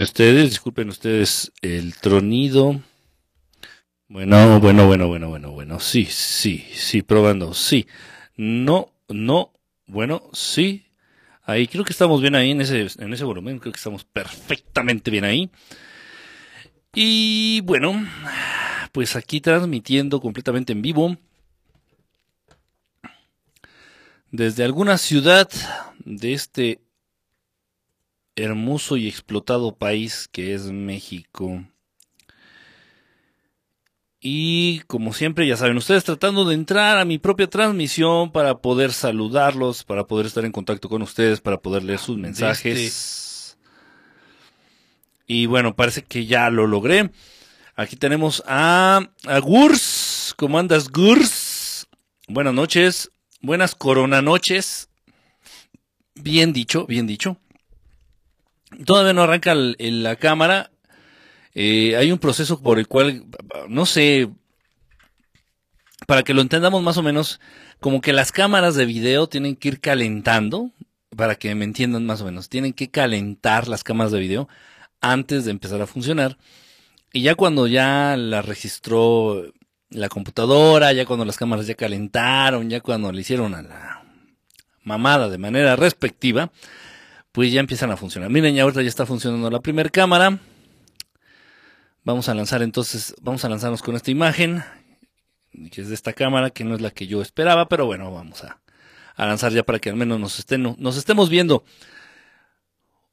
Ustedes, disculpen ustedes el tronido. Bueno, bueno, bueno, bueno, bueno, bueno. Sí, sí, sí, probando. Sí. No, no, bueno, sí. Ahí creo que estamos bien ahí en ese, en ese volumen. Creo que estamos perfectamente bien ahí. Y bueno, pues aquí transmitiendo completamente en vivo. Desde alguna ciudad de este hermoso y explotado país que es México. Y como siempre, ya saben ustedes, tratando de entrar a mi propia transmisión para poder saludarlos, para poder estar en contacto con ustedes, para poder leer sus mensajes. Y bueno, parece que ya lo logré. Aquí tenemos a, a Gurs. ¿Cómo andas, Gurs? Buenas noches. Buenas corona noches. Bien dicho, bien dicho. Todavía no arranca la cámara. Eh, hay un proceso por el cual, no sé, para que lo entendamos más o menos, como que las cámaras de video tienen que ir calentando, para que me entiendan más o menos, tienen que calentar las cámaras de video antes de empezar a funcionar. Y ya cuando ya la registró la computadora, ya cuando las cámaras ya calentaron, ya cuando le hicieron a la mamada de manera respectiva, pues ya empiezan a funcionar. Miren, ya ahorita ya está funcionando la primera cámara. Vamos a lanzar entonces, vamos a lanzarnos con esta imagen, que es de esta cámara, que no es la que yo esperaba, pero bueno, vamos a, lanzar ya para que al menos nos, estén, nos estemos viendo.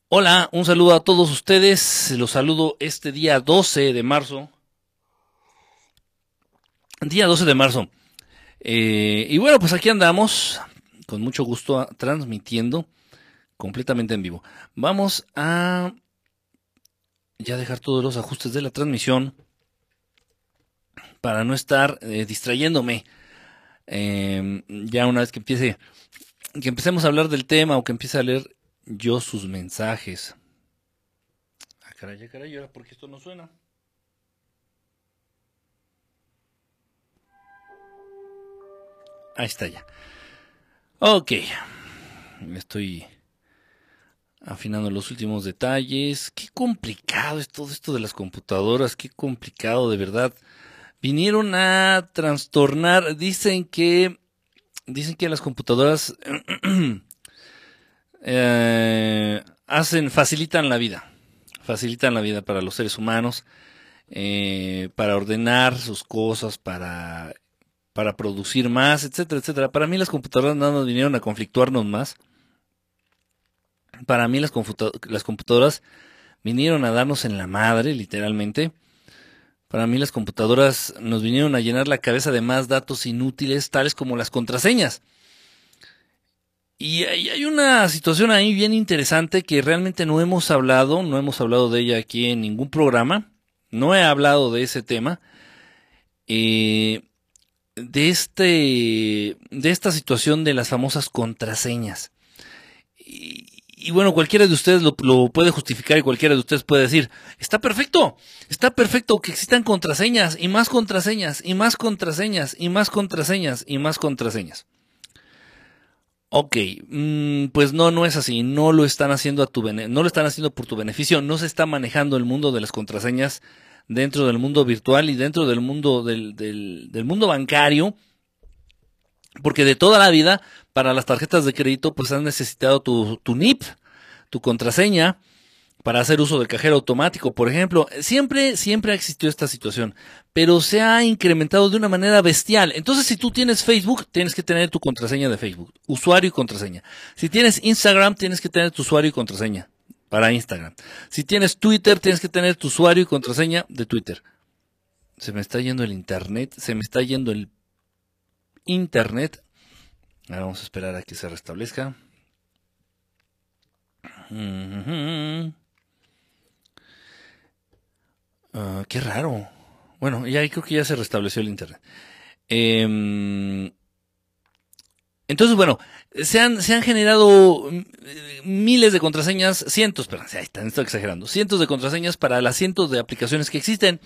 Hola, un saludo a todos ustedes. Los saludo este día 12 de marzo. Día 12 de marzo. Eh, y bueno, pues aquí andamos, con mucho gusto transmitiendo completamente en vivo. Vamos a ya dejar todos los ajustes de la transmisión para no estar eh, distrayéndome. Em, ya una vez que empiece, que empecemos a hablar del tema o que empiece a leer yo sus mensajes. Ah, caray, caray, ahora porque esto no suena. Ahí está ya. Ok. Estoy afinando los últimos detalles. Qué complicado es todo esto de las computadoras, qué complicado de verdad. Vinieron a trastornar, dicen que dicen que las computadoras eh, hacen facilitan la vida, facilitan la vida para los seres humanos, eh, para ordenar sus cosas, para para producir más, etcétera, etcétera. Para mí las computadoras no nos vinieron a conflictuarnos más para mí las, computadoras vinieron a darnos en la madre, literalmente. Para mí las computadoras nos vinieron a llenar la cabeza de más datos inútiles, tales como las contraseñas. Y hay una situación ahí bien interesante que realmente no hemos hablado, no hemos hablado de ella aquí en ningún programa, no he hablado de ese tema, eh, de, este, de esta situación de las famosas contraseñas. Y, bueno, cualquiera de ustedes lo, puede justificar y cualquiera de ustedes puede decir, está perfecto, está perfecto que existan contraseñas y más contraseñas y más contraseñas y más contraseñas y más contraseñas. Ok, mm, pues no, no es así, no lo están haciendo a tu no lo están haciendo por tu beneficio, no se está manejando el mundo de las contraseñas dentro del mundo virtual y dentro del mundo del, del mundo bancario, porque de toda la vida para las tarjetas de crédito, pues has necesitado tu, tu NIP, tu contraseña, para hacer uso del cajero automático, por ejemplo. Siempre, siempre ha existido esta situación, pero se ha incrementado de una manera bestial. Entonces, si tú tienes Facebook, tienes que tener tu contraseña de Facebook, usuario y contraseña. Si tienes Instagram, tienes que tener tu usuario y contraseña para Instagram. Si tienes Twitter, tienes que tener tu usuario y contraseña de Twitter. Se me está yendo el Internet, se me está yendo el Internet. Ahora vamos a esperar a que se restablezca. Ah, qué raro. Bueno, ya creo que ya se restableció el internet. Em, entonces, bueno, se han, se han generado mm, miles de contraseñas, cientos, perdón, ahí está, estoy exagerando, cientos de contraseñas para las cientos de aplicaciones que existen.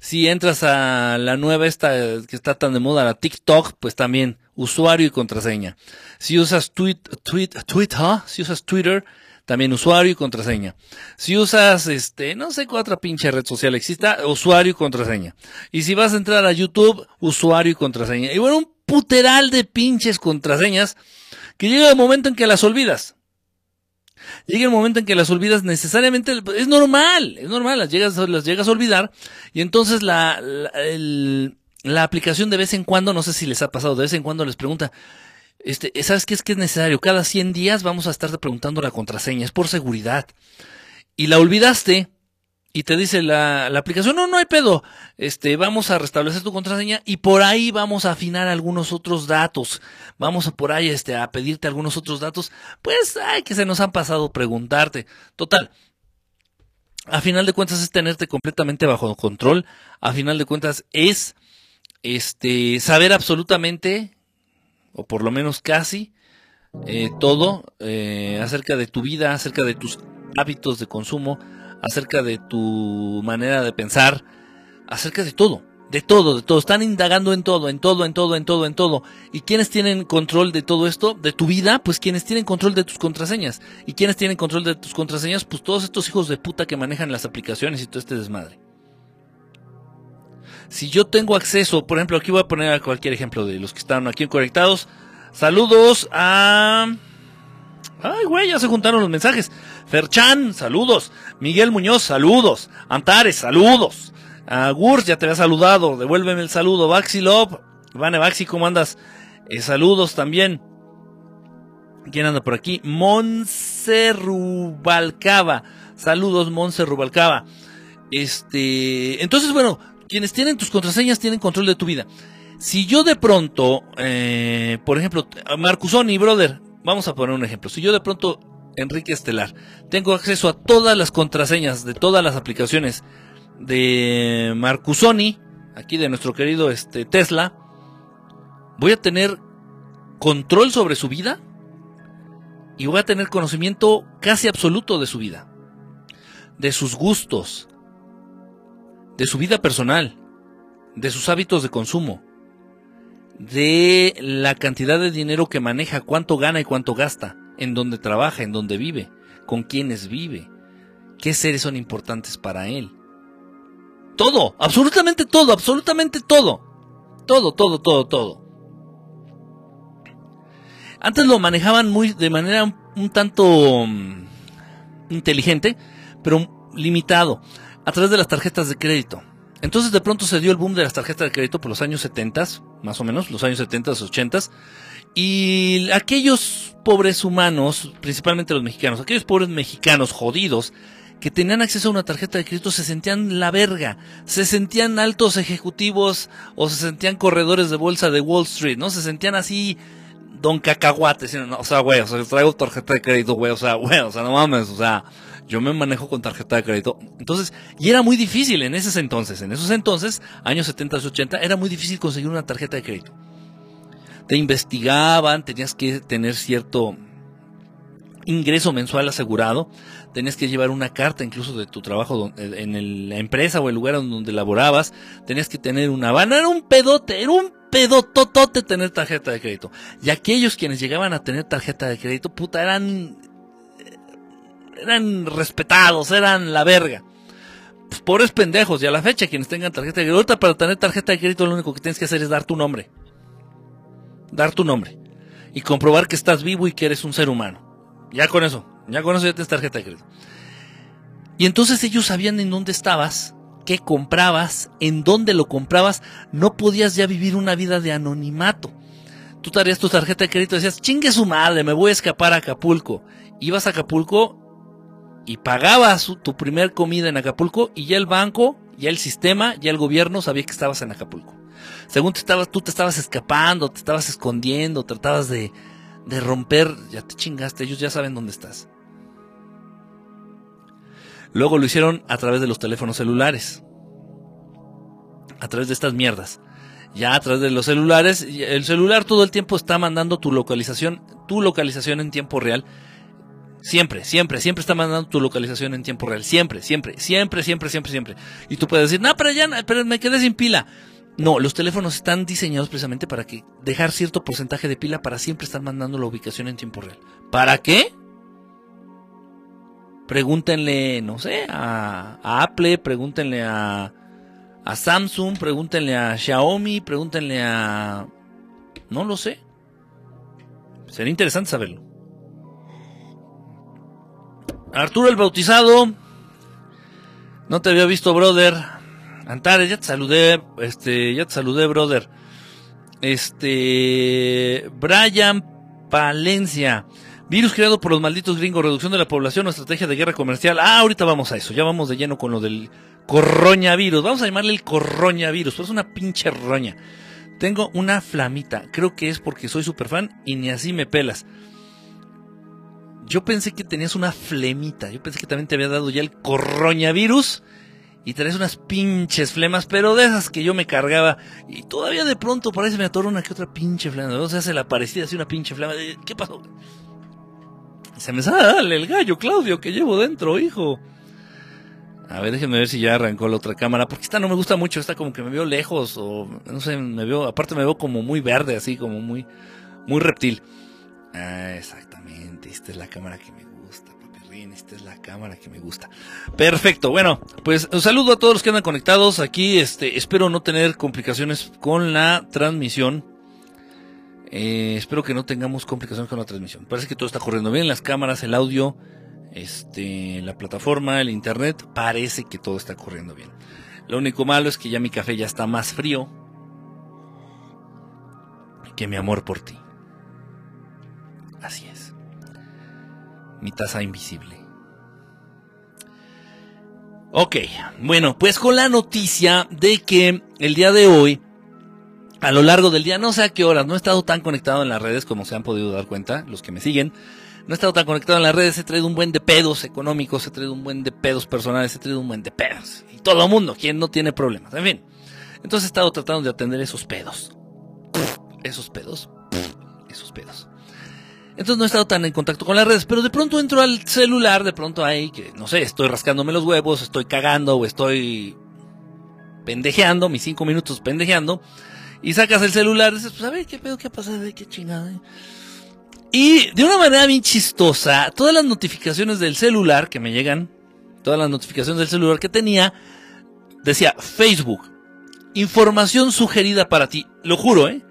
Si entras a la nueva esta que está tan de moda, la TikTok, pues también usuario y contraseña. Si usas tweet, tweet, Twitter, si usas Twitter, también usuario y contraseña. Si usas, este, no sé cuál otra pinche red social exista, usuario y contraseña. Y si vas a entrar a YouTube, usuario y contraseña. Y bueno, un puteral de pinches contraseñas que llega el momento en que las olvidas. Llega el momento en que las olvidas necesariamente, es normal, es normal, las llegas, las llegas a olvidar y entonces la, la, aplicación de vez en cuando, no sé si les ha pasado, de vez en cuando les pregunta, este, ¿sabes qué es que es necesario? Cada 100 días vamos a estarte preguntando la contraseña, es por seguridad. Y la olvidaste y te dice la, la, aplicación, no, no hay pedo, este, vamos a restablecer tu contraseña y por ahí vamos a afinar algunos otros datos, vamos a por ahí, este, a pedirte algunos otros datos, pues, ay, que se nos han pasado preguntarte. Total, a final de cuentas es tenerte completamente bajo control, a final de cuentas es, este, saber absolutamente o por lo menos casi, eh, todo eh, acerca de tu vida, acerca de tus hábitos de consumo, acerca de tu manera de pensar, acerca de todo, de todo, de todo. Están indagando en todo, en todo, en todo, en todo, en todo. ¿Y quiénes tienen control de todo esto? De tu vida, pues quienes tienen control de tus contraseñas. ¿Y quiénes tienen control de tus contraseñas? Pues todos estos hijos de puta que manejan las aplicaciones y todo este desmadre. Si yo tengo acceso, por ejemplo, aquí voy a poner cualquier ejemplo de los que están aquí conectados. Saludos a... Ay, güey, ya se juntaron los mensajes. Ferchan, saludos. Miguel Muñoz, saludos. Antares, saludos. A Gurs, ya te había saludado. Devuélveme el saludo. Baxilop. Vane Baxi, ¿cómo andas? Eh, saludos también. ¿Quién anda por aquí? Monse Rubalcaba. Saludos, Monse Rubalcaba. Este, entonces, bueno, quienes tienen tus contraseñas tienen control de tu vida. Si yo de pronto, eh, por ejemplo, Marcusoni, brother, vamos a poner un ejemplo. Si yo de pronto, Enrique Estelar, tengo acceso a todas las contraseñas de todas las aplicaciones de Marcusoni, aquí de nuestro querido este, Tesla, voy a tener control sobre su vida y voy a tener conocimiento casi absoluto de su vida, de sus gustos, de su vida personal, de sus hábitos de consumo, de la cantidad de dinero que maneja, cuánto gana y cuánto gasta, en dónde trabaja, en dónde vive, con quiénes vive, qué seres son importantes para él. Todo, absolutamente todo, absolutamente todo. Todo, todo, todo, todo. Antes lo manejaban muy de manera un tanto mm, inteligente, pero limitado a través de las tarjetas de crédito. Entonces de pronto se dio el boom de las tarjetas de crédito por los años 70, más o menos, los años 70, 80. Y aquellos pobres humanos, principalmente los mexicanos, aquellos pobres mexicanos jodidos, que tenían acceso a una tarjeta de crédito se sentían la verga, se sentían altos ejecutivos o se sentían corredores de bolsa de Wall Street, ¿no? Se sentían así, don cacahuate, o sea, güey, o sea, traigo tarjeta de crédito, güey, o sea, güey, o sea, no mames, o sea, yo me manejo con tarjeta de crédito. Entonces, y era muy difícil en esos entonces, en esos entonces, años 70 y 80, era muy difícil conseguir una tarjeta de crédito. Te investigaban, tenías que tener cierto ingreso mensual asegurado, tenías que llevar una carta incluso de tu trabajo en la empresa o el lugar donde laborabas, tenías que tener una van, era un pedote, era un pedototote tener tarjeta de crédito. Y aquellos quienes llegaban a tener tarjeta de crédito, puta, eran eran respetados, eran la verga. Pues, pobres pendejos, y a la fecha quienes tengan tarjeta de crédito, ahorita para tener tarjeta de crédito lo único que tienes que hacer es dar tu nombre. Dar tu nombre. Y comprobar que estás vivo y que eres un ser humano. Ya con eso, ya con eso ya tienes tarjeta de crédito. Y entonces ellos sabían en dónde estabas, qué comprabas, en dónde lo comprabas, no podías ya vivir una vida de anonimato. Tú darías tu tarjeta de crédito y decías, chingue su madre, me voy a escapar a Acapulco. Ibas a Acapulco y pagabas tu primer comida en Acapulco y ya el banco, ya el sistema, ya el gobierno sabía que estabas en Acapulco. Según estabas, tú te estabas escapando, te estabas escondiendo, tratabas de, de romper, ya te chingaste, ellos ya saben dónde estás. Luego lo hicieron a través de los teléfonos celulares. A través de estas mierdas. Ya a través de los celulares, el celular todo el tiempo está mandando tu localización, tu localización en tiempo real Siempre, siempre, siempre está mandando tu localización en tiempo real. Siempre, siempre, siempre, siempre, siempre, siempre. Y tú puedes decir, no, pero ya, pero me quedé sin pila. No, los teléfonos están diseñados precisamente para que dejar cierto porcentaje de pila para siempre estar mandando la ubicación en tiempo real. ¿Para qué? Pregúntenle, no sé, a, Apple, pregúntenle a Samsung, pregúntenle a Xiaomi, pregúntenle a... No lo sé. Sería interesante saberlo. Arturo el Bautizado. No te había visto, brother. Antares, ya te saludé. Este, ya te saludé, brother. Este. Brian Palencia. Virus creado por los malditos gringos, reducción de la población o estrategia de guerra comercial. Ah, ahorita vamos a eso. Ya vamos de lleno con lo del corroñavirus. Vamos a llamarle el corroñavirus. Pues es una pinche roña. Tengo una flamita. Creo que es porque soy super fan y ni así me pelas. Yo pensé que tenías una flemita. Yo pensé que también te había dado ya el corroñavirus. Y traes unas pinches flemas, pero de esas que yo me cargaba. Y todavía de pronto parece me atoró una que otra pinche flema. O sea, se la parecía así una pinche flema. ¿Qué pasó? Se me sale el gallo, Claudio, que llevo dentro, hijo. A ver, déjenme ver si ya arrancó la otra cámara, porque esta no me gusta mucho, esta como que me veo lejos, o no sé, me veo, aparte me veo como muy verde, así como muy, muy reptil. Ah, esta es la cámara que me gusta, papirrín, esta es la cámara que me gusta. Perfecto, bueno, pues un saludo a todos los que andan conectados aquí, este, espero no tener complicaciones con la transmisión. Eh, espero que no tengamos complicaciones con la transmisión. Parece que todo está corriendo bien, las cámaras, el audio, este, la plataforma, el internet, parece que todo está corriendo bien. Lo único malo es que ya mi café ya está más frío que mi amor por ti. Mi taza invisible. Ok, bueno, pues con la noticia de que el día de hoy a lo largo del día, no sé a qué horas, no he estado tan conectado en las redes como se han podido dar cuenta, los que me siguen. No he estado tan conectado en las redes, he traído un buen de pedos económicos, he traído un buen de pedos personales, he traído un buen de pedos. Y todo el mundo, quien no tiene problemas, en fin. Entonces he estado tratando de atender esos pedos. Esos pedos. Esos pedos. Entonces no he estado tan en contacto con las redes, pero de pronto entro al celular, de pronto ahí, que no sé, estoy rascándome los huevos, estoy cagando o estoy pendejeando, mis cinco minutos pendejeando y sacas el celular dices, pues a ver, ¿qué pedo? ¿Qué ha pasado? ¿Qué chingada? Y de una manera bien chistosa, todas las notificaciones del celular que me llegan, todas las notificaciones del celular que tenía, decía Facebook, información sugerida para ti, lo juro, ¿eh?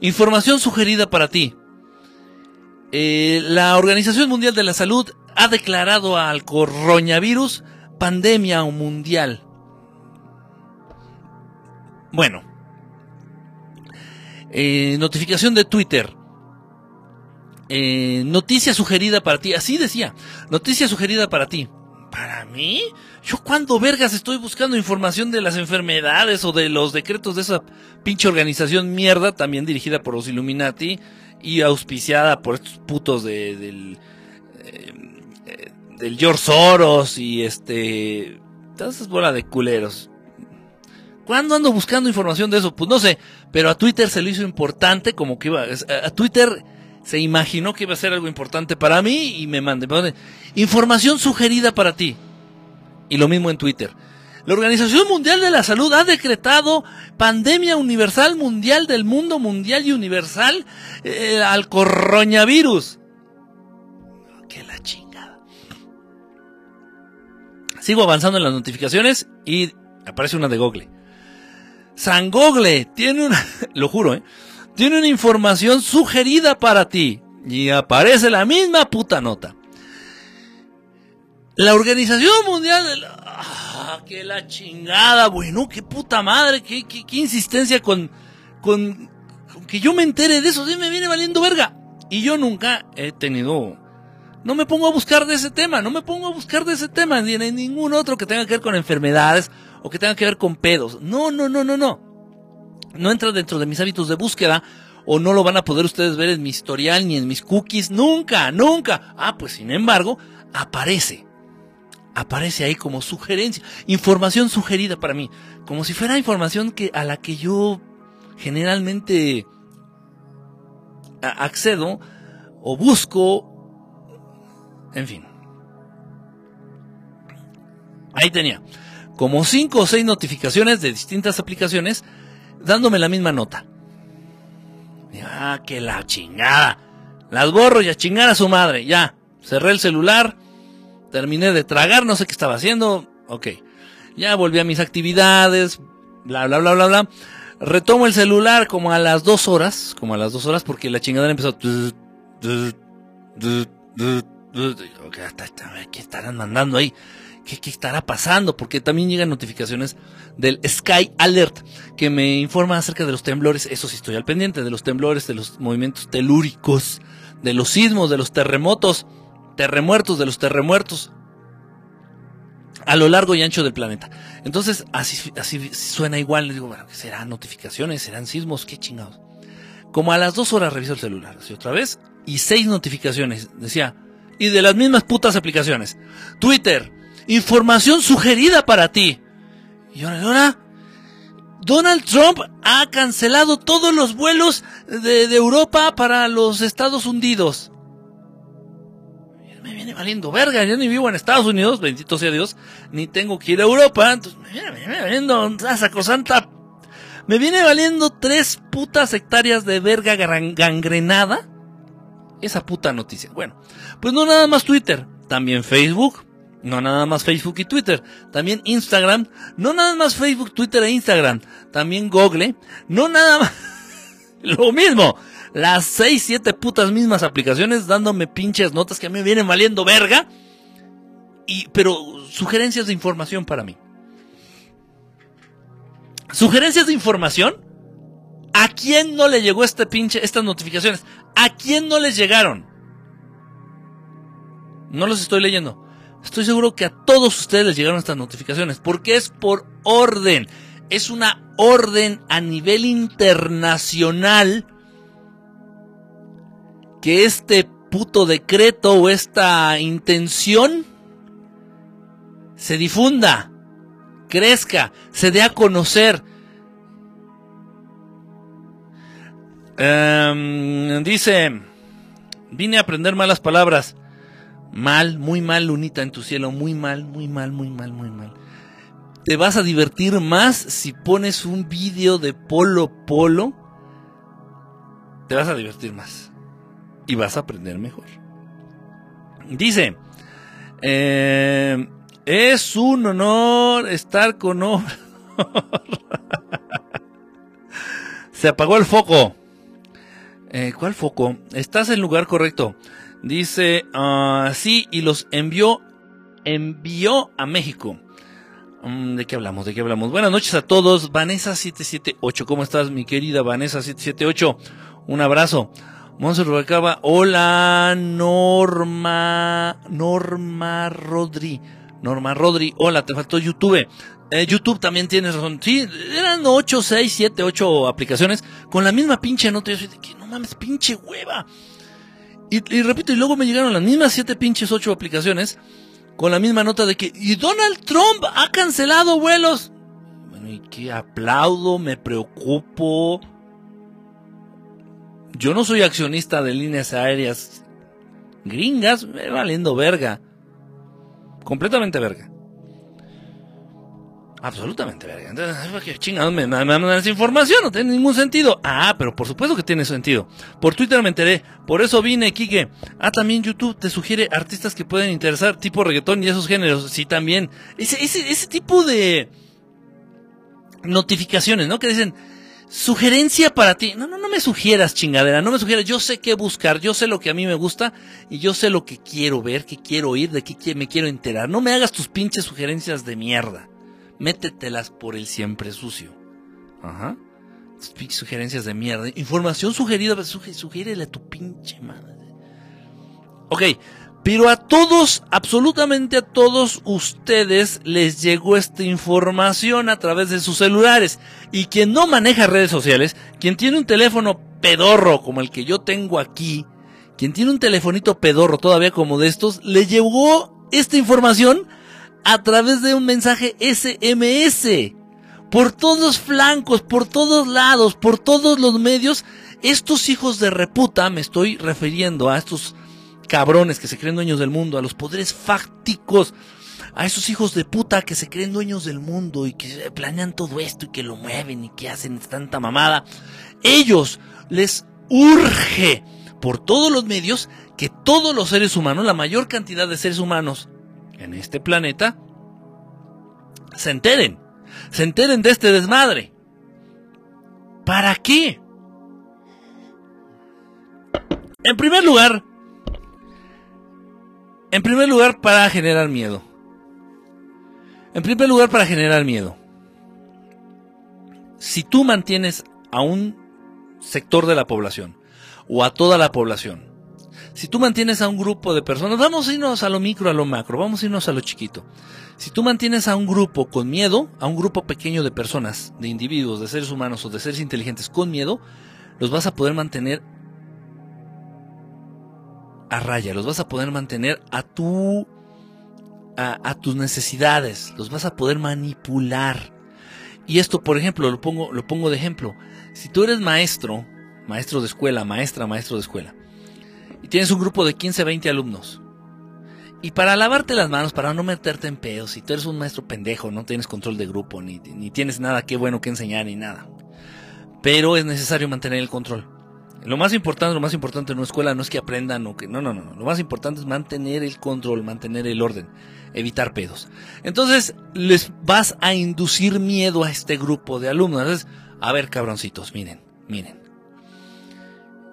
Información sugerida para ti. Eh, la Organización Mundial de la Salud ha declarado al coronavirus pandemia mundial. Bueno, eh, notificación de Twitter. Eh, noticia sugerida para ti. Así decía. Noticia sugerida para ti. ¿Para mí? Yo cuando vergas estoy buscando información de las enfermedades o de los decretos de esa pinche organización mierda, también dirigida por los Illuminati y auspiciada por estos putos de, del, eh, del George Soros y este... Todas esas bolas de culeros. ¿Cuándo ando buscando información de eso? Pues no sé, pero a Twitter se le hizo importante, como que iba, a Twitter se imaginó que iba a ser algo importante para mí y me mande, información sugerida para ti. Y lo mismo en Twitter. La Organización Mundial de la Salud ha decretado pandemia universal mundial del mundo mundial y universal eh, al coronavirus. Que la chingada. Sigo avanzando en las notificaciones y aparece una de Google. San Google tiene una, lo juro, ¿eh? tiene una información sugerida para ti. Y aparece la misma puta nota. La Organización Mundial de la... Ah, que la chingada, bueno, qué puta madre, qué, qué, insistencia con, con, con, que yo me entere de eso, sí me viene valiendo verga. Y yo nunca he tenido... No me pongo a buscar de ese tema, no me pongo a buscar de ese tema, ni en ningún otro que tenga que ver con enfermedades o que tenga que ver con pedos. No, no, no, no, no. No entra dentro de mis hábitos de búsqueda o no lo van a poder ustedes ver en mi historial ni en mis cookies. Nunca, nunca. Ah, pues sin embargo, aparece. Aparece ahí como sugerencia, información sugerida para mí, como si fuera información que a la que yo generalmente accedo o busco, en fin. Ahí tenía como cinco o seis notificaciones de distintas aplicaciones dándome la misma nota. Ah, que la chingada. Las borro y a chingar a su madre. Ya. Cerré el celular. Terminé de tragar, no sé qué estaba haciendo, ok. Ya volví a mis actividades, bla, bla, bla, bla, bla. Retomo el celular como a las dos horas, como a las dos horas, porque la chingadera empezó. ¿Qué estarán mandando ahí? ¿Qué, ¿Qué, estará pasando? Porque también llegan notificaciones del Sky Alert que me informa acerca de los temblores. Eso sí estoy al pendiente, de los temblores, de los movimientos telúricos, de los sismos, de los terremotos, terremuertos, de los terremuertos a lo largo y ancho del planeta. Entonces, así, suena igual. Le digo, bueno, ¿serán notificaciones? ¿Serán sismos? ¿Qué chingados? Como a las dos horas reviso el celular, así otra vez, y seis notificaciones. Decía, y de las mismas putas aplicaciones. Twitter, información sugerida para ti. Y ahora, ahora, Donald Trump ha cancelado todos los vuelos de Europa para los Estados Unidos me viene valiendo verga, yo ni vivo en Estados Unidos, bendito sea Dios, ni tengo que ir a Europa, entonces me viene, me viene valiendo santa. Me viene valiendo tres putas hectáreas de verga gangrenada. Esa puta noticia. Bueno, pues no nada más Twitter, también Facebook. No nada más Facebook y Twitter, también Instagram. No nada más Facebook, Twitter e Instagram, también Google. No nada más... Lo mismo las 6, 7 putas mismas aplicaciones dándome pinches notas que a mí me vienen valiendo verga. Y, pero sugerencias de información para mí. Sugerencias de información. ¿A quién no le llegó este pinche, estas notificaciones? ¿A quién no les llegaron? No los estoy leyendo. Estoy seguro que a todos ustedes les llegaron estas notificaciones. Porque es por orden. Es una orden a nivel internacional que este puto decreto o esta intención se difunda, crezca, se dé a conocer. Em, dice, vine a aprender malas palabras. Mal, muy mal, lunita en tu cielo, muy mal, muy mal, muy mal, muy mal. Te vas a divertir más si pones un vídeo de Polo Polo. Te vas a divertir más y vas a aprender mejor. Dice, eh, es un honor estar con Se apagó el foco. Eh, ¿Cuál foco? Estás en lugar correcto. Dice, uh, sí, y los envió, envió a México. Mm, ¿De qué hablamos? ¿De qué hablamos? Buenas noches a todos. Vanessa778, ¿cómo estás, mi querida Vanessa778? Un abrazo. Monse Rubalcaba, hola Norma, Norma Rodri, Norma Rodri, hola, te faltó YouTube. Eh, YouTube también tienes razón. Sí, eran 8, 6, 7, 8 aplicaciones con la misma pinche nota. Yo soy de que no mames, pinche hueva. Y, repito, y luego me llegaron las mismas 7 pinches 8 aplicaciones con la misma nota de que, y Donald Trump ha cancelado vuelos. Bueno, y que aplaudo, me preocupo yo no soy accionista de líneas aéreas gringas, me valiendo verga. Completamente verga. Absolutamente verga. Entonces, ¿qué chingados me, mandan esa información? No tiene ningún sentido. Ah, pero por supuesto que tiene sentido. Por Twitter me enteré. Por eso vine, Kike. Ah, también YouTube te sugiere artistas que pueden interesar, tipo reggaetón y esos géneros. Sí, también. Ese, ese, ese tipo de notificaciones, ¿no? Que dicen, Sugerencia para ti. No, no, no me sugieras chingadera, no me sugieras. Yo sé qué buscar, yo sé lo que a mí me gusta y yo sé lo que quiero ver, qué quiero oír, de qué me quiero enterar. No me hagas tus pinches sugerencias de mierda. Métetelas por el siempre sucio. Ajá. Tus pinches sugerencias de mierda. Información sugerida, sugiérele a tu pinche madre. Ok, pero a todos, absolutamente a todos ustedes les llegó esta información a través de sus celulares. Y quien no maneja redes sociales, quien tiene un teléfono pedorro como el que yo tengo aquí, quien tiene un telefonito pedorro todavía como de estos, le llegó esta información a través de un mensaje SMS. Por todos flancos, por todos lados, por todos los medios, estos hijos de reputa, me estoy refiriendo a estos cabrones que se creen dueños del mundo, a los poderes fácticos, a esos hijos de puta que se creen dueños del mundo y que planean todo esto y que lo mueven y que hacen tanta mamada. Ellos les urge por todos los medios que todos los seres humanos, la mayor cantidad de seres humanos en este planeta se enteren, se enteren de este desmadre. ¿Para qué? En primer lugar, en primer lugar para generar miedo. En primer lugar para generar miedo. Si tú mantienes a un sector de la población o a toda la población, si tú mantienes a un grupo de personas, vamos a irnos a lo micro, a lo macro, vamos a irnos a lo chiquito. Si tú mantienes a un grupo con miedo, a un grupo pequeño de personas, de individuos, de seres humanos o de seres inteligentes con miedo, los vas a poder mantener a raya, los vas a poder mantener a tu a, tus necesidades, los vas a poder manipular. Y esto, por ejemplo, lo pongo, lo pongo de ejemplo. Si tú eres maestro, maestro de escuela, maestra, maestro de escuela, y tienes un grupo de 15, 20 alumnos, y para lavarte las manos, para no meterte en pedos, si tú eres un maestro pendejo, no tienes control de grupo, ni, ni tienes nada que bueno que enseñar, ni nada. Pero es necesario mantener el control. Lo más importante, lo más importante en una escuela no es que aprendan o que no, no, no, Lo más importante es mantener el control, mantener el orden, evitar pedos. Entonces les vas a inducir miedo a este grupo de alumnos. A ver, cabroncitos, miren, miren.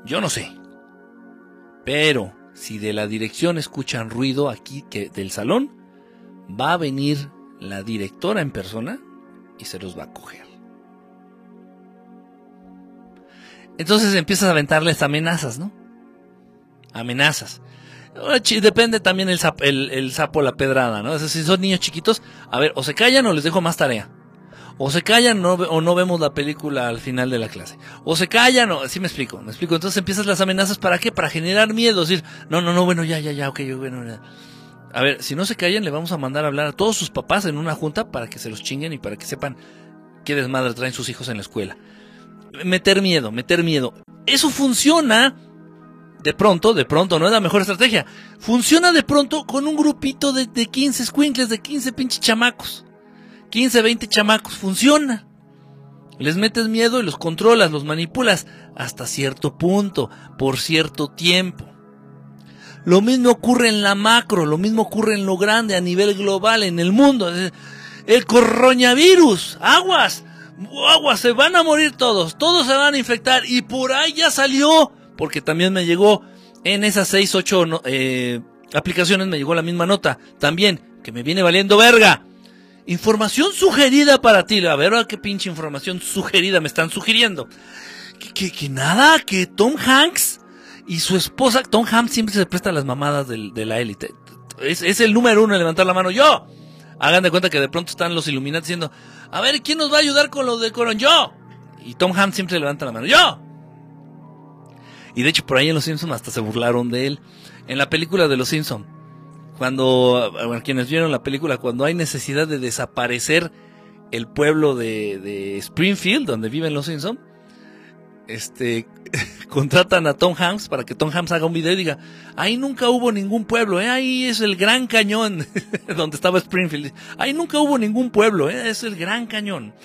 Yo no sé, pero si de la dirección escuchan ruido aquí que del salón, va a venir la directora en persona y se los va a coger. Entonces empiezas a aventarles amenazas, ¿no? Amenazas. Depende también el sapo, el, sapo la pedrada, ¿no? si son niños chiquitos, a ver, o se callan o les dejo más tarea. O se callan o no vemos la película al final de la clase. O se callan o... Sí me explico, me explico. Entonces empiezas las amenazas para qué? Para generar miedo. Decir, no, no, no, bueno, ya, ya, ya, ok, bueno. A ver, si no se callan, le vamos a mandar a hablar a todos sus papás en una junta para que se los chinguen y para que sepan qué desmadre traen sus hijos en la escuela meter miedo, meter miedo. Eso funciona de pronto, de pronto, no es la mejor estrategia. Funciona de pronto con un grupito de, de 15 squinkles, de 15 pinches chamacos. 15, 20 chamacos, funciona. Les metes miedo y los controlas, los manipulas hasta cierto punto, por cierto tiempo. Lo mismo ocurre en la macro, lo mismo ocurre en lo grande, a nivel global, en el mundo. El coronavirus, aguas, agua, se van a morir todos, todos se van a infectar y por ahí ya salió, porque también me llegó en esas 6, 8 eh, aplicaciones, me llegó la misma nota, también, que me viene valiendo verga. Información sugerida para ti, a ver qué pinche información sugerida me están sugiriendo. Que, que, nada, que Tom Hanks y su esposa, Tom Hanks siempre se presta a las mamadas de, la élite. Es, es el número uno en levantar la mano. Yo, hagan de cuenta que de pronto están los Illuminati diciendo, a ver, ¿quién nos va a ayudar con lo de Coron? Yo. Y Tom Hanks siempre levanta la mano, yo. Y de hecho por ahí en Los Simpsons hasta se burlaron de él. En la película de Los Simpsons, cuando, quienes vieron la película, cuando hay necesidad de desaparecer el pueblo de, de Springfield, donde viven Los Simpsons, este, contratan a Tom Hanks para que Tom Hanks haga un video y diga, ahí nunca hubo ningún pueblo, ¿eh? ahí es el gran cañón donde estaba Springfield. Ahí nunca hubo ningún pueblo, ¿eh? es el gran cañón.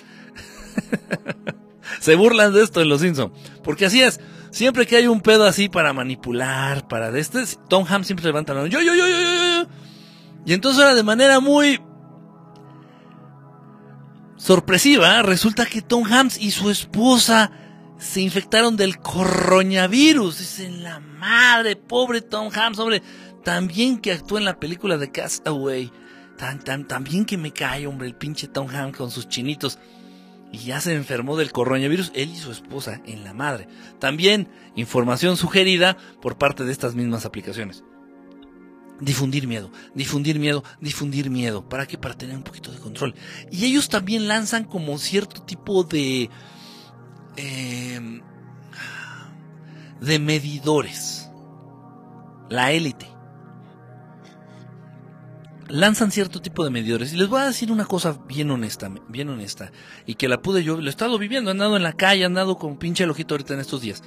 Se burlan de esto en Los Simpsons, porque así es. Siempre que hay un pedo así para manipular, para de este, Tom Hanks siempre levanta la mano, yo, yo, yo, yo, yo. Y entonces ahora de manera muy sorpresiva, resulta que Tom Hanks y su esposa se infectaron del coronavirus. Dicen la madre, pobre Tom Hanks, hombre. También que actuó en la película de Castaway. Tan, tan, también que me cae, hombre, el pinche Tom Hanks con sus chinitos. Y ya se enfermó del coronavirus, él y su esposa, en la madre. También información sugerida por parte de estas mismas aplicaciones. Difundir miedo, difundir miedo, difundir miedo. ¿Para qué? Para tener un poquito de control. Y ellos también lanzan como cierto tipo de Em, de medidores. La élite. Lanzan cierto tipo de medidores. Y les voy a decir una cosa bien honesta, bien honesta. Y que la pude yo, lo he estado viviendo, he andado en la calle, he andado con pinche el ojito ahorita en estos días.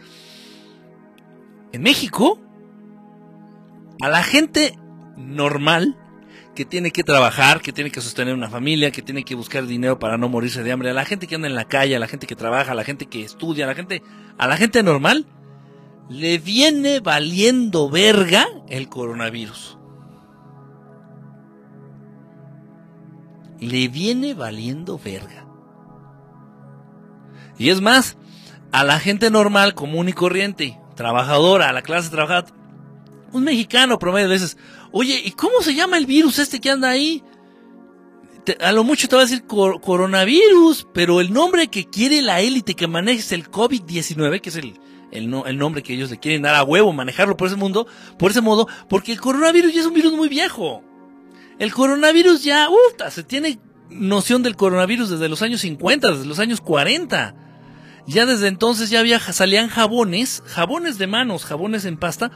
En México, a la gente normal, que tiene que trabajar, que tiene que sostener una familia, que tiene que buscar dinero para no morirse de hambre, a la gente que anda en la calle, a la gente que trabaja, a la gente que estudia, a la gente, a la gente normal, le viene valiendo verga el coronavirus. le viene valiendo verga. Y es más, a la gente normal, común y corriente, trabajadora, a la clase trabajadora, un mexicano promedio de veces, oye, ¿y cómo se llama el virus este que anda ahí? a lo mucho te va a decir coronavirus, pero el nombre que quiere la élite que maneje es el COVID-19, que es el, el, el, nombre que ellos le quieren dar a huevo, manejarlo por ese mundo, por ese modo, porque el coronavirus ya es un virus muy viejo. El coronavirus ya, uff, se tiene noción del coronavirus desde los años 50, desde los años 40. Ya desde entonces ya había, salían jabones, jabones de manos, jabones en pasta,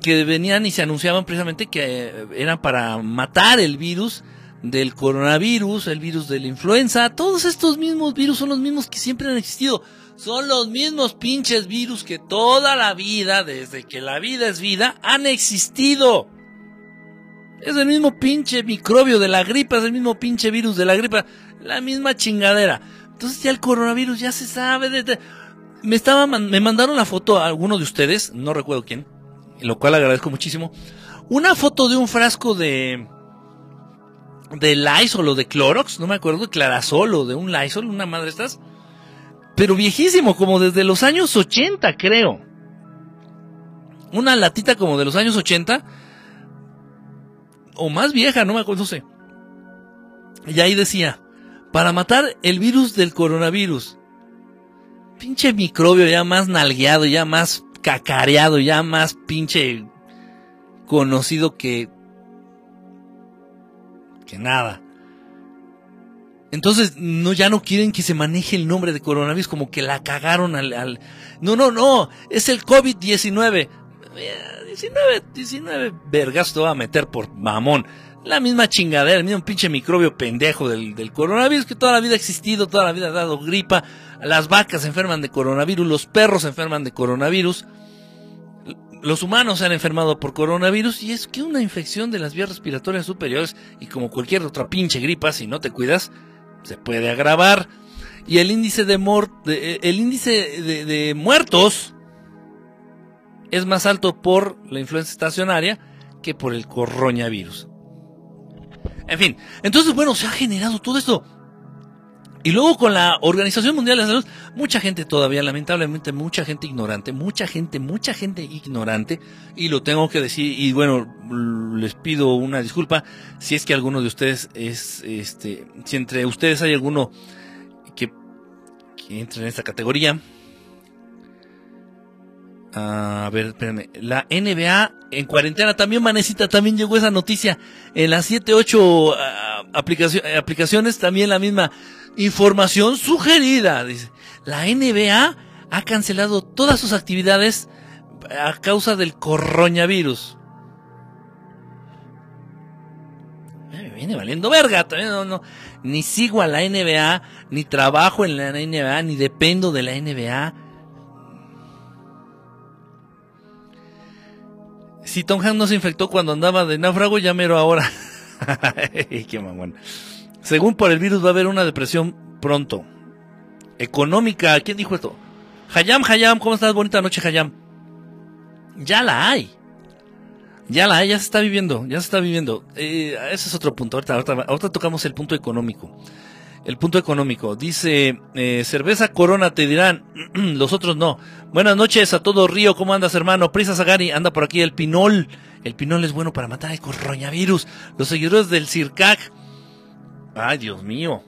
que venían y se anunciaban precisamente que eh, eran para matar el virus del coronavirus, el virus de la influenza, todos estos mismos virus son los mismos que siempre han existido. Son los mismos pinches virus que toda la vida, desde que la vida es vida, han existido. Es el mismo pinche microbio de la gripa, es el mismo pinche virus de la gripa, la misma chingadera. Entonces ya el coronavirus ya se sabe. Me estaba, me mandaron la foto a alguno de ustedes, no recuerdo quién, lo cual agradezco muchísimo. Una foto de un frasco de, de Lysol o de Clorox, no me acuerdo, de Clarasol o de un Lysol, una madre estas. Pero viejísimo, como desde los años 80, creo. Una latita como de los años 80. O más vieja, no me acuerdo, no sé. Y ahí decía, para matar el virus del coronavirus. Pinche microbio ya más nalgueado, ya más cacareado, ya más pinche conocido que que nada. Entonces, no, ya no quieren que se maneje el nombre de coronavirus, como que la cagaron al, al... No, no, no, es el COVID-19. 19, 19 vergas te va a meter por mamón. La misma chingadera, el mismo pinche microbio pendejo del, del coronavirus que toda la vida ha existido, toda la vida ha dado gripa. Las vacas se enferman de coronavirus, los perros se enferman de coronavirus los humanos se han enfermado por coronavirus y es que una infección de las vías respiratorias superiores y como cualquier otra pinche gripa, si no te cuidas, se puede agravar. Y el índice de, eh, el índice de, muertos es más alto por la influenza estacionaria que por el coronavirus. En fin, entonces bueno, se ha generado todo esto y luego con la Organización Mundial de la Salud, mucha gente todavía, lamentablemente, mucha gente ignorante, mucha gente, mucha gente ignorante, y lo tengo que decir, y bueno, les pido una disculpa si es que alguno de ustedes es, este, si entre ustedes hay alguno que, que entre en esta categoría. A ver, espérenme. La NBA en cuarentena también, manecita, también llegó esa noticia. En las 7, 8 ah, aplicaciones, también la misma Información sugerida. Dice, la NBA ha cancelado todas sus actividades a causa del coronavirus. Me viene valiendo verga. También no, no, ni sigo a la NBA, ni trabajo en la NBA, ni dependo de la NBA. Si Tom Hanks no se infectó cuando andaba de náufrago, ya mero ahora. Qué mamón. Según por el virus va a haber una depresión pronto. Económica, ¿quién dijo esto? Hayam, Hayam, ¿cómo estás? Bonita noche, Hayam. Ya la hay. Ya la hay, ya se está viviendo, ya se está viviendo. Eh, ese es otro punto. Ahorita, ahorita, tocamos el punto económico. El punto económico. Dice, eh, cerveza Corona te dirán, los otros no. Buenas noches a todo Río, ¿cómo andas hermano? Prisa Sagari, anda por aquí el pinol. El pinol es bueno para matar el coronavirus. Los seguidores del CIRCAC Ay, Dios mío.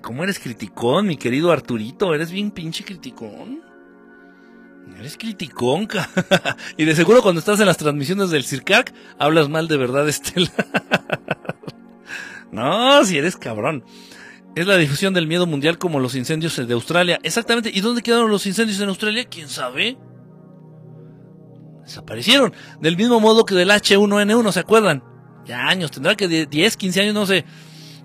¿Cómo eres criticón, mi querido Arturito? Eres bien pinche criticón. Eres criticón, y de seguro cuando estás en las transmisiones del CIRCAC, hablas mal de verdad, Estela. no, si eres cabrón. Es la difusión del miedo mundial como los incendios de Australia. Exactamente. ¿Y dónde quedaron los incendios en Australia? ¿Quién sabe? Desaparecieron. Del mismo modo que del H1N1, ¿se acuerdan? Ya años, tendrá que 10, 15 años, no sé.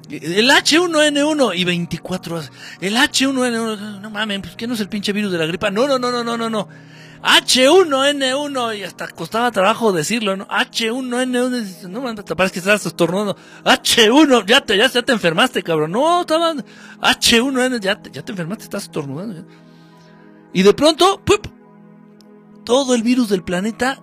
El H1N1 y 24 El H1N1, no mames, pues que no es el pinche virus de la gripa. No, no, no, no, no, no, no. H1N1 y hasta costaba trabajo decirlo, ¿no? H1N1, no mames, te parece que estás estornudando. H1, ya te, ya, te enfermaste, cabrón. No, estaba H1N, ya te, ya te enfermaste, estás estornudando. Y de pronto, ¡pup! todo el virus del planeta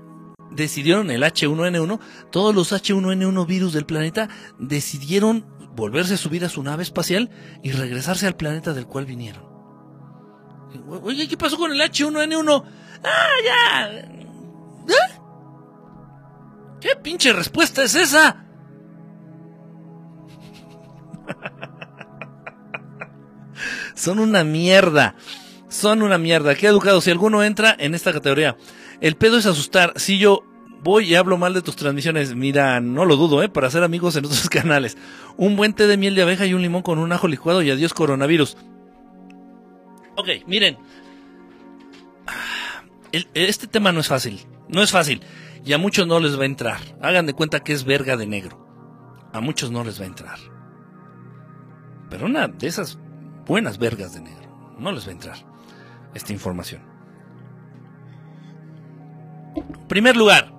decidieron el H1N1, todos los H1N1 virus del planeta decidieron volverse a subir a su nave espacial y regresarse al planeta del cual vinieron. Oye, ¿qué pasó con el H1N1? ¡Ah, ya! ¿Eh? ¿Qué pinche respuesta es esa? Son una mierda. Son una mierda. Qué educado. Si alguno entra en esta categoría. El pedo es asustar. Si yo voy y hablo mal de tus transmisiones, mira, no lo dudo, ¿eh? Para ser amigos en otros canales. Un buen té de miel de abeja y un limón con un ajo licuado y adiós coronavirus. Ok, miren. Este tema no es fácil. No es fácil. Y a muchos no les va a entrar. Hagan de cuenta que es verga de negro. A muchos no les va a entrar. Pero una de esas buenas vergas de negro no les va a entrar esta información. Primer lugar,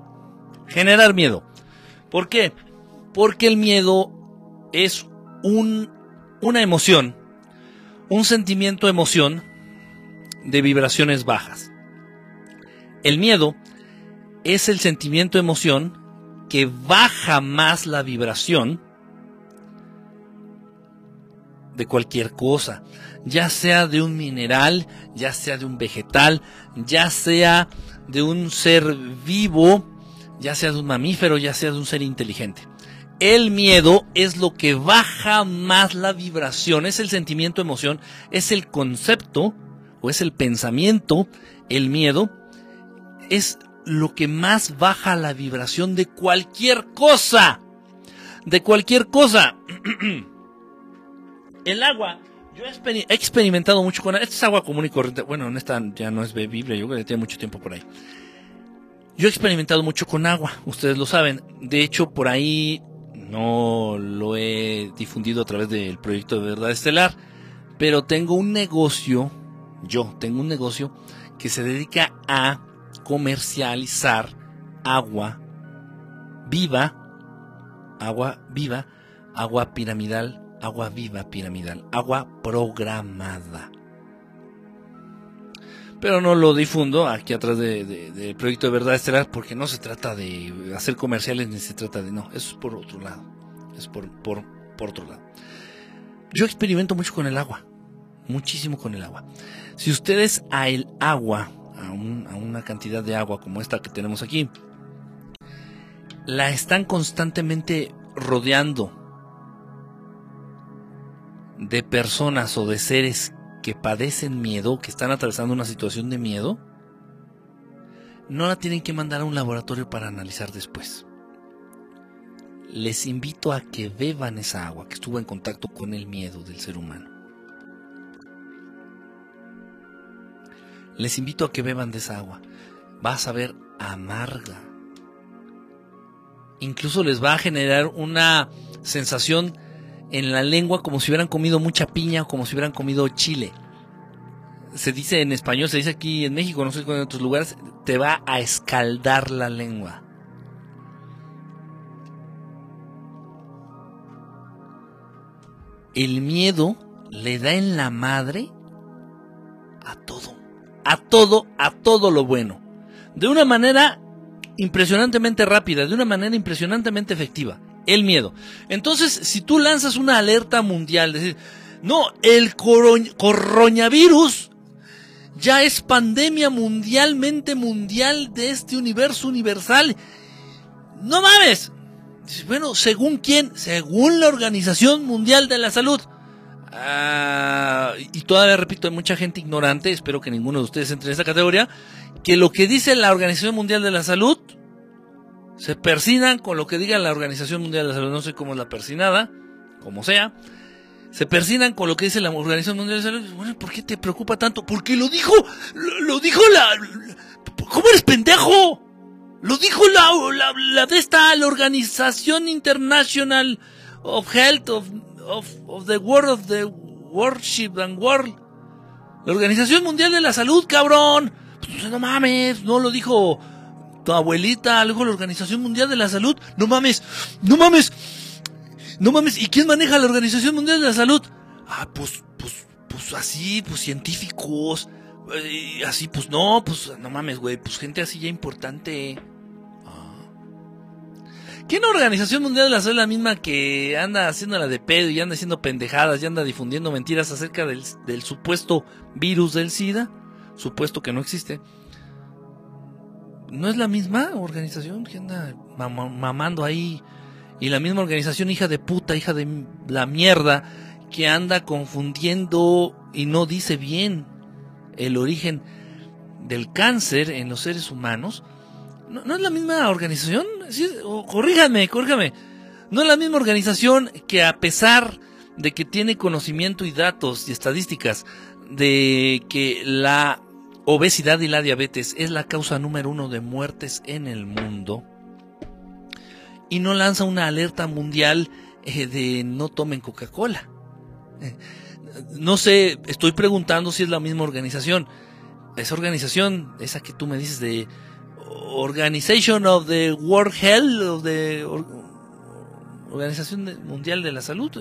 generar miedo. ¿Por qué? Porque el miedo es un, una emoción, un sentimiento emoción de vibraciones bajas. El miedo es el sentimiento emoción que baja más la vibración de cualquier cosa, ya sea de un mineral, ya sea de un vegetal, ya sea de un ser vivo, ya sea de un mamífero, ya sea de un ser inteligente. El miedo es lo que baja más la vibración, es el sentimiento, emoción, es el concepto o es el pensamiento, el miedo, es lo que más baja la vibración de cualquier cosa. De cualquier cosa. el agua, yo he experimentado mucho con... Esta es agua común y corriente. Bueno, en esta ya no es bebible, yo creo que tiene mucho tiempo por ahí. Yo he experimentado mucho con agua, ustedes lo saben. De hecho, por ahí no lo he difundido a través del proyecto de Verdad Estelar, pero tengo un negocio, yo tengo un negocio que se dedica a comercializar agua viva, agua viva, agua piramidal, agua viva piramidal, agua programada pero no lo difundo aquí atrás del proyecto de Verdad Estelar porque no se trata de hacer comerciales ni se trata de no, eso es por otro lado, es por, por, por otro lado. Yo experimento mucho con el agua, muchísimo con el agua. Si ustedes a el agua, a, una cantidad de agua como esta que tenemos aquí, la están constantemente rodeando de personas o de seres que padecen miedo, que están atravesando una situación de miedo, no la tienen que mandar a un laboratorio para analizar después. Les invito a que beban esa agua que estuvo en contacto con el miedo del ser humano. Les invito a que beban de esa agua. Va a saber amarga. Incluso les va a generar una sensación en la lengua como si hubieran comido mucha piña o como si hubieran comido chile. Se dice en español, se dice aquí en México, no sé en otros lugares, te va a escaldar la lengua. El miedo le da en la madre a todo, a todo lo bueno. De una manera impresionantemente rápida, de una manera impresionantemente efectiva el miedo. Entonces, si tú lanzas una alerta mundial, no, el coronavirus ya es pandemia mundialmente mundial de este universo universal. No mames. Bueno, ¿según quién? Según la Organización Mundial de la Salud. Ah, y todavía repito, hay mucha gente ignorante, espero que ninguno de ustedes entre en esta categoría, que lo que dice la Organización Mundial de la Salud se persinan con lo que diga la Organización Mundial de la Salud, no sé cómo es la persinada, como sea, se persinan con lo que dice la Organización Mundial de la Salud. Bueno, ¿por qué te preocupa tanto? Porque lo dijo, lo, dijo la, ¿cómo eres pendejo? Lo dijo la, la, de esta, la Organización International of Health of, the World of the Worship and World. La Organización Mundial de la Salud, cabrón. Pues, no mames, no lo dijo tu abuelita, algo la Organización Mundial de la Salud. No mames, no mames, no mames. ¿Y quién maneja la Organización Mundial de la Salud? Ah, pues, pues, pues así, pues científicos. Eh, así, pues no, pues no mames, güey. Pues gente así ya importante. ¿Qué la Organización Mundial de la Salud la misma que anda haciéndola de pedo y anda haciendo pendejadas y anda difundiendo mentiras acerca del supuesto virus del SIDA? Supuesto que no existe. ¿No es la misma organización que anda mamando ahí? Y la misma organización hija de puta, hija de la mierda, que anda confundiendo y no dice bien el origen del cáncer en los seres humanos. ¿No, es la misma organización? Corríjame, corríjame. ¿No es la misma organización que a pesar de que tiene conocimiento y datos y estadísticas de que la obesidad y la diabetes es la causa número uno de muertes en el mundo y no lanza una alerta mundial eh, de no tomen Coca-Cola. Eh, no sé, estoy preguntando si es la misma organización. Esa organización, esa que tú me dices de Organization of the World Health, of the Organización Mundial de la Salud,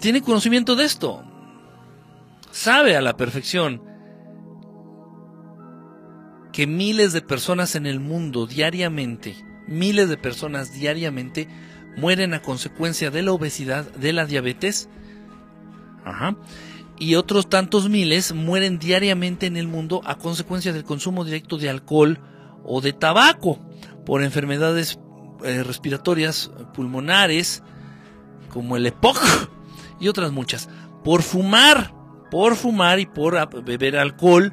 tiene conocimiento de esto. Sabe a la perfección que miles de personas en el mundo diariamente, miles de personas diariamente mueren a consecuencia de la obesidad, de la diabetes, Ajá y otros tantos miles mueren diariamente en el mundo a consecuencia del consumo directo de alcohol o de tabaco por enfermedades eh, respiratorias pulmonares como el EPOC y otras muchas. Por fumar por fumar y por beber alcohol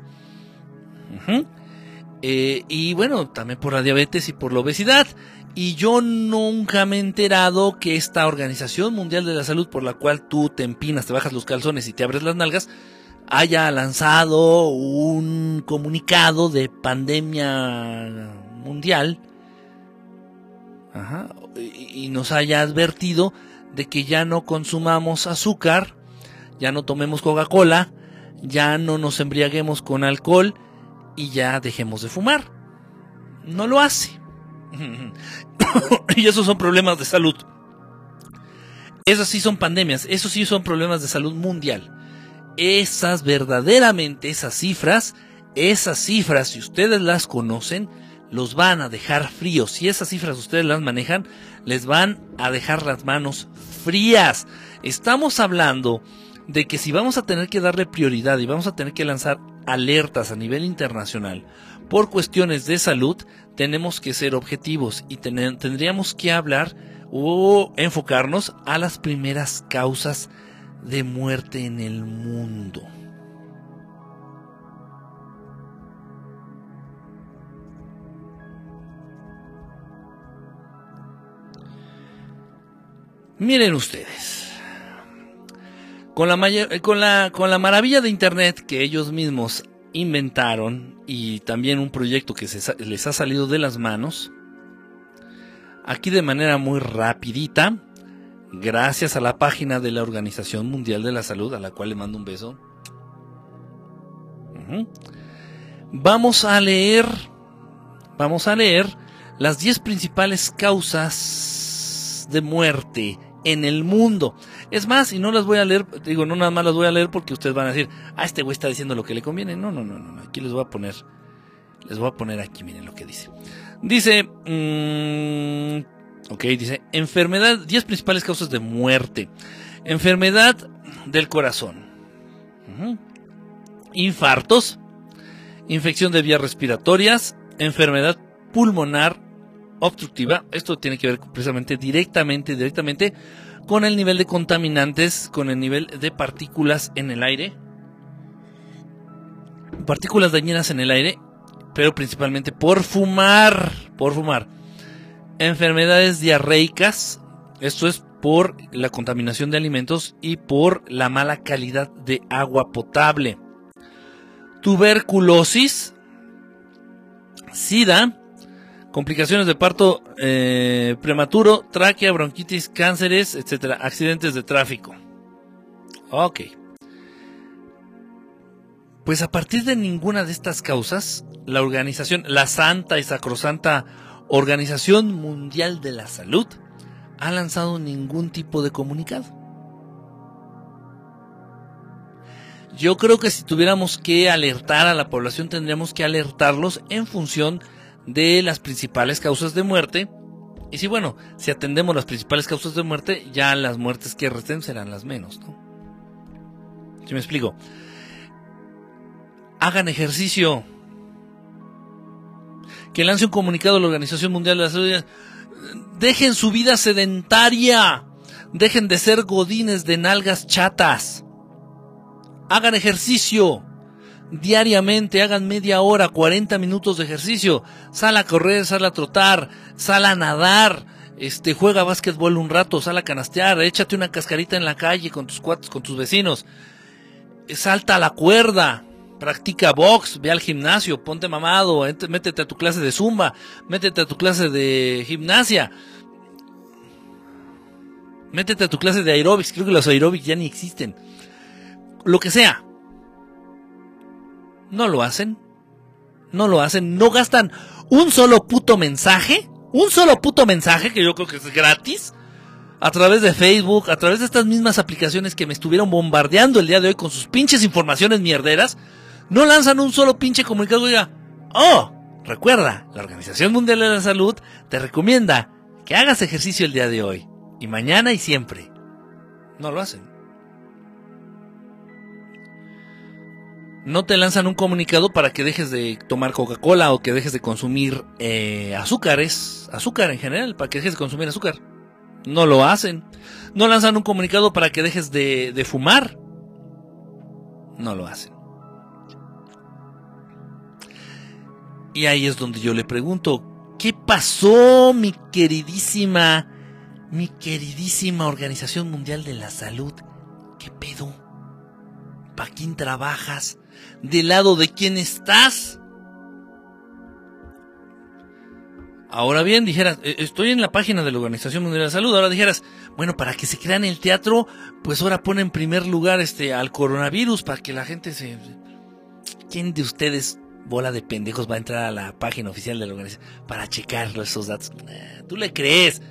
eh, y bueno también por la diabetes y por la obesidad y yo nunca me he enterado que esta Organización Mundial de la Salud, por la cual tú te empinas, te bajas los calzones y te abres las nalgas, haya lanzado un comunicado de pandemia mundial y nos haya advertido de que ya no consumamos azúcar, ya no tomemos Coca-Cola, ya no nos embriaguemos con alcohol y ya dejemos de fumar. No lo hace. y esos son problemas de salud. Esos sí son pandemias, esos sí son problemas de salud mundial. Esas verdaderamente, esas cifras, esas cifras, si ustedes las conocen, los van a dejar fríos. Si esas cifras ustedes las manejan, les van a dejar las manos frías. Estamos hablando de que si vamos a tener que darle prioridad y vamos a tener que lanzar alertas a nivel internacional por cuestiones de salud, tenemos que ser objetivos y tendríamos que hablar o enfocarnos a las primeras causas de muerte en el mundo. Miren ustedes, con la, con la, con la maravilla de Internet que ellos mismos inventaron y también un proyecto que les ha salido de las manos. Aquí de manera muy rapidita, gracias a la página de la Organización Mundial de la Salud, a la cual le mando un beso. Vamos a leer, vamos a leer las 10 principales causas de muerte en el mundo. Es más, y no las voy a leer, digo, no nada más las voy a leer porque ustedes van a decir, ah, este güey está diciendo lo que le conviene. No, no, no, no, aquí les voy a poner, les voy a poner aquí, miren lo que dice. Dice, mm, ok, dice, enfermedad, 10 principales causas de muerte. Enfermedad del corazón. Infartos, infección de vías respiratorias, enfermedad pulmonar obstructiva. Esto tiene que ver precisamente directamente, directamente con el nivel de contaminantes, con el nivel de partículas en el aire. Partículas dañinas en el aire, pero principalmente por fumar, por fumar. Enfermedades diarreicas, esto es por la contaminación de alimentos y por la mala calidad de agua potable. Tuberculosis, SIDA, complicaciones de parto eh, prematuro, tráquea, bronquitis, cánceres, etcétera, accidentes de tráfico. Ok. Pues a partir de ninguna de estas causas, la organización, la santa y sacrosanta Organización Mundial de la Salud, ha lanzado ningún tipo de comunicado. Yo creo que si tuviéramos que alertar a la población, tendríamos que alertarlos en función de las principales causas de muerte Y si bueno, si atendemos las principales causas de muerte, ya las muertes que resten serán las menos, ¿no? ¿Sí me explico? Hagan ejercicio. Que lance un comunicado a la Organización Mundial de la Salud. Dejen su vida sedentaria. Dejen de ser godines de nalgas chatas. Hagan ejercicio. Diariamente hagan media hora, 40 minutos de ejercicio. Sal a correr, sal a trotar, sal a nadar. Este, juega básquetbol un rato, sal a canastear, échate una cascarita en la calle con tus cuates, con tus vecinos. Salta a la cuerda, practica box, ve al gimnasio, ponte mamado, métete a tu clase de zumba, métete a tu clase de gimnasia. Métete a tu clase de aeróbics, creo que los aeróbics ya ni existen. Lo que sea. No lo hacen. No lo hacen. No gastan un solo puto mensaje. Un solo puto mensaje, que yo creo que es gratis. A través de Facebook, a través de estas mismas aplicaciones que me estuvieron bombardeando el día de hoy con sus pinches informaciones mierderas. No lanzan un solo pinche comunicado diga, oh, recuerda, la Organización Mundial de la Salud te recomienda que hagas ejercicio el día de hoy. Y mañana y siempre. No lo hacen. No te lanzan un comunicado para que dejes de tomar Coca-Cola o que dejes de consumir eh, azúcares, azúcar en general, para que dejes de consumir azúcar. No lo hacen. No lanzan un comunicado para que dejes de, de fumar. No lo hacen. Y ahí es donde yo le pregunto, ¿qué pasó, mi queridísima mi queridísima Organización Mundial de la Salud, ¿qué pedo? ¿Para quién trabajas? ¿Del lado de quién estás? Ahora bien, dijeras, eh, estoy en la página de la Organización Mundial de la Salud, ahora dijeras, bueno, para que se crean el teatro, pues ahora pone en primer lugar este al coronavirus para que la gente se ¿Quién de ustedes bola de pendejos va a entrar a la página oficial de la organización para checar esos datos? ¿Tú le crees?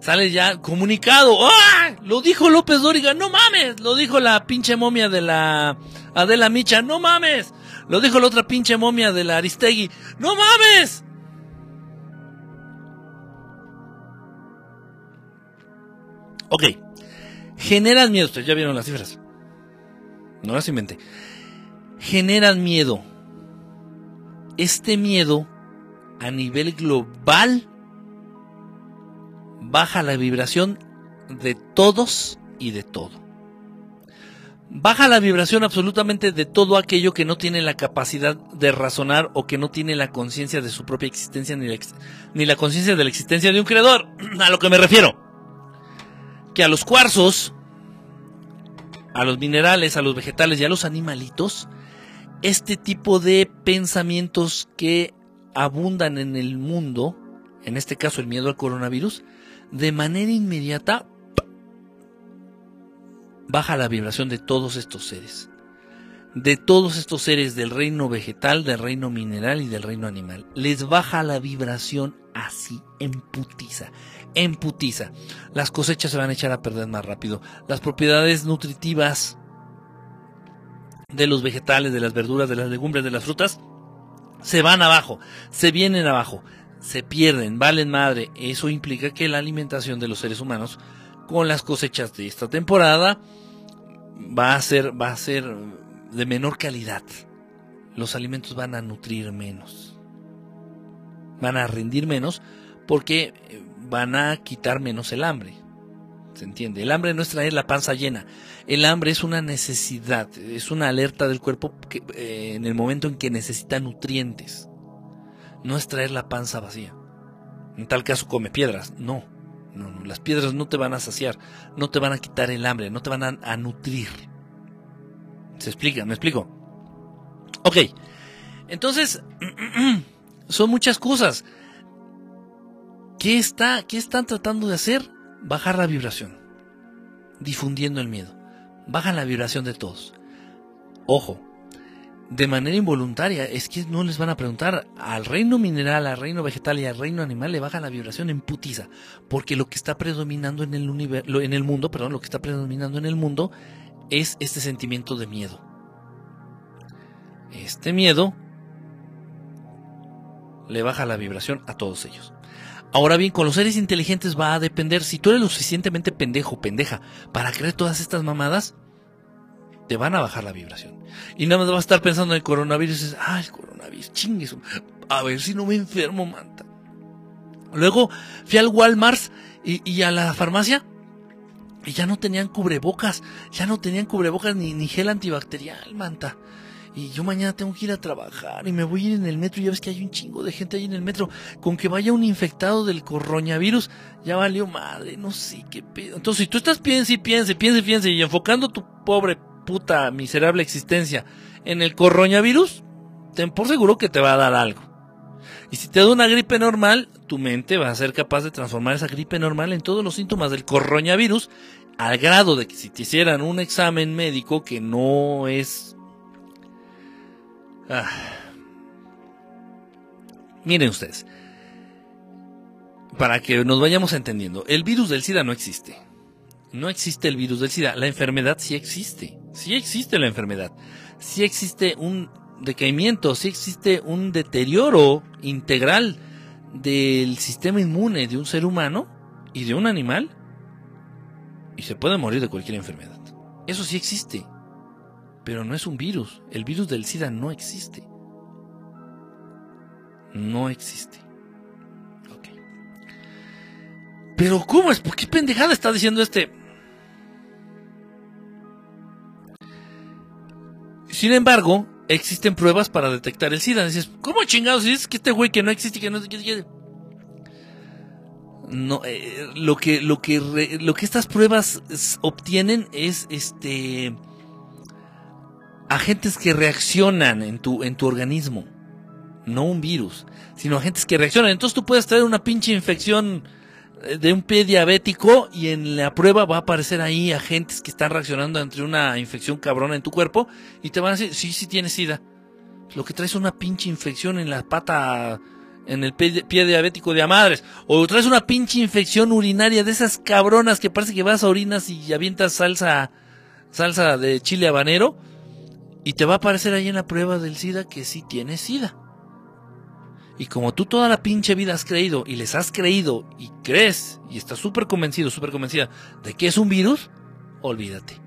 sale ya comunicado. ¡Ah! Lo dijo López Dóriga, no mames. Lo dijo la pinche momia de la Adela Micha, no mames. Lo dijo la otra pinche momia de la Aristegui, no mames. Ok. Generan miedo. Ustedes ya vieron las cifras. No las inventé. Generan miedo. Este miedo a nivel global baja la vibración de todos y de todo. Baja la vibración absolutamente de todo aquello que no tiene la capacidad de razonar o que no tiene la conciencia de su propia existencia ni la, ni la conciencia de la existencia de un creador. A lo que me refiero. Que a los cuarzos, a los minerales, a los vegetales y a los animalitos, este tipo de pensamientos que abundan en el mundo, en este caso el miedo al coronavirus, de manera inmediata baja la vibración de todos estos seres. De todos estos seres del reino vegetal, del reino mineral y del reino animal. Les baja la vibración así, en putiza. En putiza. Las cosechas se van a echar a perder más rápido. Las propiedades nutritivas de los vegetales, de las verduras, de las legumbres, de las frutas, se van abajo, se vienen abajo se pierden, valen madre. Eso implica que la alimentación de los seres humanos con las cosechas de esta temporada va a ser, va a ser de menor calidad. Los alimentos van a nutrir menos. Van a rendir menos porque van a quitar menos el hambre. ¿Se entiende? El hambre no es traer la panza llena. El hambre es una necesidad, es una alerta del cuerpo que, eh, en el momento en que necesita nutrientes no es traer la panza vacía. En tal caso come piedras. No, Las piedras no te van a saciar, no te van a quitar el hambre, no te van a, nutrir. ¿Se explica? ¿Me explico? Ok. Entonces, son muchas cosas. ¿Qué, está, ¿Qué están tratando de hacer? Bajar la vibración. Difundiendo el miedo. Bajan la vibración de todos. Ojo, de manera involuntaria. Es que no les van a preguntar al reino mineral, al reino vegetal y al reino animal le baja la vibración en putiza, porque lo que está predominando en el universo, en el mundo, perdón, lo que está predominando en el mundo es este sentimiento de miedo. Este miedo le baja la vibración a todos ellos. Ahora bien, con los seres inteligentes va a depender. Si tú eres lo suficientemente pendejo, pendeja, para creer todas estas mamadas, te van a bajar la vibración. Y nada más vas a estar pensando en el coronavirus y dices, ah, el coronavirus, chingues. A ver si no me enfermo, manta. Luego fui al Walmart y, y a la farmacia y ya no tenían cubrebocas, ya no tenían cubrebocas ni, ni gel antibacterial, manta. Y yo mañana tengo que ir a trabajar y me voy a ir en el metro y ya ves que hay un chingo de gente ahí en el metro. Con que vaya un infectado del coronavirus, ya valió madre, no sé qué pedo. Entonces, si tú estás piense y piense, piense, piense y enfocando tu pobre puta miserable existencia en el coronavirus, ten por seguro que te va a dar algo. Y si te da una gripe normal, tu mente va a ser capaz de transformar esa gripe normal en todos los síntomas del coronavirus, al grado de que si te hicieran un examen médico que no es... Ah. Miren ustedes, para que nos vayamos entendiendo, el virus del SIDA no existe. No existe el virus del SIDA. La enfermedad sí existe. Sí existe la enfermedad. Sí existe un decaimiento, sí existe un deterioro integral del sistema inmune de un ser humano y de un animal y se puede morir de cualquier enfermedad. Eso sí existe, pero no es un virus. El virus del SIDA no existe. No existe. Ok. Pero ¿cómo es? ¿Por qué pendejada está diciendo este? Sin embargo, existen pruebas para detectar el SIDA. Dices, ¿cómo chingados? es que este güey que no existe, que no que no eh, lo que lo que lo que estas pruebas obtienen es este agentes que reaccionan en tu en tu organismo no un virus sino agentes que reaccionan entonces tú puedes tener una pinche infección de un pie diabético y en la prueba va a aparecer ahí agentes que están reaccionando entre una infección cabrona en tu cuerpo y te van a decir, sí, sí tienes SIDA. Lo que traes es una pinche infección en la pata, en el pie, diabético de a madres. O traes una pinche infección urinaria de esas cabronas que parece que vas a orinas y avientas salsa, salsa de chile habanero. Y te va a aparecer ahí en la prueba del SIDA que sí tienes SIDA. Y como tú toda la pinche vida has creído y les has creído y crees y estás súper convencido, súper convencida de que es un virus, olvídate.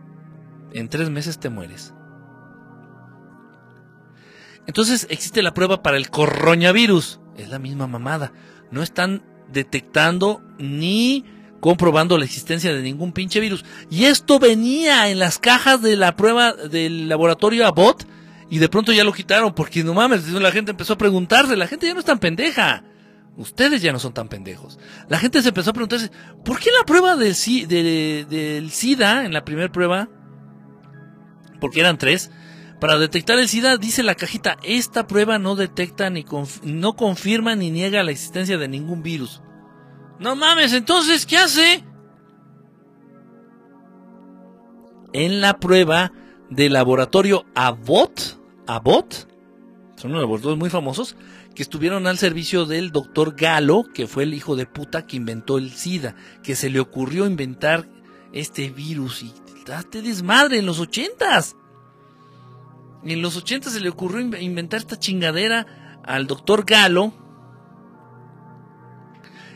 En tres meses te mueres. Entonces existe la prueba para el coronavirus. Es la misma mamada. No están detectando ni comprobando la existencia de ningún pinche virus. Y esto venía en las cajas de la prueba del laboratorio Abbott y de pronto ya lo quitaron porque no mames, la gente empezó a preguntarse, la gente ya no es tan pendeja. Ustedes ya no son tan pendejos. La gente se empezó a preguntarse, ¿por qué la prueba del, SIDA, en la primera prueba, porque eran tres, para detectar el SIDA, dice la cajita, esta prueba no detecta ni no confirma ni niega la existencia de ningún virus. No mames, entonces, ¿qué hace? En la prueba del laboratorio Abbott, Abbott, son unos laboratorios muy famosos, que estuvieron al servicio del doctor Galo, que fue el hijo de puta que inventó el SIDA, que se le ocurrió inventar este virus y date desmadre en los ochentas. En los ochentas se le ocurrió inventar esta chingadera al doctor Galo,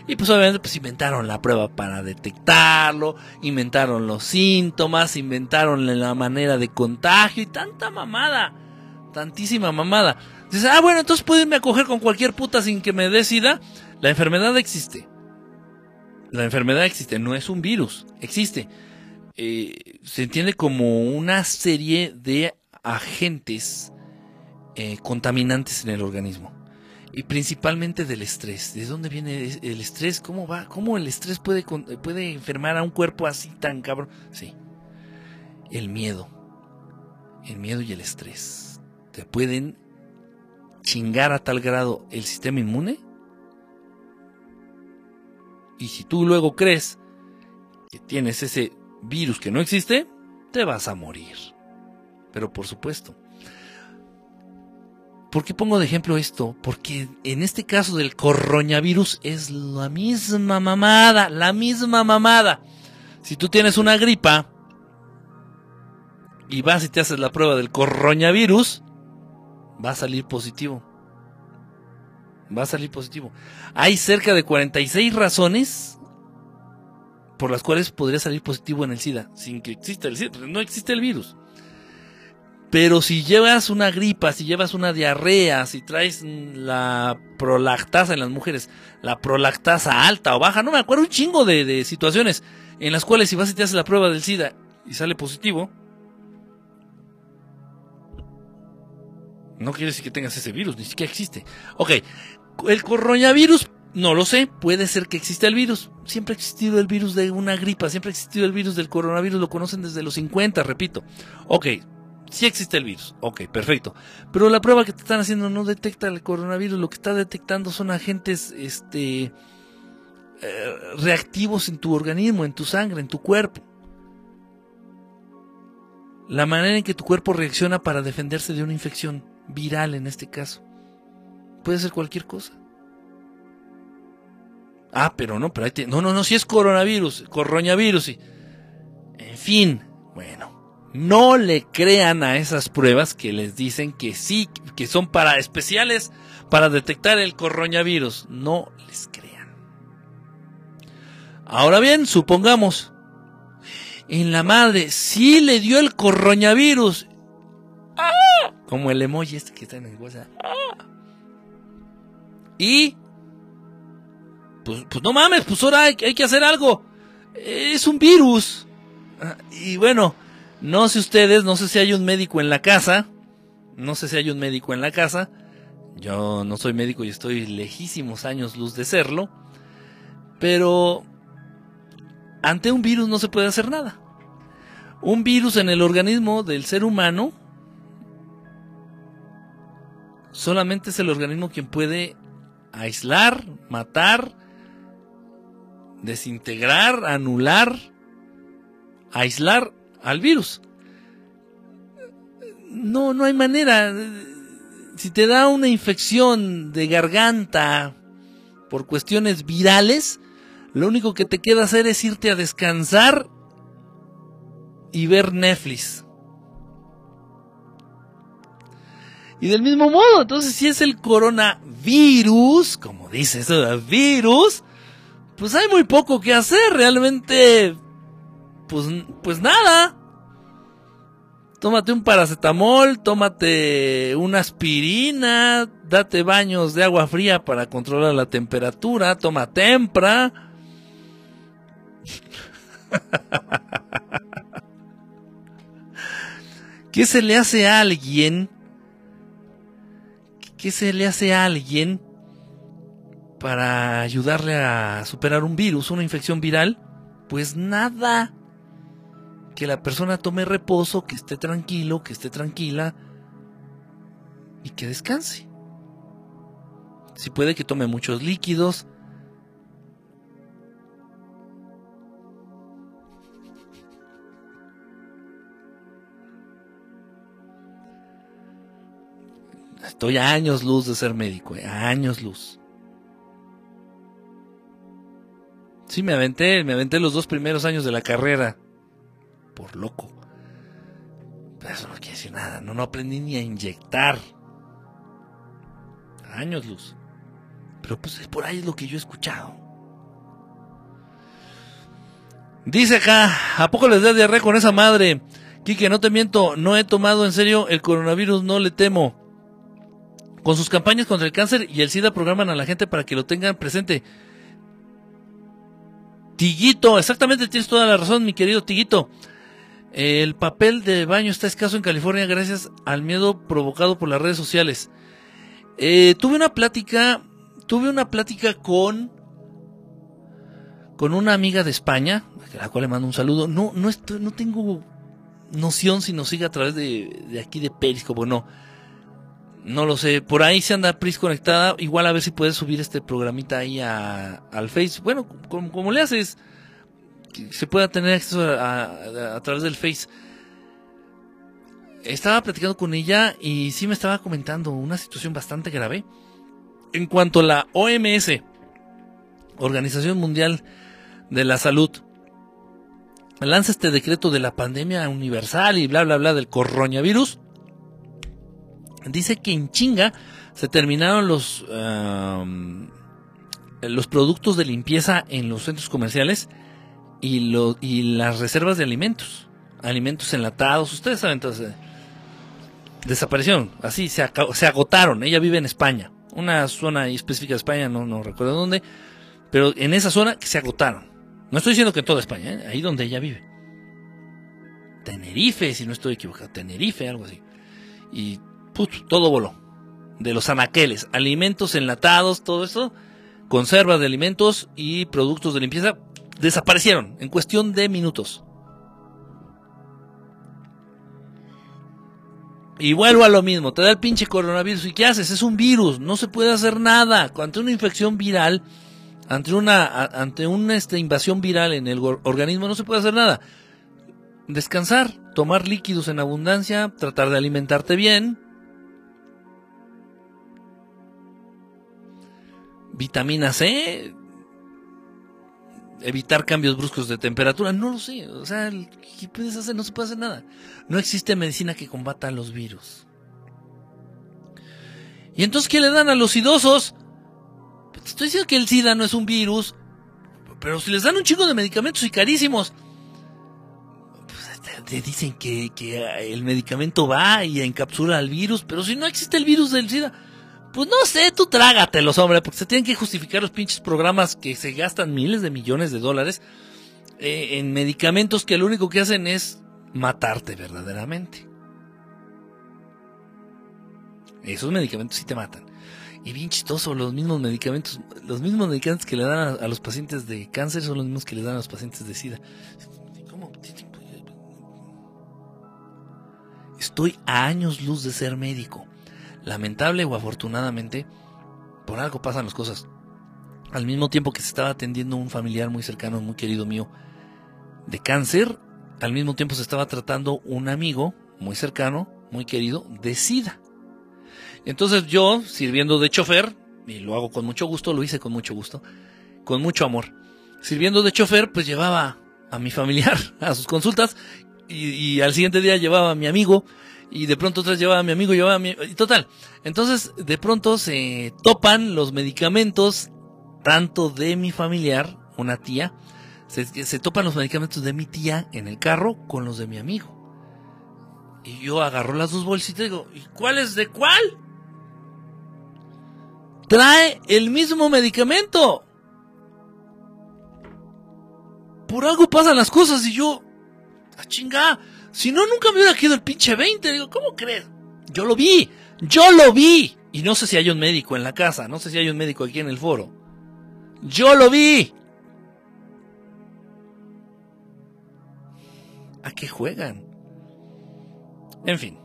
y pues obviamente pues inventaron la prueba para detectarlo, inventaron los síntomas, inventaron la manera de contagio y tanta mamada, tantísima mamada. Dices, ah bueno, entonces puedo irme coger con cualquier puta sin que me decida. La enfermedad existe. La enfermedad existe, no es un virus, existe. Eh, se entiende como una serie de agentes eh, contaminantes en el organismo y principalmente del estrés. ¿De dónde viene el estrés? ¿Cómo va? ¿Cómo el estrés puede, puede enfermar a un cuerpo así tan cabrón? Sí. El miedo. El miedo y el estrés. Te pueden chingar a tal grado el sistema inmune. Y si tú luego crees que tienes ese virus que no existe, te vas a morir. Pero por supuesto, ¿Por qué pongo de ejemplo esto? Porque en este caso del coronavirus es la misma mamada, la misma mamada. Si tú tienes una gripa y vas y te haces la prueba del coronavirus, va a salir positivo. va a salir positivo. Hay cerca de 46 razones por las cuales podría salir positivo en el SIDA, sin que exista el SIDA, no existe el virus. Pero si llevas una gripa, si llevas una diarrea, si traes la prolactasa en las mujeres, la prolactasa alta o baja, no me acuerdo un chingo de, de situaciones en las cuales si vas y te haces la prueba del SIDA y sale positivo, no quiere decir que tengas ese virus, ni siquiera existe. Ok, el coronavirus, no lo sé, puede ser que exista el virus. Siempre ha existido el virus de una gripa, siempre ha existido el virus del coronavirus, lo conocen desde los 50, repito. Ok, sí existe el virus, ok, perfecto. Pero la prueba que te están haciendo no detecta el coronavirus, lo que está detectando son agentes, este, eh, reactivos en tu organismo, en tu sangre, en tu cuerpo. La manera en que tu cuerpo reacciona para defenderse de una infección viral en este caso. Puede ser cualquier cosa. Ah, pero no, pero ahí te... no, no, no, si es coronavirus, coronavirus, sí. En fin, bueno, no le crean a esas pruebas que les dicen que sí, que son para especiales para detectar el coronavirus. No les crean. Ahora bien, supongamos, en la madre sí le dio el coronavirus. ¡Ah! Como el emoji este que está en el WhatsApp. ¡Ah! Y pues, pues, no mames, pues ahora hay, que hacer algo. Es un virus. Ah, y bueno, no sé ustedes, no sé si hay un médico en la casa. No sé si hay un médico en la casa. Yo no soy médico y estoy lejísimos años luz de serlo. Pero ante un virus no se puede hacer nada. Un virus en el organismo del ser humano solamente es el organismo quien puede aislar, matar desintegrar, anular, aislar al virus. No, no hay manera. Si te da una infección de garganta por cuestiones virales, lo único que te queda hacer es irte a descansar y ver Netflix. Y del mismo modo, entonces si es el coronavirus, como dice eso, virus, pues hay muy poco que hacer, realmente, pues, pues nada. Tómate un paracetamol, tómate una aspirina, date baños de agua fría para controlar la temperatura, toma tempra. ¿Qué se le hace a alguien? ¿Qué se le hace a alguien para ayudarle a superar un virus, una infección viral? Pues nada. Que la persona tome reposo, que esté tranquilo, que esté tranquila y que descanse. Si puede que tome muchos líquidos. Estoy a años luz de ser médico, eh, a años luz. Sí, me aventé, me aventé los dos primeros años de la carrera. Por loco. Pero eso no quiere decir nada. No, no aprendí ni a inyectar. Años luz. Pero pues por ahí es lo que yo he escuchado. Dice acá, ¿a poco les da diarrea con esa madre? Quique, no te miento, no he tomado en serio el coronavirus, no le temo. Con sus campañas contra el cáncer y el SIDA programan a la gente para que lo tengan presente. Tiguito, exactamente tienes toda la razón, mi querido Tiguito. El papel de baño está escaso en California gracias al miedo provocado por las redes sociales. Eh, tuve una plática, tuve una plática con con una amiga de España, a la cual le mando un saludo. No, no estoy, no tengo noción si nos sigue a través de, de aquí de Periscope no. No lo sé. Por ahí se anda Pris conectada. Igual a ver si puedes subir este programita ahí a, al Face. Bueno, como, le haces, se pueda tener acceso a, a, través del Face. Estaba platicando con ella y sí me estaba comentando una situación bastante grave. En cuanto a la OMS, Organización Mundial de la Salud, lanza este decreto de la pandemia universal y bla bla bla del coronavirus dice que en chinga se terminaron los, los productos de limpieza en los centros comerciales y, lo, y las reservas de alimentos, alimentos enlatados, ustedes saben, entonces, desaparecieron, así, se, se agotaron, ella vive en España, una zona específica de España, no, no recuerdo dónde, pero en esa zona se agotaron. No estoy diciendo que en toda España, ¿eh? ahí donde ella vive. Tenerife, si no estoy equivocado, Tenerife, algo así. Y todo voló. De los anaqueles, alimentos enlatados, todo eso, conservas de alimentos y productos de limpieza desaparecieron en cuestión de minutos. Y vuelvo a lo mismo, te da el pinche coronavirus y ¿qué haces? Es un virus, no se puede hacer nada. Ante una infección viral, ante una, ante una este, invasión viral en el organismo no se puede hacer nada. Descansar, tomar líquidos en abundancia, tratar de alimentarte bien. Vitamina C, evitar cambios bruscos de temperatura, no lo sé, o sea, ¿qué puedes hacer? No se puede hacer nada. No existe medicina que combata los virus. ¿Y entonces qué le dan a los idosos? Pues estoy diciendo que el SIDA no es un virus, pero si les dan un chico de medicamentos y carísimos, pues te, dicen que, que el medicamento va y encapsula al virus, pero si no existe el virus del SIDA, pues no sé, tú trágatelos, hombre, porque se tienen que justificar los pinches programas que se gastan miles de millones de dólares eh, en medicamentos que lo único que hacen es matarte verdaderamente. Esos medicamentos sí te matan. Y bien chistoso, los mismos medicamentos, los mismos medicamentos que le dan a, los pacientes de cáncer son los mismos que le dan a los pacientes de SIDA. ¿Cómo? Estoy a años luz de ser médico lamentable o afortunadamente, por algo pasan las cosas. Al mismo tiempo que se estaba atendiendo un familiar muy cercano, muy querido mío, de cáncer, al mismo tiempo se estaba tratando un amigo muy cercano, muy querido, de SIDA. Entonces yo, sirviendo de chofer, y lo hago con mucho gusto, lo hice con mucho gusto, con mucho amor. Sirviendo de chofer, pues llevaba a mi familiar a sus consultas y, al siguiente día llevaba a mi amigo y de pronto otra llevaba a mi amigo, llevaba a mi... Y total. Entonces, de pronto se topan los medicamentos, tanto de mi familiar, una tía, se, se topan los medicamentos de mi tía en el carro con los de mi amigo. Y yo agarro las dos bolsitas y digo, ¿y cuál es de cuál? Trae el mismo medicamento. Por algo pasan las cosas y yo, a chinga, si no, nunca me hubiera quedado el pinche 20. Digo, ¿cómo crees? Yo lo vi, yo lo vi. Y no sé si hay un médico en la casa, no sé si hay un médico aquí en el foro. Yo lo vi. ¿A qué juegan? En fin.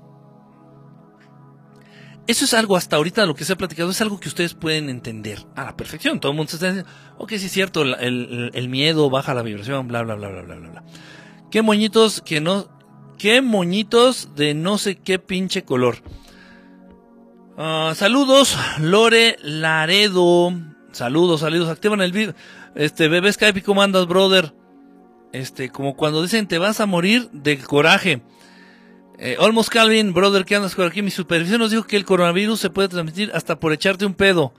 Eso es algo hasta ahorita lo que se ha platicado, es algo que ustedes pueden entender a la perfección. Todo el mundo se está diciendo, ok, sí es cierto, el, miedo baja la vibración, bla, bla, bla, bla, bla, bla. Qué moñitos que no Qué moñitos de no sé qué pinche color. Ah, saludos, Lore Laredo. Saludos, saludos. Activan el video. Este, bebé Skype, ¿cómo andas, brother? Este, como cuando dicen te vas a morir de coraje. Eh, Calvin, brother, ¿qué andas por aquí? Mi supervisión nos dijo que el coronavirus se puede transmitir hasta por echarte un pedo.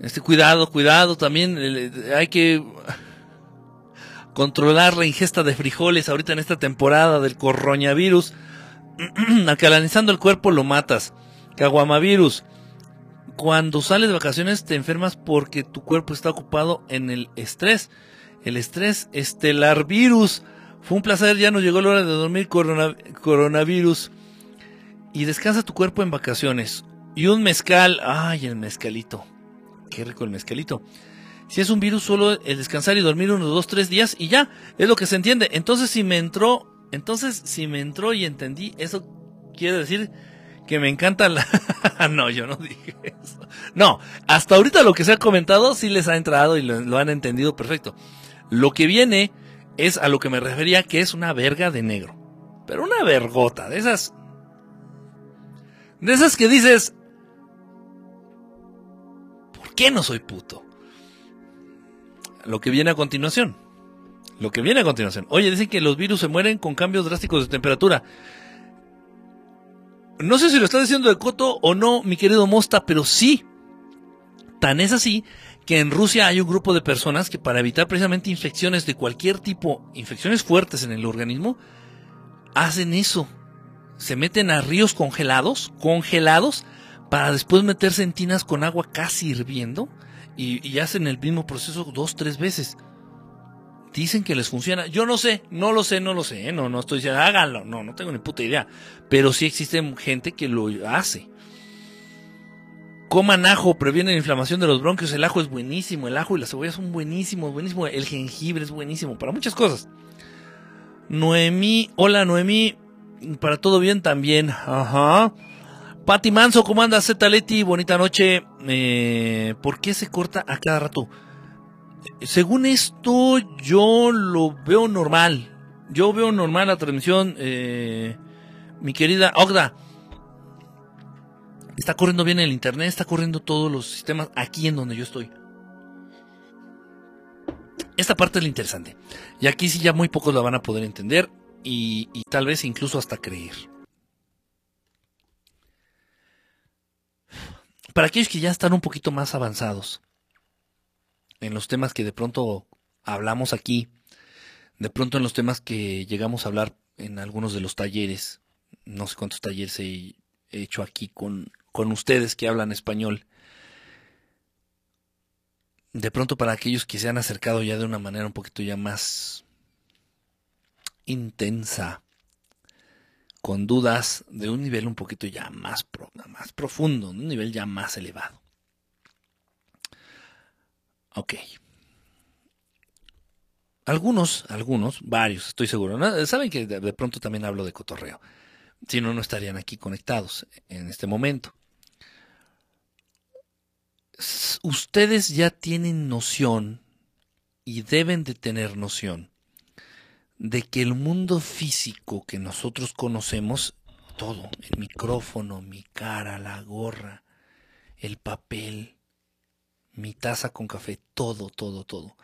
Este, cuidado, cuidado, también eh, hay que controlar la ingesta de frijoles ahorita en esta temporada del coronavirus. Alcalinizando el cuerpo lo matas. Caguamavirus. Cuando sales de vacaciones te enfermas porque tu cuerpo está ocupado en el estrés. El estrés estelar virus. Fue un placer, ya nos llegó la hora de dormir coronavirus. Y descansa tu cuerpo en vacaciones. Y un mezcal. Ay, el mezcalito. Qué rico el mezcalito. Si es un virus, solo el descansar y dormir unos dos, tres días y ya, es lo que se entiende. Entonces, si me entró, entonces, si me entró y entendí, eso quiere decir que me encanta la... no, yo no dije eso. No, hasta ahorita lo que se ha comentado sí les ha entrado y lo, han entendido perfecto. Lo que viene es a lo que me refería, que es una verga de negro. Pero una vergota, de esas... De esas que dices... ¿Por qué no soy puto? Lo que viene a continuación. Lo que viene a continuación. Oye, dicen que los virus se mueren con cambios drásticos de temperatura. No sé si lo está diciendo de Coto o no, mi querido Mosta, pero sí. Tan es así que en Rusia hay un grupo de personas que para evitar precisamente infecciones de cualquier tipo, infecciones fuertes en el organismo, hacen eso. Se meten a ríos congelados, congelados, para después meterse en tinas con agua casi hirviendo y, hacen el mismo proceso dos, tres veces dicen que les funciona. Yo no sé, no lo sé, no lo sé. ¿eh? No, no estoy diciendo háganlo. No, no tengo ni puta idea. Pero sí existe gente que lo hace. Coman ajo, previene la inflamación de los bronquios. El ajo es buenísimo. El ajo y la cebolla son buenísimos, buenísimo. El jengibre es buenísimo para muchas cosas. Noemí, hola Noemí. Para todo bien también. Ajá. Pati Manso, ¿cómo andas? Z Leti, bonita noche. Eh, ¿Por qué se corta a cada rato? según esto, yo lo veo normal. Yo veo normal la transmisión. Eh, mi querida Ogda. Está corriendo bien el internet, está corriendo todos los sistemas aquí en donde yo estoy. Esta parte es la interesante. Y aquí sí ya muy pocos la van a poder entender y tal vez incluso hasta creer. Para aquellos que ya están un poquito más avanzados, en los temas que de pronto hablamos aquí, de pronto en los temas que llegamos a hablar en algunos de los talleres, no sé cuántos talleres he hecho aquí con, con ustedes que hablan español. De pronto para aquellos que se han acercado ya de una manera un poquito ya más intensa, con dudas de un nivel un poquito ya más, más profundo, un nivel ya más elevado. Ok. Algunos, algunos, varios, estoy seguro. Saben que de pronto también hablo de cotorreo. Si no, no estarían aquí conectados en este momento. Ustedes ya tienen noción y deben de tener noción de que el mundo físico que nosotros conocemos, todo, el micrófono, mi cara, la gorra, el papel, mi taza con café, todo, todo, todo.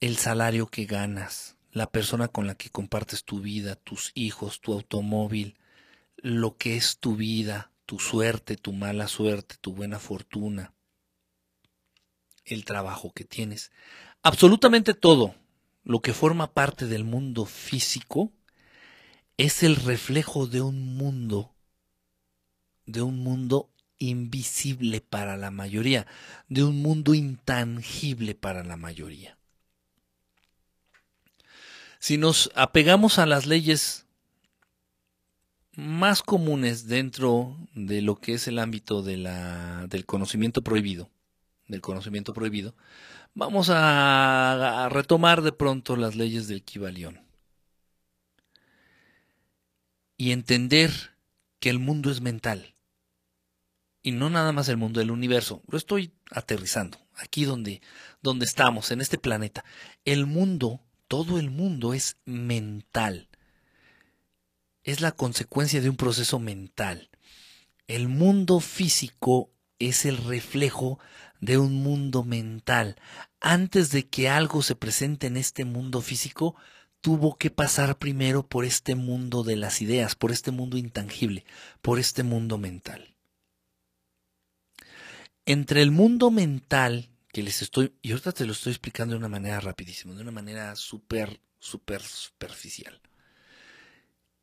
El salario que ganas, la persona con la que compartes tu vida, tus hijos, tu automóvil, lo que es tu vida, tu suerte, tu mala suerte, tu buena fortuna, el trabajo que tienes. Absolutamente todo lo que forma parte del mundo físico es el reflejo de un mundo, de un mundo invisible para la mayoría, de un mundo intangible para la mayoría. Si nos apegamos a las leyes más comunes dentro de lo que es el ámbito del conocimiento prohibido, del conocimiento prohibido, vamos a, retomar de pronto las leyes del Kibalión y entender que el mundo es mental y no nada más el mundo del universo. Lo estoy aterrizando aquí donde, donde estamos, en este planeta. El mundo, todo el mundo es mental. Es la consecuencia de un proceso mental. El mundo físico es el reflejo de un mundo mental. Antes de que algo se presente en este mundo físico, tuvo que pasar primero por este mundo de las ideas, por este mundo intangible, por este mundo mental entre el mundo mental que les estoy, y ahorita te lo estoy explicando de una manera rapidísima, de una manera súper, súper superficial.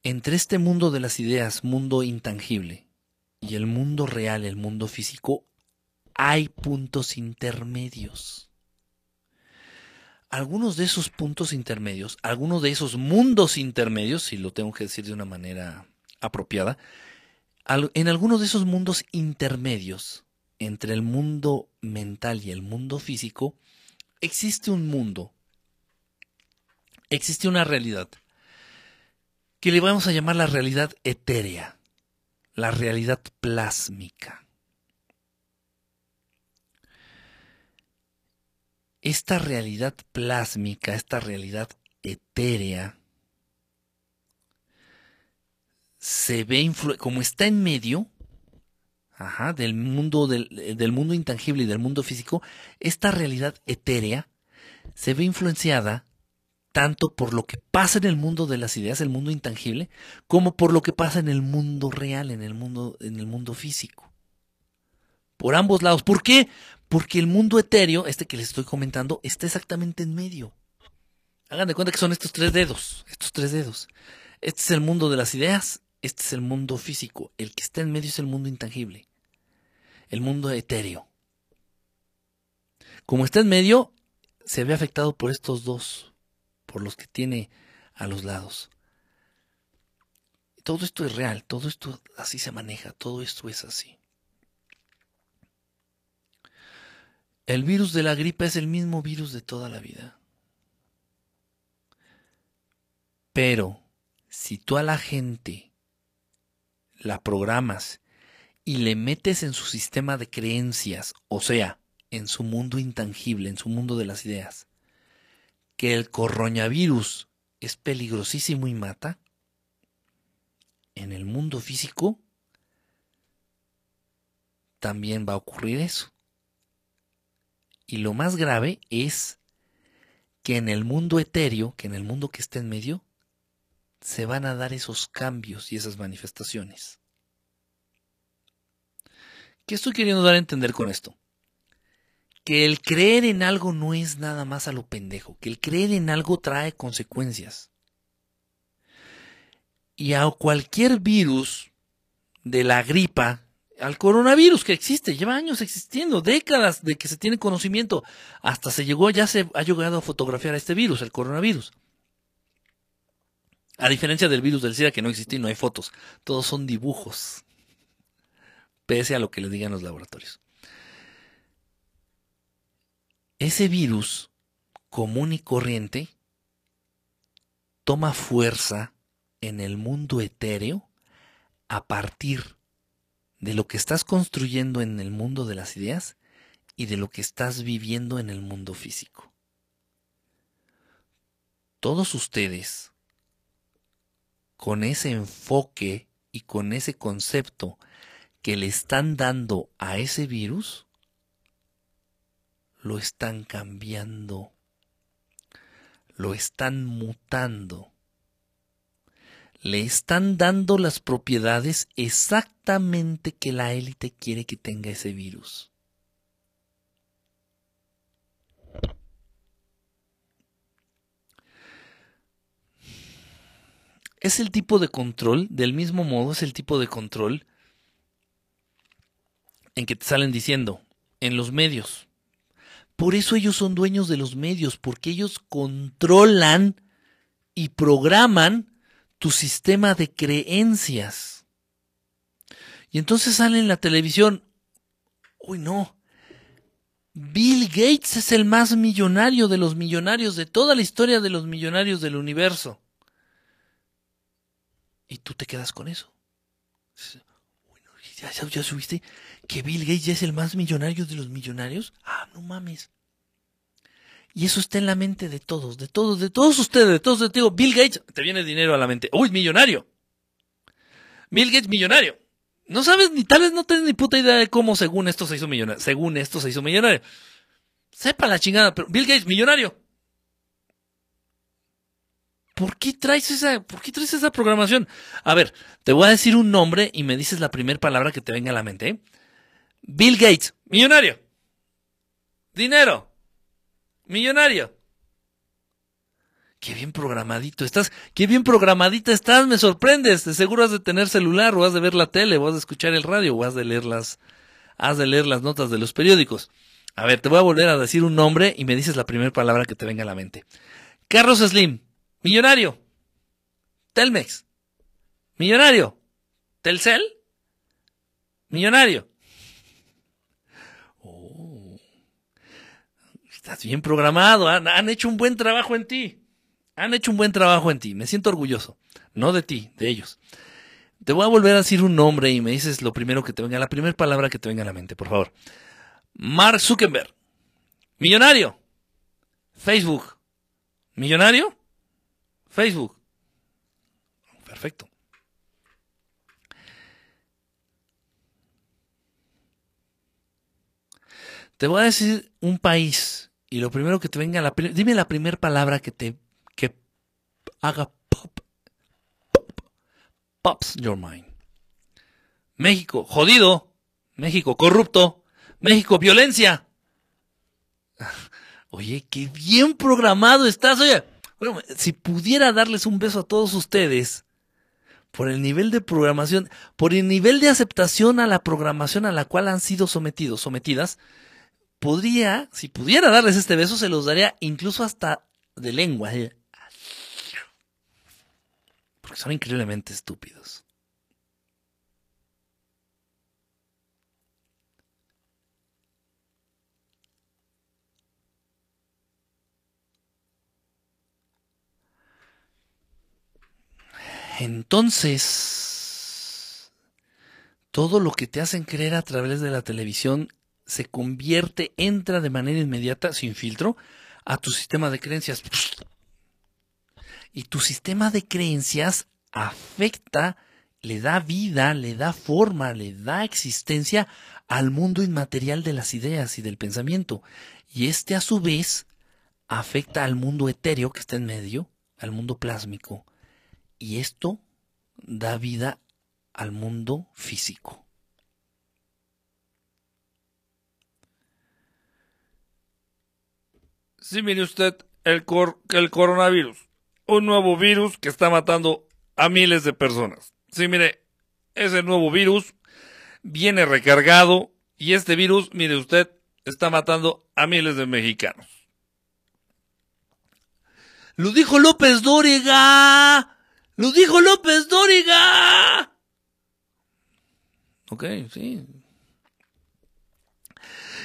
Entre este mundo de las ideas, mundo intangible, y el mundo real, el mundo físico, hay puntos intermedios. Algunos de esos puntos intermedios, algunos de esos mundos intermedios, si lo tengo que decir de una manera apropiada, en algunos de esos mundos intermedios entre el mundo mental y el mundo físico, existe un mundo, existe una realidad, que le vamos a llamar la realidad etérea, la realidad plásmica. Esta realidad plásmica, esta realidad etérea, se ve como está en medio, del mundo del, del mundo intangible y del mundo físico, esta realidad etérea se ve influenciada tanto por lo que pasa en el mundo de las ideas, el mundo intangible, como por lo que pasa en el mundo real, en el mundo, en el mundo físico. Por ambos lados. ¿Por qué? Porque el mundo etéreo, este que les estoy comentando, está exactamente en medio. Hagan de cuenta que son estos tres dedos, estos tres dedos. Este es el mundo de las ideas, este es el mundo físico. El que está en medio es el mundo intangible, el mundo etéreo. Como está en medio, se ve afectado por estos dos, por los que tiene a los lados. Todo esto es real, todo esto así se maneja, todo esto es así. El virus de la gripe es el mismo virus de toda la vida. Pero si tú a la gente la programas y le metes en su sistema de creencias, o sea, en su mundo intangible, en su mundo de las ideas, que el coronavirus es peligrosísimo y mata, en el mundo físico también va a ocurrir eso. Y lo más grave es que en el mundo etéreo, que en el mundo que está en medio, se van a dar esos cambios y esas manifestaciones. ¿Qué estoy queriendo dar a entender con esto? Que el creer en algo no es nada más a lo pendejo, que el creer en algo trae consecuencias. Y a cualquier virus de la gripa, al coronavirus que existe, lleva años existiendo, décadas de que se tiene conocimiento, hasta se llegó, ya se ha llegado a fotografiar a este virus, el coronavirus. A diferencia del virus del SIDA que no existe y no hay fotos, todos son dibujos, pese a lo que les digan los laboratorios. Ese virus común y corriente toma fuerza en el mundo etéreo a partir de lo que estás construyendo en el mundo de las ideas y de lo que estás viviendo en el mundo físico. Todos ustedes con ese enfoque y con ese concepto que le están dando a ese virus, lo están cambiando, lo están mutando, le están dando las propiedades exactamente que la élite quiere que tenga ese virus. es el tipo de control, del mismo modo es el tipo de control en que te salen diciendo, en los medios. Por eso ellos son dueños de los medios, porque ellos controlan y programan tu sistema de creencias. Y entonces sale en la televisión, uy no, Bill Gates es el más millonario de los millonarios de toda la historia de los millonarios del universo. Y tú te quedas con eso. Bueno, ¿ya, ya, subiste que Bill Gates ya es el más millonario de los millonarios? Ah, no mames. Y eso está en la mente de todos, de todos, de todos ustedes, de todos. Te digo, Bill Gates, te viene dinero a la mente. Uy, millonario. Bill Gates, millonario. No sabes ni tal vez no tienes ni puta idea de cómo según esto se hizo millonario. Según esto se hizo millonario. Sepa la chingada, pero Bill Gates, millonario. ¿Por qué traes esa, por qué traes esa programación? A ver, te voy a decir un nombre y me dices la primera palabra que te venga a la mente. Bill Gates, millonario. Dinero. Millonario. Qué bien programadito estás, qué bien programadita estás, me sorprendes. De seguro has de tener celular, o has de ver la tele, o has de escuchar el radio, o has de leer las, has de leer las notas de los periódicos. A ver, te voy a volver a decir un nombre y me dices la primera palabra que te venga a la mente. Carlos Slim. Millonario. Telmex. Millonario. Telcel. Millonario. Oh. Estás bien programado. Han, han, hecho un buen trabajo en ti. Han hecho un buen trabajo en ti. Me siento orgulloso. No de ti, de ellos. Te voy a volver a decir un nombre y me dices lo primero que te venga, la primera palabra que te venga a la mente, por favor. Mark Zuckerberg. Millonario. Facebook. Millonario. Facebook. Perfecto. Te voy a decir un país y lo primero que te venga, la, dime la primera palabra que te que haga pop, pop, pops your mind. México, jodido. México, corrupto. México, violencia. Oye, qué bien programado estás. Oye, si pudiera darles un beso a todos ustedes por el nivel de programación, por el nivel de aceptación a la programación a la cual han sido sometidos, sometidas, podría, si pudiera darles este beso, se los daría incluso hasta de lengua. ¿eh? Porque son increíblemente estúpidos. Entonces, todo lo que te hacen creer a través de la televisión se convierte, entra de manera inmediata, sin filtro, a tu sistema de creencias. Y tu sistema de creencias afecta, le da vida, le da forma, le da existencia al mundo inmaterial de las ideas y del pensamiento. Y este a su vez afecta al mundo etéreo que está en medio, al mundo plásmico, y esto da vida al mundo físico. Sí, mire usted, el, el coronavirus, un nuevo virus que está matando a miles de personas. Sí, mire, ese nuevo virus viene recargado y este virus, mire usted, está matando a miles de mexicanos. Lo dijo López Dóriga. ¡Lo dijo López Dóriga! Ok, sí.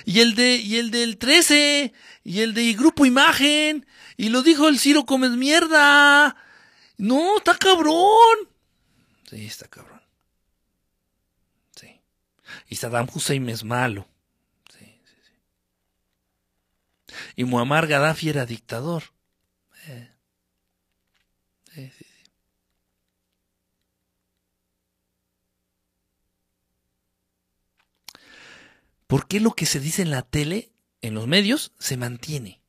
Y el de, y el del 13, y el de Grupo Imagen, y lo dijo el Ciro Comes Mierda. No, está cabrón. Sí, está cabrón. Sí. Y Saddam Hussein es malo. Sí, sí, sí. Y Muammar Gaddafi era dictador. Eh. Sí, sí. ¿Por qué lo que se dice en la tele, en los medios, se mantiene?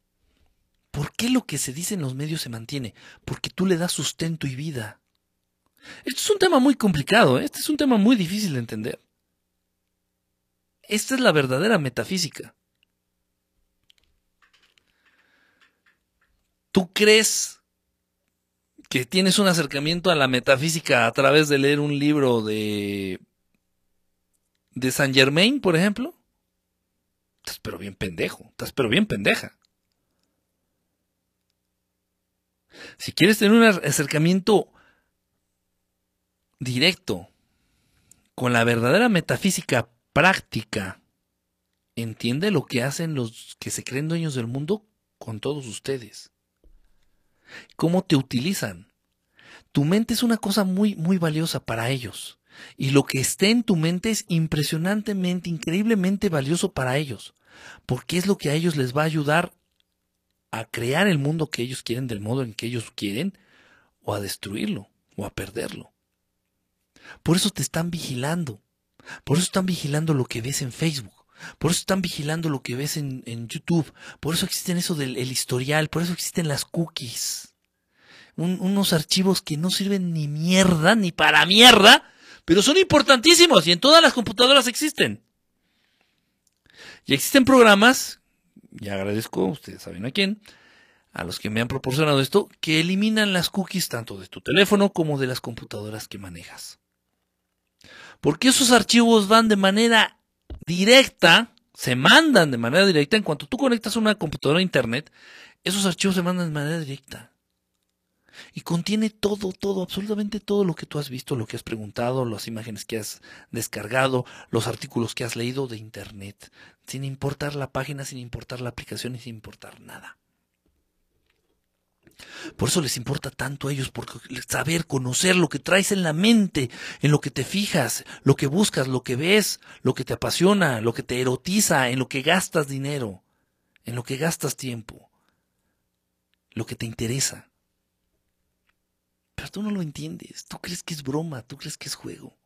¿Por qué lo que se dice en los medios se mantiene? Porque tú le das sustento y vida. Esto es un tema muy complicado, ¿eh? este es un tema muy difícil de entender. Esta es la verdadera metafísica. ¿Tú crees que tienes un acercamiento a la metafísica a través de leer un libro de de Saint Germain, por ejemplo? Estás pero bien pendejo, estás pero bien pendeja. Si quieres tener un acercamiento directo con la verdadera metafísica práctica, entiende lo que hacen los que se creen dueños del mundo con todos ustedes. Cómo te utilizan. Tu mente es una cosa muy, muy valiosa para ellos. Y lo que esté en tu mente es impresionantemente, increíblemente valioso para ellos, porque es lo que a ellos les va a ayudar a crear el mundo que ellos quieren del modo en que ellos quieren, o a destruirlo, o a perderlo. Por eso te están vigilando, por eso están vigilando lo que ves en Facebook, por eso están vigilando lo que ves en, YouTube, por eso existen eso del historial, por eso existen las cookies. unos archivos que no sirven ni mierda, ni para mierda, pero son importantísimos y en todas las computadoras existen. Y existen programas, y agradezco, ustedes saben a quién, a los que me han proporcionado esto, que eliminan las cookies tanto de tu teléfono como de las computadoras que manejas. Porque esos archivos van de manera directa, se mandan de manera directa, en cuanto tú conectas una computadora a internet, esos archivos se mandan de manera directa y contiene todo, todo, absolutamente todo lo que tú has visto, lo que has preguntado, las imágenes que has descargado, los artículos que has leído de Internet, sin importar la página, sin importar la aplicación y sin importar nada. Por eso les importa tanto a ellos, porque saber, conocer lo que traes en la mente, en lo que te fijas, lo que buscas, lo que ves, lo que te apasiona, lo que te erotiza, en lo que gastas dinero, en lo que gastas tiempo, lo que te interesa. Tú no lo entiendes. Tú crees que es broma, tú crees que es juego.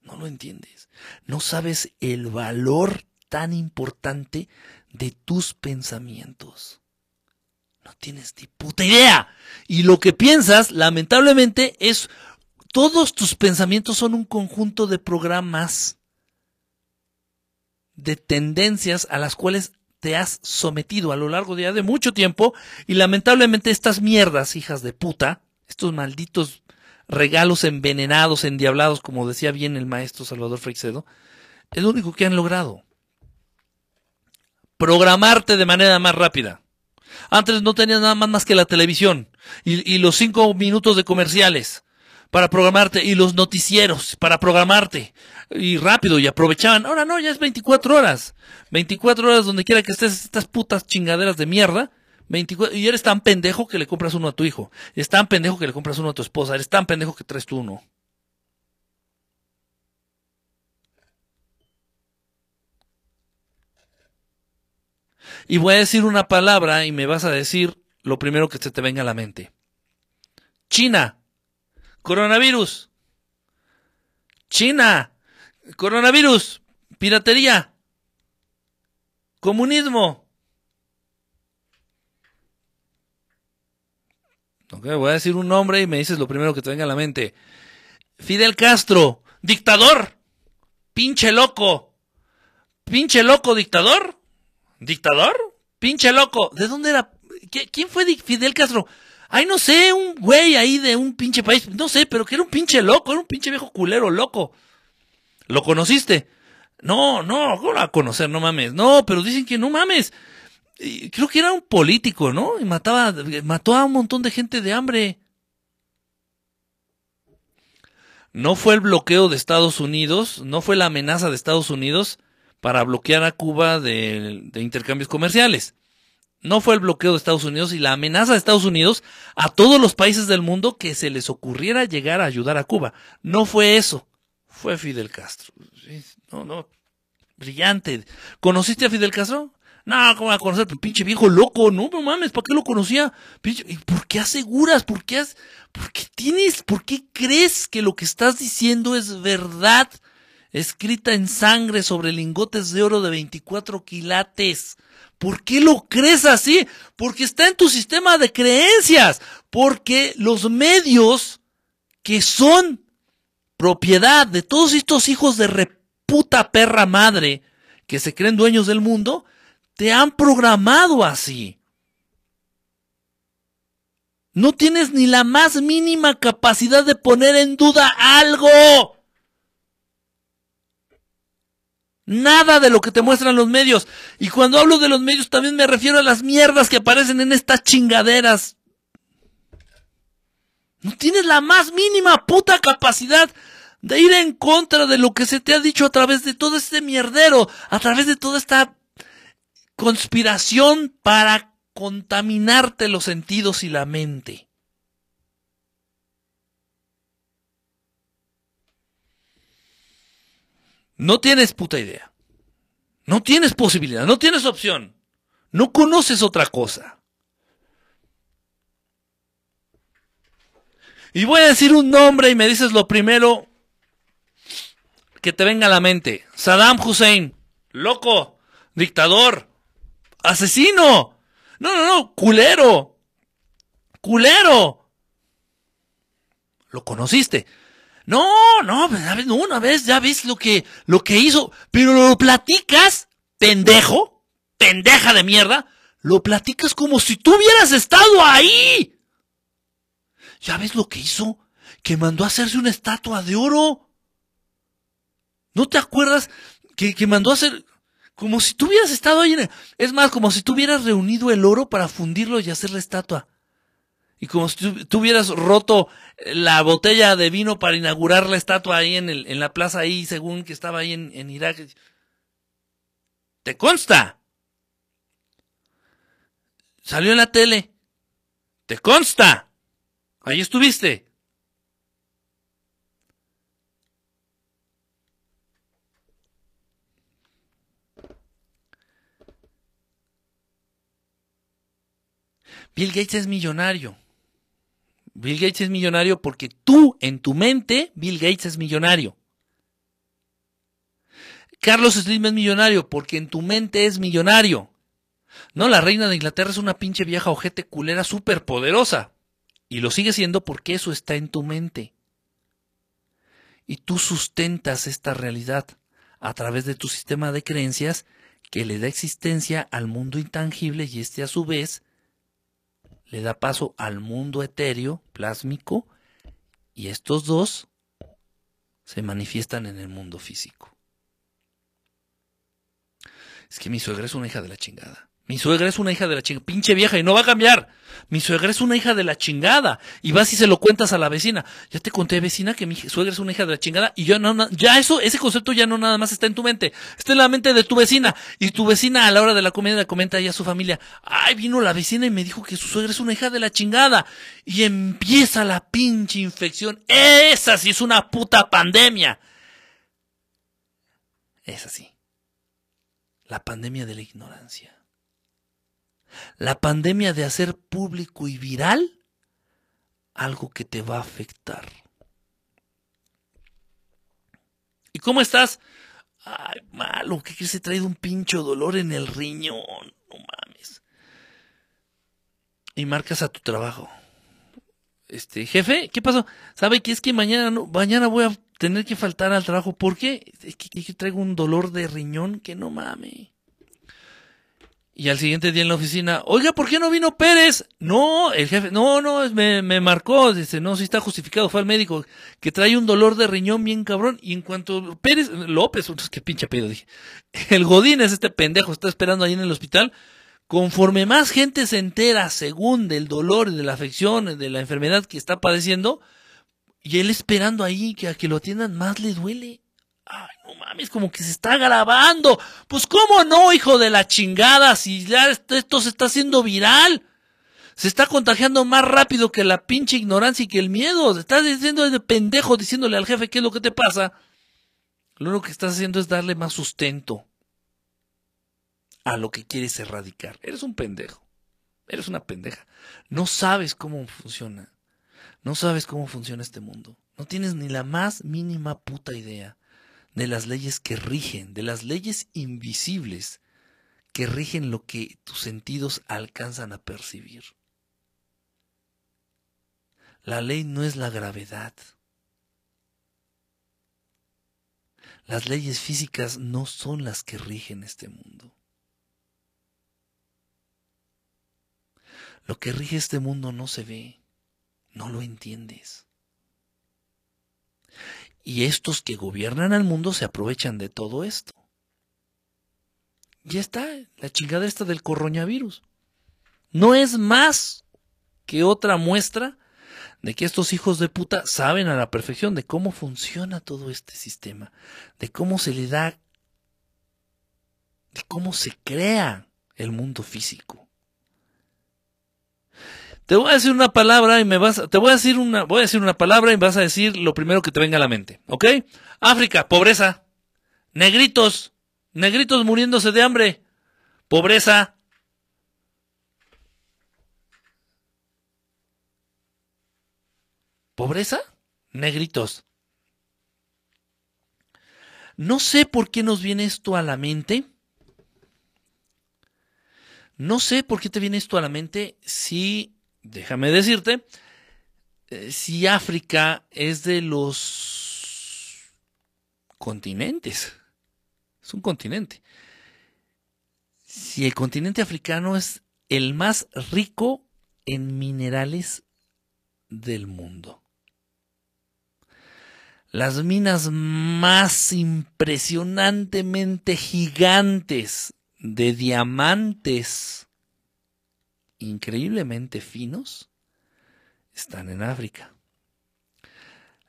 No lo entiendes. No sabes el valor tan importante de tus pensamientos. No tienes ni puta idea. Y lo que piensas, lamentablemente, es todos tus pensamientos son un conjunto de programas, de tendencias a las cuales te has sometido a lo largo de, ya de mucho tiempo y lamentablemente estas mierdas, hijas de puta, estos malditos regalos envenenados, endiablados, como decía bien el maestro Salvador Freixedo, es lo único que han logrado. Programarte de manera más rápida. Antes no tenías nada más, más que la televisión y, y los cinco minutos de comerciales para programarte y los noticieros para programarte y rápido y aprovechaban. Ahora no, ya es 24 horas. 24 horas donde quiera que estés estas putas chingaderas de mierda 24, y eres tan pendejo que le compras uno a tu hijo. Eres tan pendejo que le compras uno a tu esposa. Eres tan pendejo que traes tú uno. Y voy a decir una palabra y me vas a decir lo primero que se te venga a la mente. China. Coronavirus. China. Coronavirus. Piratería. Comunismo. voy a decir un nombre y me dices lo primero que te venga a la mente. Fidel Castro, dictador. Pinche loco. Pinche loco, dictador. ¿Dictador? Pinche loco. ¿De dónde era? ¿Quién fue Fidel Castro? Ay, no sé, un güey ahí de un pinche país. No sé, pero que era un pinche loco, era un pinche viejo culero loco. ¿Lo conociste? No, no, ¿cómo lo va a conocer? No mames. No, pero dicen que no mames creo que era un político, ¿no? Y mataba, mató a un montón de gente de hambre. No fue el bloqueo de Estados Unidos, no fue la amenaza de Estados Unidos para bloquear a Cuba de, de intercambios comerciales. No fue el bloqueo de Estados Unidos y la amenaza de Estados Unidos a todos los países del mundo que se les ocurriera llegar a ayudar a Cuba. No fue eso. Fue Fidel Castro. No, no. Brillante. ¿Conociste a Fidel Castro? No, ¿cómo va a conocer? Pinche viejo loco, no, no mames, ¿para qué lo conocía? ¿Y por qué aseguras? ¿Por qué, has, ¿Por qué tienes? ¿Por qué crees que lo que estás diciendo es verdad? Escrita en sangre sobre lingotes de oro de 24 quilates. ¿Por qué lo crees así? Porque está en tu sistema de creencias. Porque los medios que son propiedad de todos estos hijos de reputa perra madre que se creen dueños del mundo, te han programado así. No tienes ni la más mínima capacidad de poner en duda algo. Nada de lo que te muestran los medios. Y cuando hablo de los medios también me refiero a las mierdas que aparecen en estas chingaderas. No tienes la más mínima puta capacidad de ir en contra de lo que se te ha dicho a través de todo este mierdero, a través de toda esta conspiración para contaminarte los sentidos y la mente. No tienes puta idea. No tienes posibilidad, no tienes opción. No conoces otra cosa. Y voy a decir un nombre y me dices lo primero que te venga a la mente. Saddam Hussein, loco, dictador, asesino. No, no, no, culero. Culero. ¿Lo conociste? No, no, pues, una vez ya ves lo que, lo que hizo, pero lo platicas, pendejo, pendeja de mierda, lo platicas como si tú hubieras estado ahí. ¿Ya ves lo que hizo? Que mandó a hacerse una estatua de oro. ¿No te acuerdas que, que mandó a hacer como si tú hubieras estado ahí. Es más, como si tú hubieras reunido el oro para fundirlo y hacer la estatua. Y como si tú hubieras roto la botella de vino para inaugurar la estatua ahí en, el, en la plaza ahí, según que estaba ahí en, en Irak. ¿Te consta? Salió en la tele. ¿Te consta? Ahí estuviste. Bill Gates es millonario. Bill Gates es millonario porque tú, en tu mente, Bill Gates es millonario. Carlos Slim es millonario porque en tu mente es millonario. No, la reina de Inglaterra es una pinche vieja ojete culera súper poderosa. Y lo sigue siendo porque eso está en tu mente. Y tú sustentas esta realidad a través de tu sistema de creencias que le da existencia al mundo intangible y este a su vez le da paso al mundo etéreo, plásmico, y estos dos se manifiestan en el mundo físico. Es que mi suegra es una hija de la chingada. Mi suegra es una hija de la chingada, pinche vieja, y no va a cambiar. Mi suegra es una hija de la chingada. Y vas y se lo cuentas a la vecina. Ya te conté, vecina, que mi suegra es una hija de la chingada. Y yo no, ya eso, ese concepto ya no nada más está en tu mente. Está en la mente de tu vecina. Y tu vecina a la hora de la comida comenta ahí a su familia. Ay, vino la vecina y me dijo que su suegra es una hija de la chingada. Y empieza la pinche infección. Esa sí es una puta pandemia. Es así. La pandemia de la ignorancia la pandemia de hacer público y viral algo que te va a afectar. ¿Y cómo estás? Ay, malo, ¿qué crees? He traído un pincho dolor en el riñón. No mames. Y marcas a tu trabajo. Este, jefe, ¿qué pasó? ¿Sabe que es que mañana no, mañana voy a tener que faltar al trabajo? ¿Por qué? Es que, que traigo un dolor de riñón que no mames. Y al siguiente día en la oficina, oiga, ¿por qué no vino Pérez? No, el jefe, no, no, me, me marcó, dice, no, si está justificado, fue al médico, que trae un dolor de riñón bien cabrón, y en cuanto Pérez, López, qué pinche pedo, dije, el Godín es este pendejo, está esperando ahí en el hospital, conforme más gente se entera, según del dolor de la afección, de la enfermedad que está padeciendo, y él esperando ahí que a que lo atiendan, más le duele. Ay, no mames, como que se está grabando. Pues cómo no, hijo de la chingada, si ya esto se está haciendo viral. Se está contagiando más rápido que la pinche ignorancia y que el miedo. Se está diciendo de pendejo diciéndole al jefe qué es lo que te pasa. Lo único que estás haciendo es darle más sustento a lo que quieres erradicar. Eres un pendejo. Eres una pendeja. No sabes cómo funciona. No sabes cómo funciona este mundo. No tienes ni la más mínima puta idea de las leyes que rigen, de las leyes invisibles que rigen lo que tus sentidos alcanzan a percibir. La ley no es la gravedad. Las leyes físicas no son las que rigen este mundo. Lo que rige este mundo no se ve, no lo entiendes. Y estos que gobiernan al mundo se aprovechan de todo esto. Ya está, la chingada esta del coronavirus. No es más que otra muestra de que estos hijos de puta saben a la perfección de cómo funciona todo este sistema, de cómo se le da, de cómo se crea el mundo físico. Te voy a decir una palabra y me vas, te voy a decir una, voy a decir una palabra y vas a decir lo primero que te venga a la mente, ¿ok? África, pobreza. Negritos, negritos muriéndose de hambre. Pobreza. ¿Pobreza? Negritos. No sé por qué nos viene esto a la mente. No sé por qué te viene esto a la mente si déjame decirte, eh, si África es de los continentes, es un continente, si el continente africano es el más rico en minerales del mundo. Las minas más impresionantemente gigantes de diamantes increíblemente finos están en África.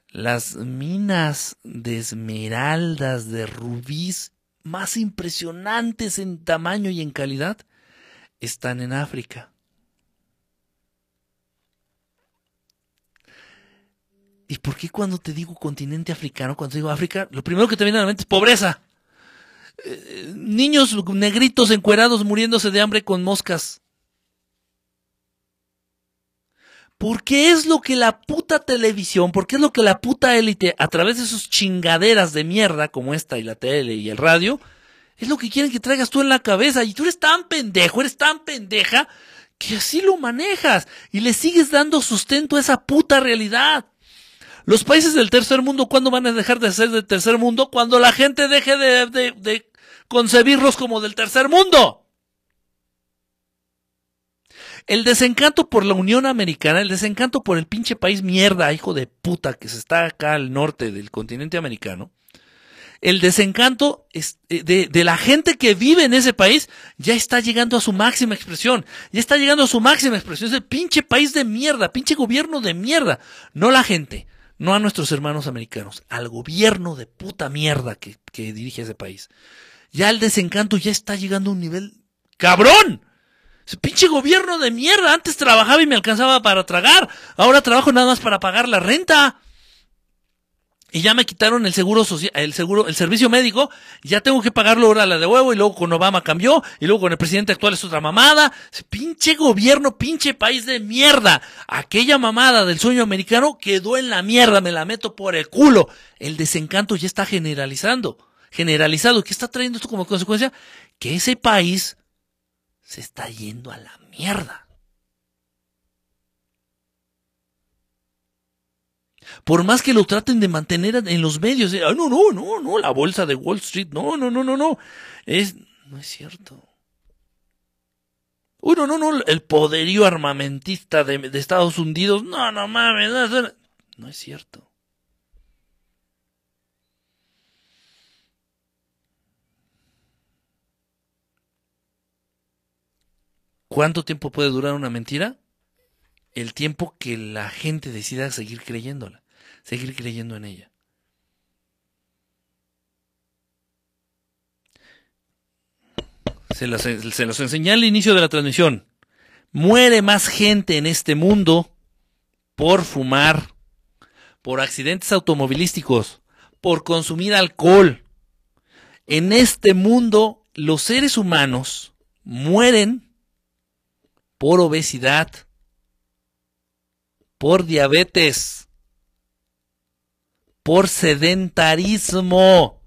Las minas de esmeraldas, de rubíes más impresionantes en tamaño y en calidad están en África. ¿Y por qué cuando te digo continente africano, cuando te digo África, lo primero que te viene a la mente es pobreza? Eh, niños negritos encuerados muriéndose de hambre con moscas. Porque es lo que la puta televisión, porque es lo que la puta élite, a través de sus chingaderas de mierda como esta y la tele y el radio, Es lo que quieren que traigas tú en la cabeza. Y tú eres tan pendejo, eres tan pendeja, que así lo manejas. Y le sigues dando sustento a esa puta realidad. Los países del tercer mundo, ¿cuándo van a dejar de ser del tercer mundo? Cuando la gente deje de, de, de concebirlos como del tercer mundo. El desencanto por la Unión Americana, el desencanto por el pinche país mierda, hijo de puta, que se está acá al norte del continente americano, el desencanto eh, de, la gente que vive en ese país ya está llegando a su máxima expresión. Ya está llegando a su máxima expresión. Es el pinche país de mierda, pinche gobierno de mierda. No la gente, no a nuestros hermanos americanos, al gobierno de puta mierda que, que dirige ese país. Ya el desencanto ya está llegando a un nivel cabrón. Pinche gobierno de mierda. Antes trabajaba y me alcanzaba para tragar. Ahora trabajo nada más para pagar la renta. Y ya me quitaron el seguro social, el seguro, el servicio médico, ya tengo que pagarlo ahora la de huevo, y luego con Obama cambió, y luego con el presidente actual es otra mamada. Pinche gobierno, pinche país de mierda. Aquella mamada del sueño americano quedó en la mierda, me la meto por el culo. El desencanto ya está generalizando, generalizado. ¿Qué está trayendo esto como consecuencia? Que ese país se está yendo a la mierda. Por más que lo traten de mantener en los medios, no, no, no, no, la bolsa de Wall Street, no, no, no, no, no, es, no es cierto. Uy, no, no, el poderío armamentista de, de Estados Unidos, no, no mames, no, no es cierto. ¿Cuánto tiempo puede durar una mentira? El tiempo que la gente decida seguir creyéndola, seguir creyendo en ella. Se los, se enseñé al inicio de la transmisión. Muere más gente en este mundo por fumar, por accidentes automovilísticos, por consumir alcohol. En este mundo los seres humanos mueren por obesidad, por diabetes, por sedentarismo.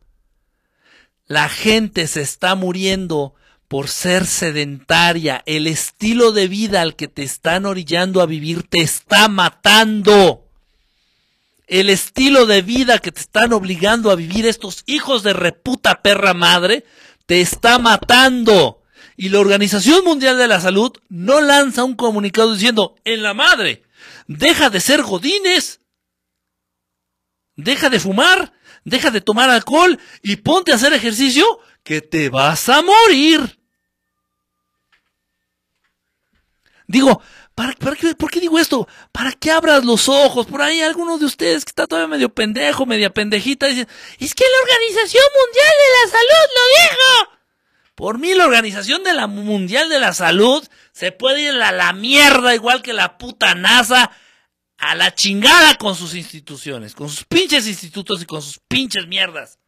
La gente se está muriendo por ser sedentaria. El estilo de vida al que te están orillando a vivir te está matando. El estilo de vida que te están obligando a vivir estos hijos de reputa perra madre te está matando. Y la Organización Mundial de la Salud no lanza un comunicado diciendo, en la madre, deja de ser godines, deja de fumar, deja de tomar alcohol y ponte a hacer ejercicio que te vas a morir. Digo, ¿para, para qué, ¿por qué digo esto? Para que abras los ojos. Por ahí alguno de ustedes que está todavía medio pendejo, media pendejita, dice, es que la Organización Mundial de la Salud lo dijo. Por mí la Organización de la Mundial de la Salud se puede ir a la mierda igual que la puta NASA a la chingada con sus instituciones, con sus pinches institutos y con sus pinches mierdas.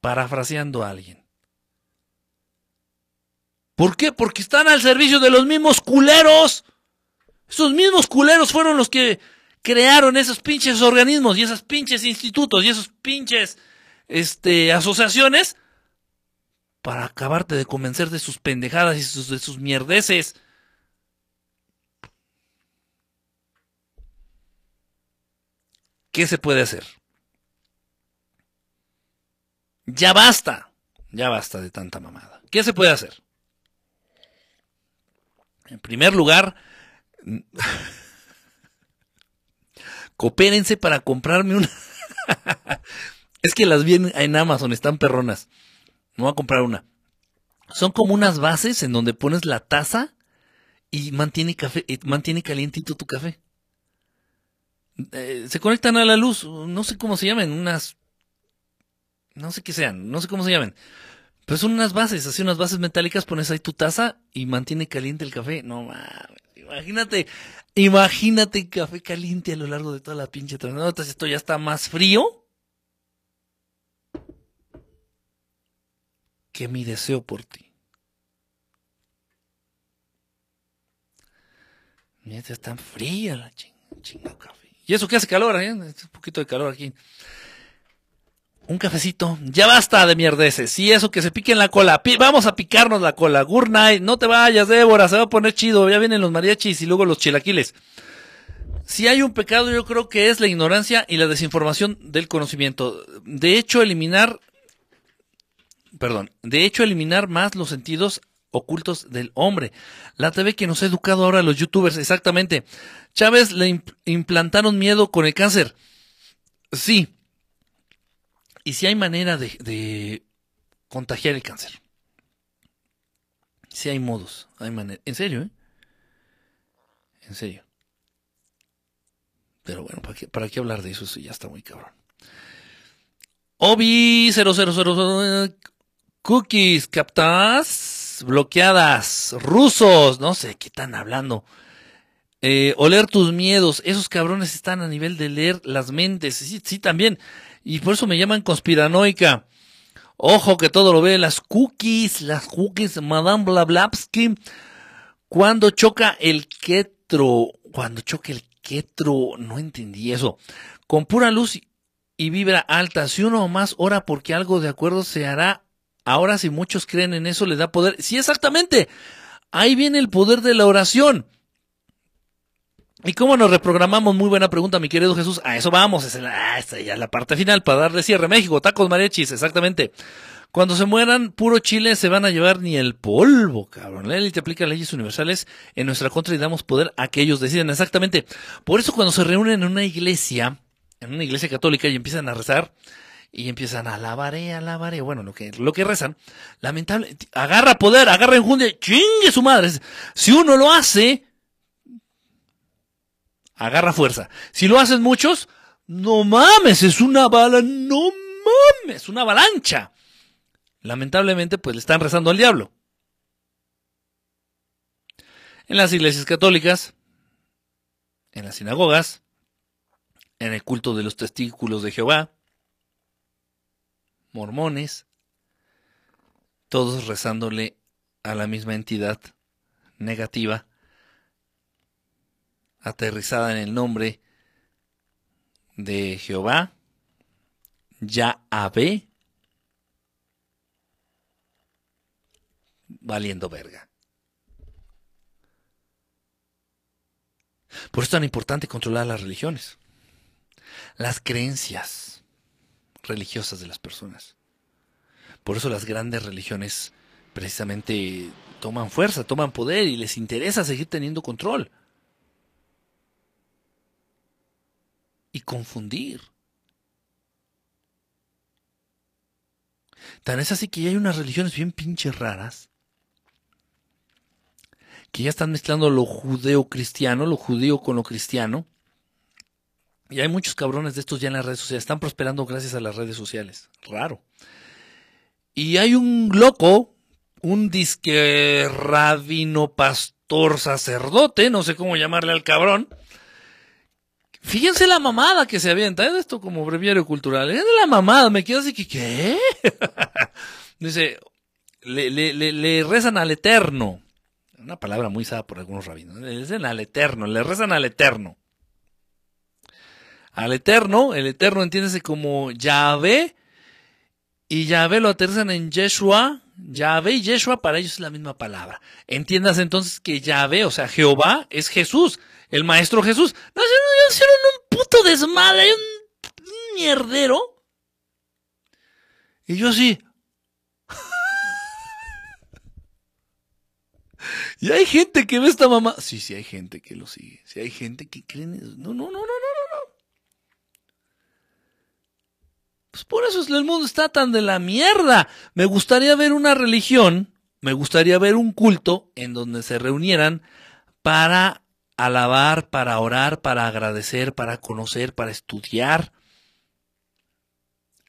Parafraseando a alguien. ¿Por qué? Porque están al servicio de los mismos culeros. Esos mismos culeros fueron los que crearon esos pinches organismos y esos pinches institutos y esos pinches este, asociaciones para acabarte de convencer de sus pendejadas y de sus mierdeces. ¿Qué se puede hacer? Ya basta, ya basta de tanta mamada. ¿Qué se puede hacer? En primer lugar, coopérense para comprarme una... es que las vi en Amazon, están perronas. Me voy a comprar una. Son como unas bases en donde pones la taza y mantiene café, mantiene calientito tu café. Eh, se conectan a la luz, no sé cómo se llaman, unas, no sé qué sean, no sé cómo se llaman. Pero son unas bases, así unas bases metálicas, pones ahí tu taza y mantiene caliente el café. No mames, imagínate, imagínate café caliente a lo largo de toda la pinche Entonces esto ya está más frío que mi deseo por ti. Mira, está fría la chinga, café. Y eso que hace calor, ¿eh? un poquito de calor aquí. un cafecito. Ya basta de mierdeces. Sí, eso que se pique en la cola. vamos a picarnos la cola. Good. No te vayas, Débora. Se va a poner chido. Ya vienen los mariachis y luego los chilaquiles. Si hay un pecado, yo creo que es la ignorancia y la desinformación del conocimiento. De hecho, eliminar, perdón, de hecho, eliminar más los sentidos ocultos del hombre. La TV que nos ha educado ahora los youtubers, exactamente. Chávez le implantaron miedo con el cáncer. Sí. Y si hay manera de, de contagiar el cáncer. Si hay modos, hay manera. En serio, ¿eh? En serio. Pero bueno, ¿para qué, ¿para qué hablar de eso? Eso ya está muy cabrón. Obi 0000 cookies captadas, bloqueadas, rusos, no sé qué están hablando. Eh, oler tus miedos, esos cabrones están a nivel de leer las mentes, sí, sí también, y por eso me llaman conspiranoica. Ojo que todo lo ve, las cookies, las cookies, Madame Blablavsky, cuando choca el ketro, cuando choca el Ketro, no entendí eso. Con pura luz y vibra alta, si uno más ora porque algo de acuerdo se hará, ahora si muchos creen en eso le da poder. Sí, exactamente. Ahí viene el poder de la oración. ¿Y cómo nos reprogramamos? Muy buena pregunta, mi querido Jesús. A eso vamos, es la, esta ya la parte final para darle cierre. México, tacos mariachis, exactamente. Cuando se mueran, puro Chile se van a llevar ni el polvo, cabrón. La élite aplica leyes universales en nuestra contra y damos poder a que ellos deciden. Exactamente. Por eso cuando se reúnen en una iglesia, en una iglesia católica y empiezan a rezar, y empiezan a alabaré, alabaré, bueno, lo que, lo que rezan, lamentable, agarra poder, agarra enjundia, chingue su madre. Si uno lo hace, agarra fuerza. Si lo hacen muchos, no mames, es una bala, no mames, una avalancha lamentablemente pues le están rezando al diablo. En las iglesias católicas, en las sinagogas, en el culto de los testículos de Jehová, mormones, todos rezándole a la misma entidad negativa, aterrizada en el nombre de Jehová, Yahvé, valiendo verga. Por eso es tan importante controlar las religiones, las creencias religiosas de las personas. Por eso las grandes religiones precisamente toman fuerza, toman poder y les interesa seguir teniendo control. Y confundir. Tan es así que ya hay unas religiones bien pinches raras que ya están mezclando lo judeo-cristiano, lo judío con lo cristiano. Y hay muchos cabrones de estos ya en las redes sociales. Están prosperando gracias a las redes sociales. Raro. Y hay un loco, un disque rabino, pastor, sacerdote, no sé cómo llamarle al cabrón. Fíjense la mamada que se avienta. Es esto como breviario cultural. Es la mamada. Me quedo así que, ¿qué? Dice, le, le, le rezan al Eterno una palabra muy usada por algunos rabinos, le dicen al Eterno, le rezan al Eterno. Al Eterno, el Eterno entiéndese como Yahvé, y Yahvé lo aterrizan en Yeshua, Yahvé y Yeshua para ellos es la misma palabra. Entiendas entonces que Yahvé, o sea, Jehová, es Jesús, el Maestro Jesús. No, hicieron un puto desmadre, un, un mierdero. Y yo así, Y hay gente que ve esta mamá. Sí, sí hay gente que lo sigue. Sí hay gente que cree. No, no, no, no, no, no. Pues por eso el mundo está tan de la mierda. Me gustaría ver una religión, me gustaría ver un culto en donde se reunieran para alabar, para orar, para agradecer, para conocer, para estudiar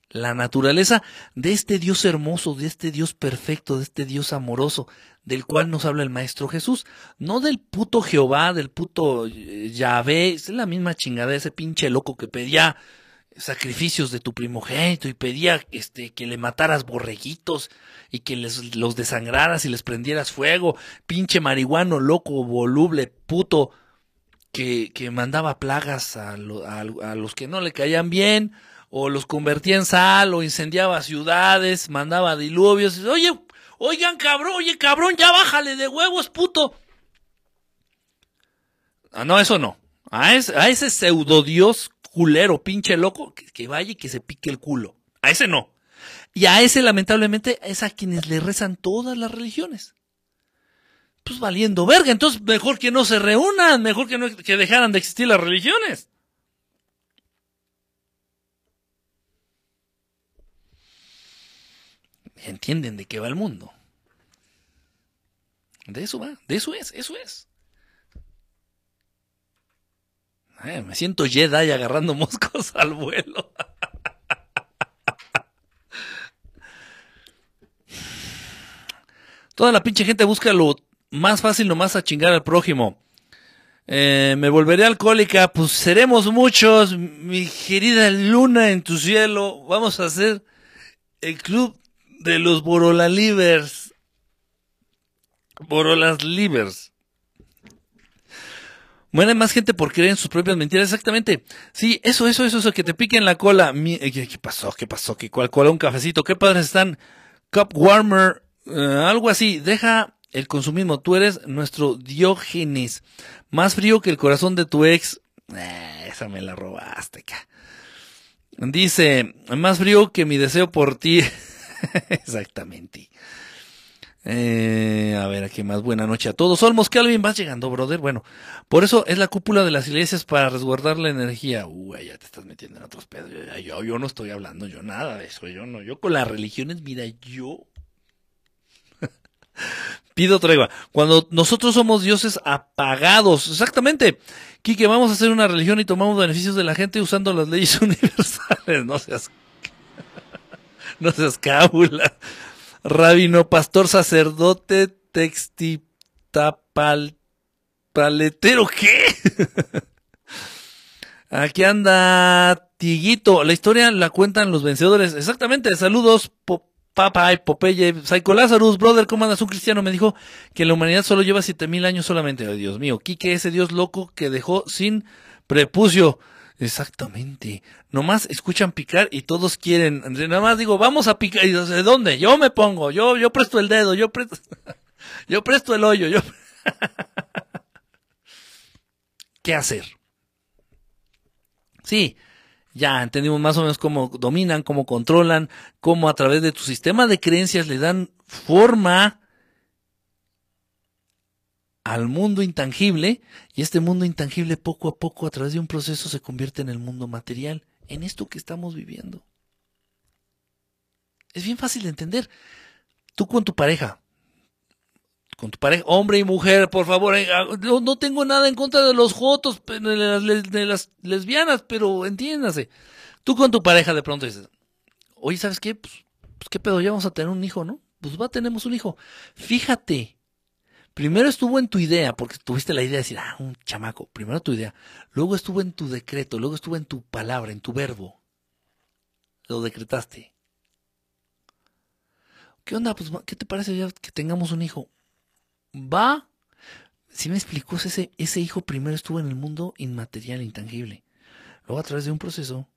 la naturaleza de este Dios hermoso, de este Dios perfecto, de este Dios amoroso, del cual nos habla el Maestro Jesús, no del puto Jehová, del puto eh, Yahvé, es la misma chingada, ese pinche loco que pedía sacrificios de tu primogénito y pedía este que le mataras borreguitos y que les los desangraras y les prendieras fuego, pinche marihuano loco, voluble, puto, que, que mandaba plagas a, a los que no le caían bien, o los convertía en sal, o incendiaba ciudades, mandaba diluvios. Oye, oigan cabrón, oye cabrón, ya bájale de huevos, puto. Ah, no, eso no. A ese, a ese pseudo dios culero, pinche loco, que, vaya y que se pique el culo. A ese no. Y a ese, lamentablemente, es a quienes le rezan todas las religiones. Pues valiendo verga. Entonces, mejor que no se reúnan, mejor que, no, que dejaran de existir las religiones. ¿Entienden de qué va el mundo? De eso va, de eso es, eso es. Me siento Jedi agarrando moscos al vuelo. Toda la pinche gente busca lo más fácil nomás a chingar al prójimo. Eh, me volveré alcohólica, pues seremos muchos, mi querida luna en tu cielo. Vamos a hacer el club de los Borolalivers. Borolas Livers. Muere más gente por creer en sus propias mentiras, exactamente. Sí, eso, eso, eso, eso, que te piquen la cola. Eh, ¿Qué, pasó? ¿Qué pasó? ¿Qué cuál cola? Un cafecito. ¿Qué padres están? Cup warmer, eh, algo así. Deja el consumismo. Tú eres nuestro diógenes. Más frío que el corazón de tu ex. Eh, esa me la robaste, ca. Dice, más frío que mi deseo por ti. Exactamente. Eh, a ver, aquí más buena noche a todos. Olmos Calvin, vas llegando, brother. Bueno, por eso es la cúpula de las iglesias para resguardar la energía. Uy, ya te estás metiendo en otros pedos. Yo, yo, no estoy hablando yo nada de eso. Yo no, yo con las religiones, mira, yo pido tregua. Cuando nosotros somos dioses apagados, exactamente. Quique, vamos a hacer una religión y tomamos beneficios de la gente usando las leyes universales. No seas, no seas cábula rabino, pastor, sacerdote, textitapal, paletero, ¿qué? Aquí anda Tiguito. La historia la cuentan los vencedores. Exactamente. Saludos, Papa y Popeye. Psycho Lazarus, brother, ¿cómo andas? Un cristiano me dijo que la humanidad solo lleva siete mil años solamente. Ay, Dios mío. Quique, ese Dios loco que dejó sin prepucio. Exactamente. Nomás escuchan picar y todos quieren. Nada más digo, vamos a picar. ¿Y de dónde? Yo me pongo. Yo, yo presto el dedo. Yo presto, yo presto el hoyo. Yo. ¿Qué hacer? Sí, ya entendimos más o menos cómo dominan, cómo controlan, cómo a través de tu sistema de creencias le dan forma al mundo intangible y este mundo intangible poco a poco a través de un proceso se convierte en el mundo material, en esto que estamos viviendo. Es bien fácil de entender. Tú con tu pareja, con tu pareja, hombre y mujer, por favor, eh, ah, no, tengo nada en contra de los jotos, de las, de las lesbianas, pero entiéndase. Tú con tu pareja de pronto dices, oye, ¿sabes qué? Pues, pues qué pedo, ya vamos a tener un hijo, ¿no? Pues va, tenemos un hijo. Fíjate, Primero estuvo en tu idea, porque tuviste la idea de decir, ah, un chamaco. Primero tu idea. Luego estuvo en tu decreto, luego estuvo en tu palabra, en tu verbo. Lo decretaste. ¿Qué onda? Pues, ¿qué te parece ya que tengamos un hijo? Va. Si me explicó, ese, ese hijo primero estuvo en el mundo inmaterial, intangible. Luego a través de un proceso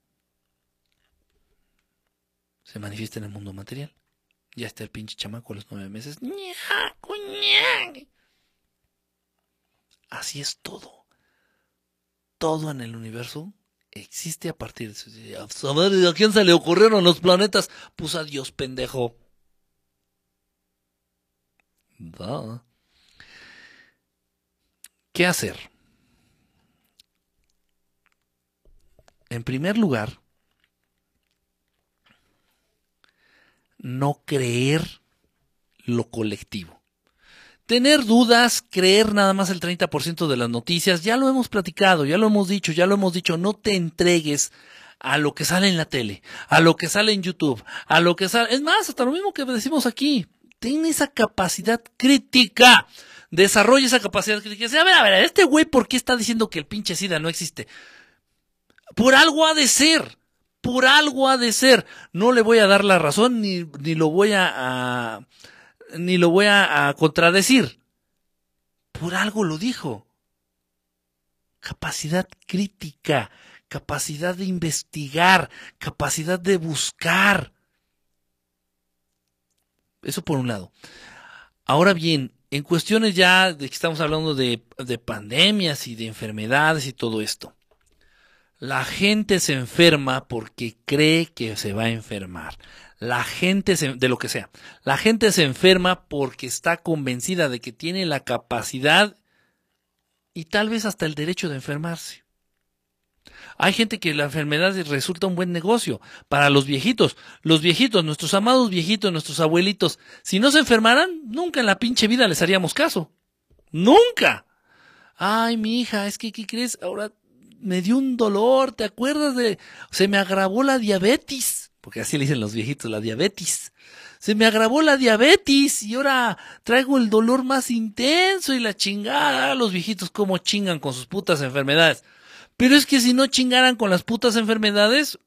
se manifiesta en el mundo material. Ya está el pinche chamaco a los nueve meses. Así es todo. Todo en el universo existe a partir de... A quién se le ocurrieron los planetas? Pues a Dios, pendejo. ¿Qué hacer? En primer lugar, no creer lo colectivo. Tener dudas, creer nada más el 30% de las noticias, ya lo hemos platicado, ya lo hemos dicho, ya lo hemos dicho, no te entregues a lo que sale en la tele, a lo que sale en YouTube, a lo que sale, es más, hasta lo mismo que decimos aquí, ten esa capacidad crítica, desarrolla esa capacidad crítica. A ver, a ver, este güey, ¿por qué está diciendo que el pinche SIDA no existe? Por algo ha de ser por algo ha de ser. No le voy a dar la razón ni, ni lo voy a, ni lo voy a, contradecir. Por algo lo dijo. Capacidad crítica. capacidad de investigar, capacidad de buscar. Eso por un lado. Ahora bien, en cuestiones ya de que estamos hablando de, de pandemias y de enfermedades y todo esto. La gente se enferma porque cree que se va a enfermar. La gente se, de lo que sea. La gente se enferma porque está convencida de que tiene la capacidad y tal vez hasta el derecho de enfermarse. Hay gente que la enfermedad resulta un buen negocio para los viejitos. Los viejitos, nuestros amados viejitos, nuestros abuelitos, si no se enfermaran, nunca en la pinche vida les haríamos caso. Nunca. Ay, mi hija, es que, ¿qué crees? Ahora me dio un dolor, ¿te acuerdas de? Se me agravó la diabetes, porque así le dicen los viejitos, la diabetes. Se me agravó la diabetes y ahora traigo el dolor más intenso y la chingada. Los viejitos cómo chingan con sus putas enfermedades. Pero es que si no chingaran con las putas enfermedades,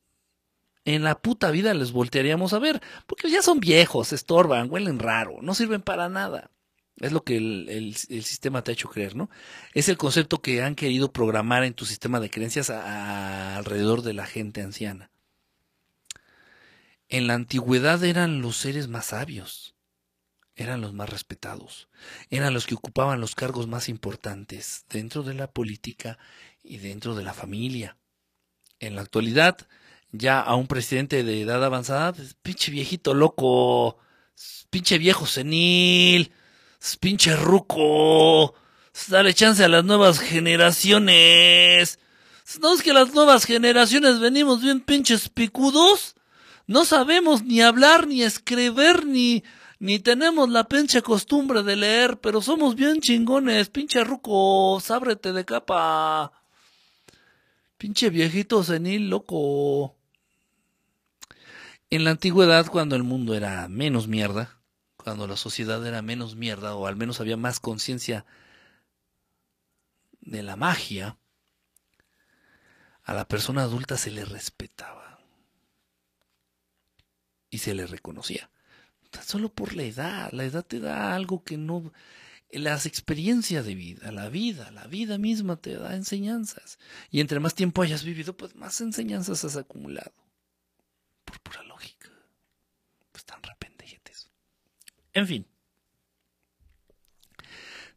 en la puta vida les voltearíamos a ver, porque ya son viejos, estorban, huelen raro, no sirven para nada. Es lo que el, sistema te ha hecho creer, ¿no? Es el concepto que han querido programar en tu sistema de creencias alrededor de la gente anciana. En la antigüedad eran los seres más sabios, eran los más respetados, eran los que ocupaban los cargos más importantes dentro de la política y dentro de la familia. En la actualidad, ya a un presidente de edad avanzada, pinche viejito loco, pinche viejo senil, pinche ruco, dale chance a las nuevas generaciones. ¿No es que las nuevas generaciones venimos bien pinches picudos? No sabemos ni hablar, ni escribir, ni, ni tenemos la pinche costumbre de leer, pero somos bien chingones, pinche ruco, sábrete de capa. Pinche viejito senil loco. En la antigüedad, cuando el mundo era menos mierda, cuando la sociedad era menos mierda, o al menos había más conciencia de la magia, a la persona adulta se le respetaba y se le reconocía. Solo por la edad, la edad te da algo que no las experiencias de vida, la vida, la vida misma te da enseñanzas. Y entre más tiempo hayas vivido, pues más enseñanzas has acumulado. Por pura lógica. Pues tan rependejetes. En fin.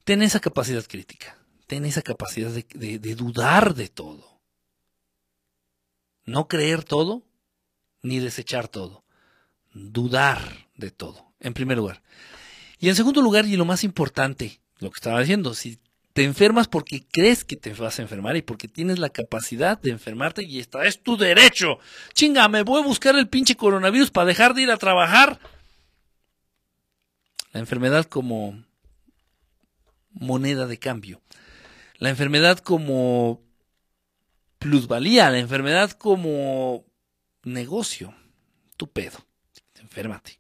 Ten esa capacidad crítica. Ten esa capacidad de, dudar de todo. No creer todo, ni desechar todo. Dudar de todo, en primer lugar. Y en segundo lugar, y lo más importante, lo que estaba diciendo, si te enfermas porque crees que te vas a enfermar y porque tienes la capacidad de enfermarte y está, es tu derecho. Chinga, me voy a buscar el pinche coronavirus para dejar de ir a trabajar. La enfermedad como moneda de cambio. La enfermedad como plusvalía. La enfermedad como negocio. Tu pedo. Enférmate.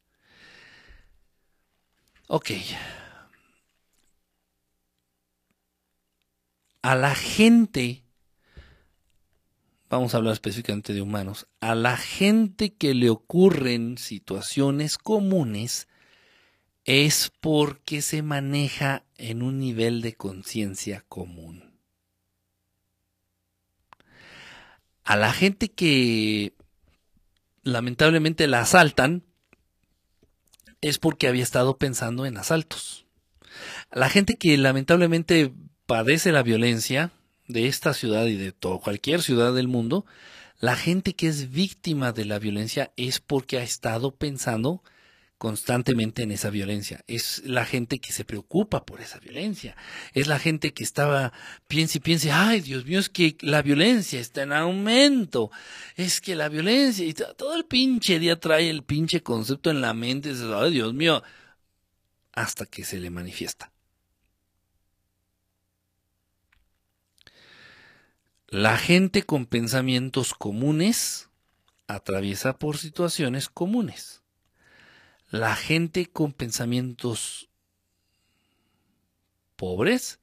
Ok. A la gente, vamos a hablar específicamente de humanos, a la gente que le ocurren situaciones comunes es porque se maneja en un nivel de conciencia común. A la gente que lamentablemente la asaltan, es porque había estado pensando en asaltos. La gente que lamentablemente padece la violencia de esta ciudad y de todo, cualquier ciudad del mundo, la gente que es víctima de la violencia es porque ha estado pensando constantemente en esa violencia. Es la gente que se preocupa por esa violencia. Es la gente que estaba, piensa y piensa, ay Dios mío, es que la violencia está en aumento. Es que la violencia, y todo el pinche día trae el pinche concepto en la mente, ay Dios mío, hasta que se le manifiesta. La gente con pensamientos comunes atraviesa por situaciones comunes la gente con pensamientos pobres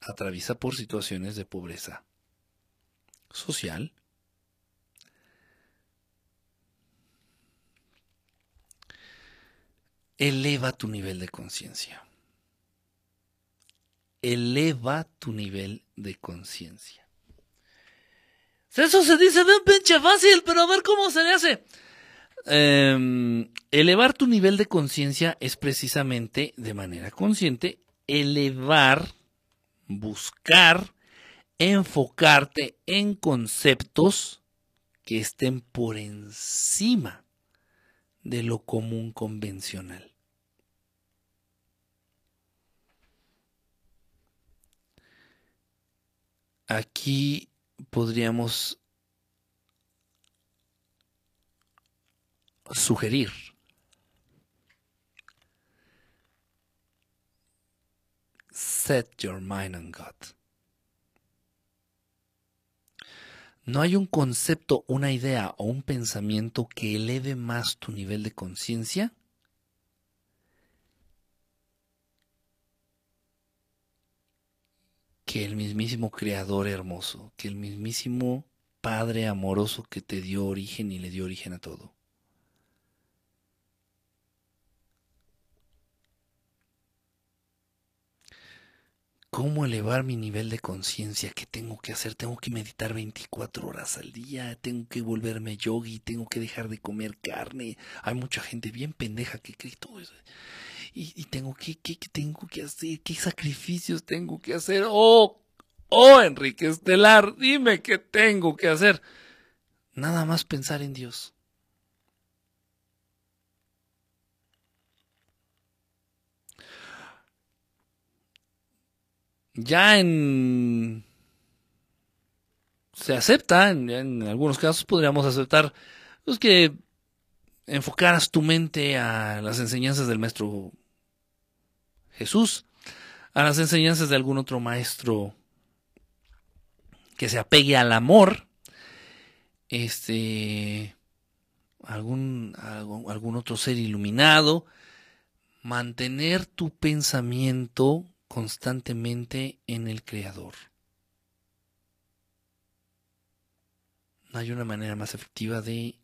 atraviesa por situaciones de pobreza social, eleva tu nivel de conciencia. Eleva tu nivel de conciencia. Eso se dice un pinche fácil, pero a ver cómo se le hace. Em, elevar tu nivel de conciencia es precisamente, de manera consciente, elevar, buscar, enfocarte en conceptos que estén por encima de lo común convencional. Aquí podríamos sugerir set your mind on God. No hay un concepto, una idea o un pensamiento que eleve más tu nivel de conciencia que el mismísimo Creador hermoso, que el mismísimo Padre amoroso que te dio origen y le dio origen a todo. ¿Cómo elevar mi nivel de conciencia? ¿Qué tengo que hacer? Tengo que meditar 24 horas al día, tengo que volverme yogi, tengo que dejar de comer carne. Hay mucha gente bien pendeja que cree todo eso y, tengo que, ¿qué tengo que hacer? ¿Qué sacrificios tengo que hacer? Oh, oh, Enrique Estelar, dime qué tengo que hacer. Nada más pensar en Dios. Ya en... Se acepta, en, algunos casos podríamos aceptar, pues que enfocaras tu mente a las enseñanzas del maestro Jesús, a las enseñanzas de algún otro maestro que se apegue al amor, este, algún, algún otro ser iluminado, mantener tu pensamiento constantemente en el Creador. No hay una manera más efectiva de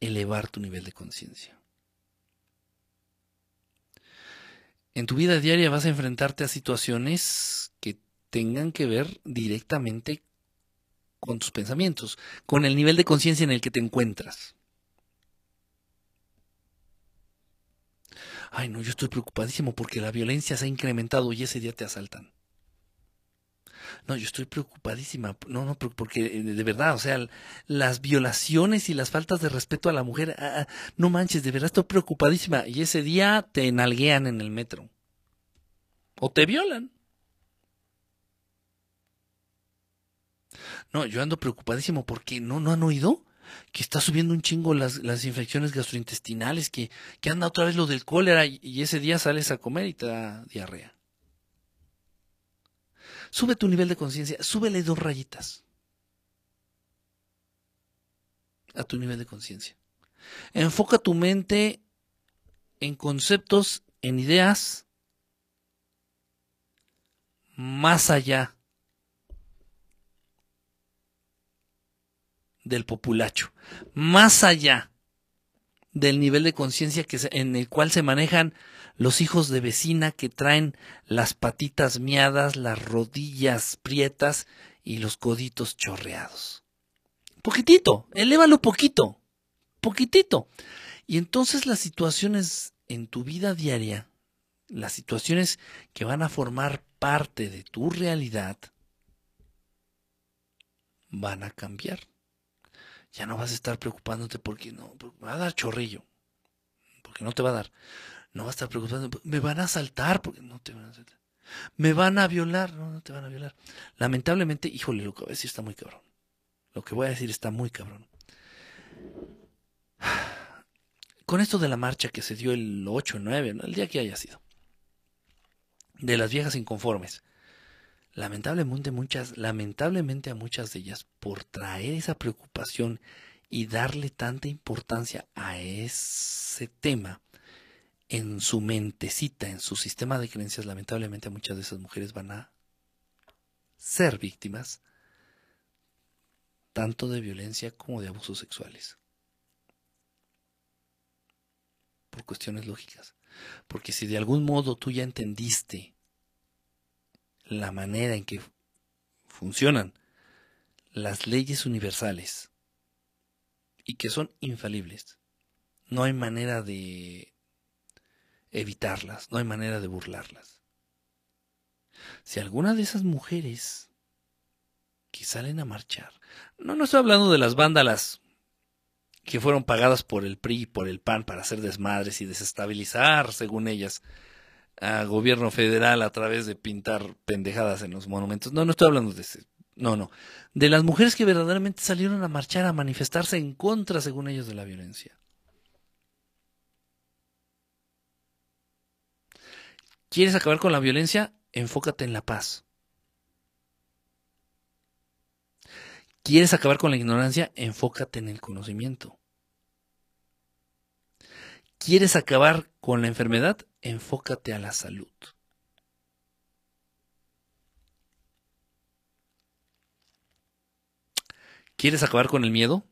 elevar tu nivel de conciencia. en tu vida diaria vas a enfrentarte a situaciones que tengan que ver directamente con tus pensamientos, con el nivel de conciencia en el que te encuentras. Ay, no, yo estoy preocupadísimo porque la violencia se ha incrementado y ese día te asaltan. No, yo estoy preocupadísima. No, no, porque eh, de verdad, o sea, las violaciones y las faltas de respeto a la mujer, ah, ah, no manches, de verdad estoy preocupadísima. Y ese día te enalguean en el metro. O te violan. No, yo ando preocupadísimo porque no, no han oído que está subiendo un chingo las, las infecciones gastrointestinales, que, que anda otra vez lo del cólera y ese día sales a comer y te da diarrea. Sube tu nivel de conciencia, súbele dos rayitas a tu nivel de conciencia. Enfoca tu mente en conceptos, en ideas, más allá del populacho, más allá del nivel de conciencia en el cual se manejan los hijos de vecina que traen las patitas miadas, las rodillas prietas y los coditos chorreados. Poquitito, elévalo poquito, poquitito. Y entonces las situaciones en tu vida diaria, las situaciones que van a formar parte de tu realidad, van a cambiar. Ya no vas a estar preocupándote porque no, va a dar chorrillo, porque no te va a dar. No va a estar preocupando, me van a asaltar, porque no te van a asaltar. Me van a violar, no, no te van a violar. Lamentablemente, híjole, lo que voy a decir está muy cabrón. Lo que voy a decir está muy cabrón. Con esto de la marcha que se dio el 8, 9, el día que haya sido, de las viejas inconformes, lamentablemente muchas, lamentablemente a muchas de ellas, por traer esa preocupación y darle tanta importancia a ese tema, en su mentecita, en su sistema de creencias, lamentablemente muchas de esas mujeres van a ser víctimas tanto de violencia como de abusos sexuales. Por cuestiones lógicas. Porque si de algún modo tú ya entendiste la manera en que funcionan las leyes universales y que son infalibles. No hay manera de evitarlas, no hay manera de burlarlas. Si alguna de esas mujeres que salen a marchar, no, no estoy hablando de las vándalas que fueron pagadas por el PRI y por el PAN para hacer desmadres y desestabilizar, según ellas, a gobierno federal a través de pintar pendejadas en los monumentos. No, no estoy hablando de ese. No, no. De las mujeres que verdaderamente salieron a marchar, a manifestarse en contra, según ellos, de la violencia. ¿Quieres acabar con la violencia? Enfócate en la paz. ¿Quieres acabar con la ignorancia? Enfócate en el conocimiento. ¿Quieres acabar con la enfermedad? Enfócate a la salud. ¿Quieres acabar con el miedo?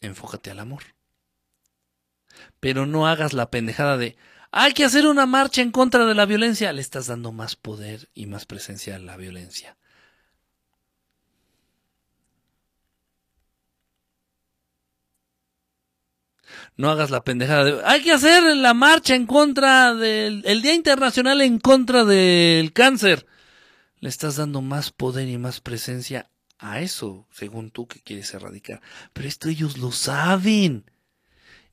Enfócate al amor. Pero no hagas la pendejada de, hay que hacer una marcha en contra de la violencia. Le estás dando más poder y más presencia a la violencia. No hagas la pendejada de, hay que hacer la marcha en contra del el Día Internacional en contra del cáncer. Le estás dando más poder y más presencia a eso, según tú que quieres erradicar. Pero esto ellos lo saben.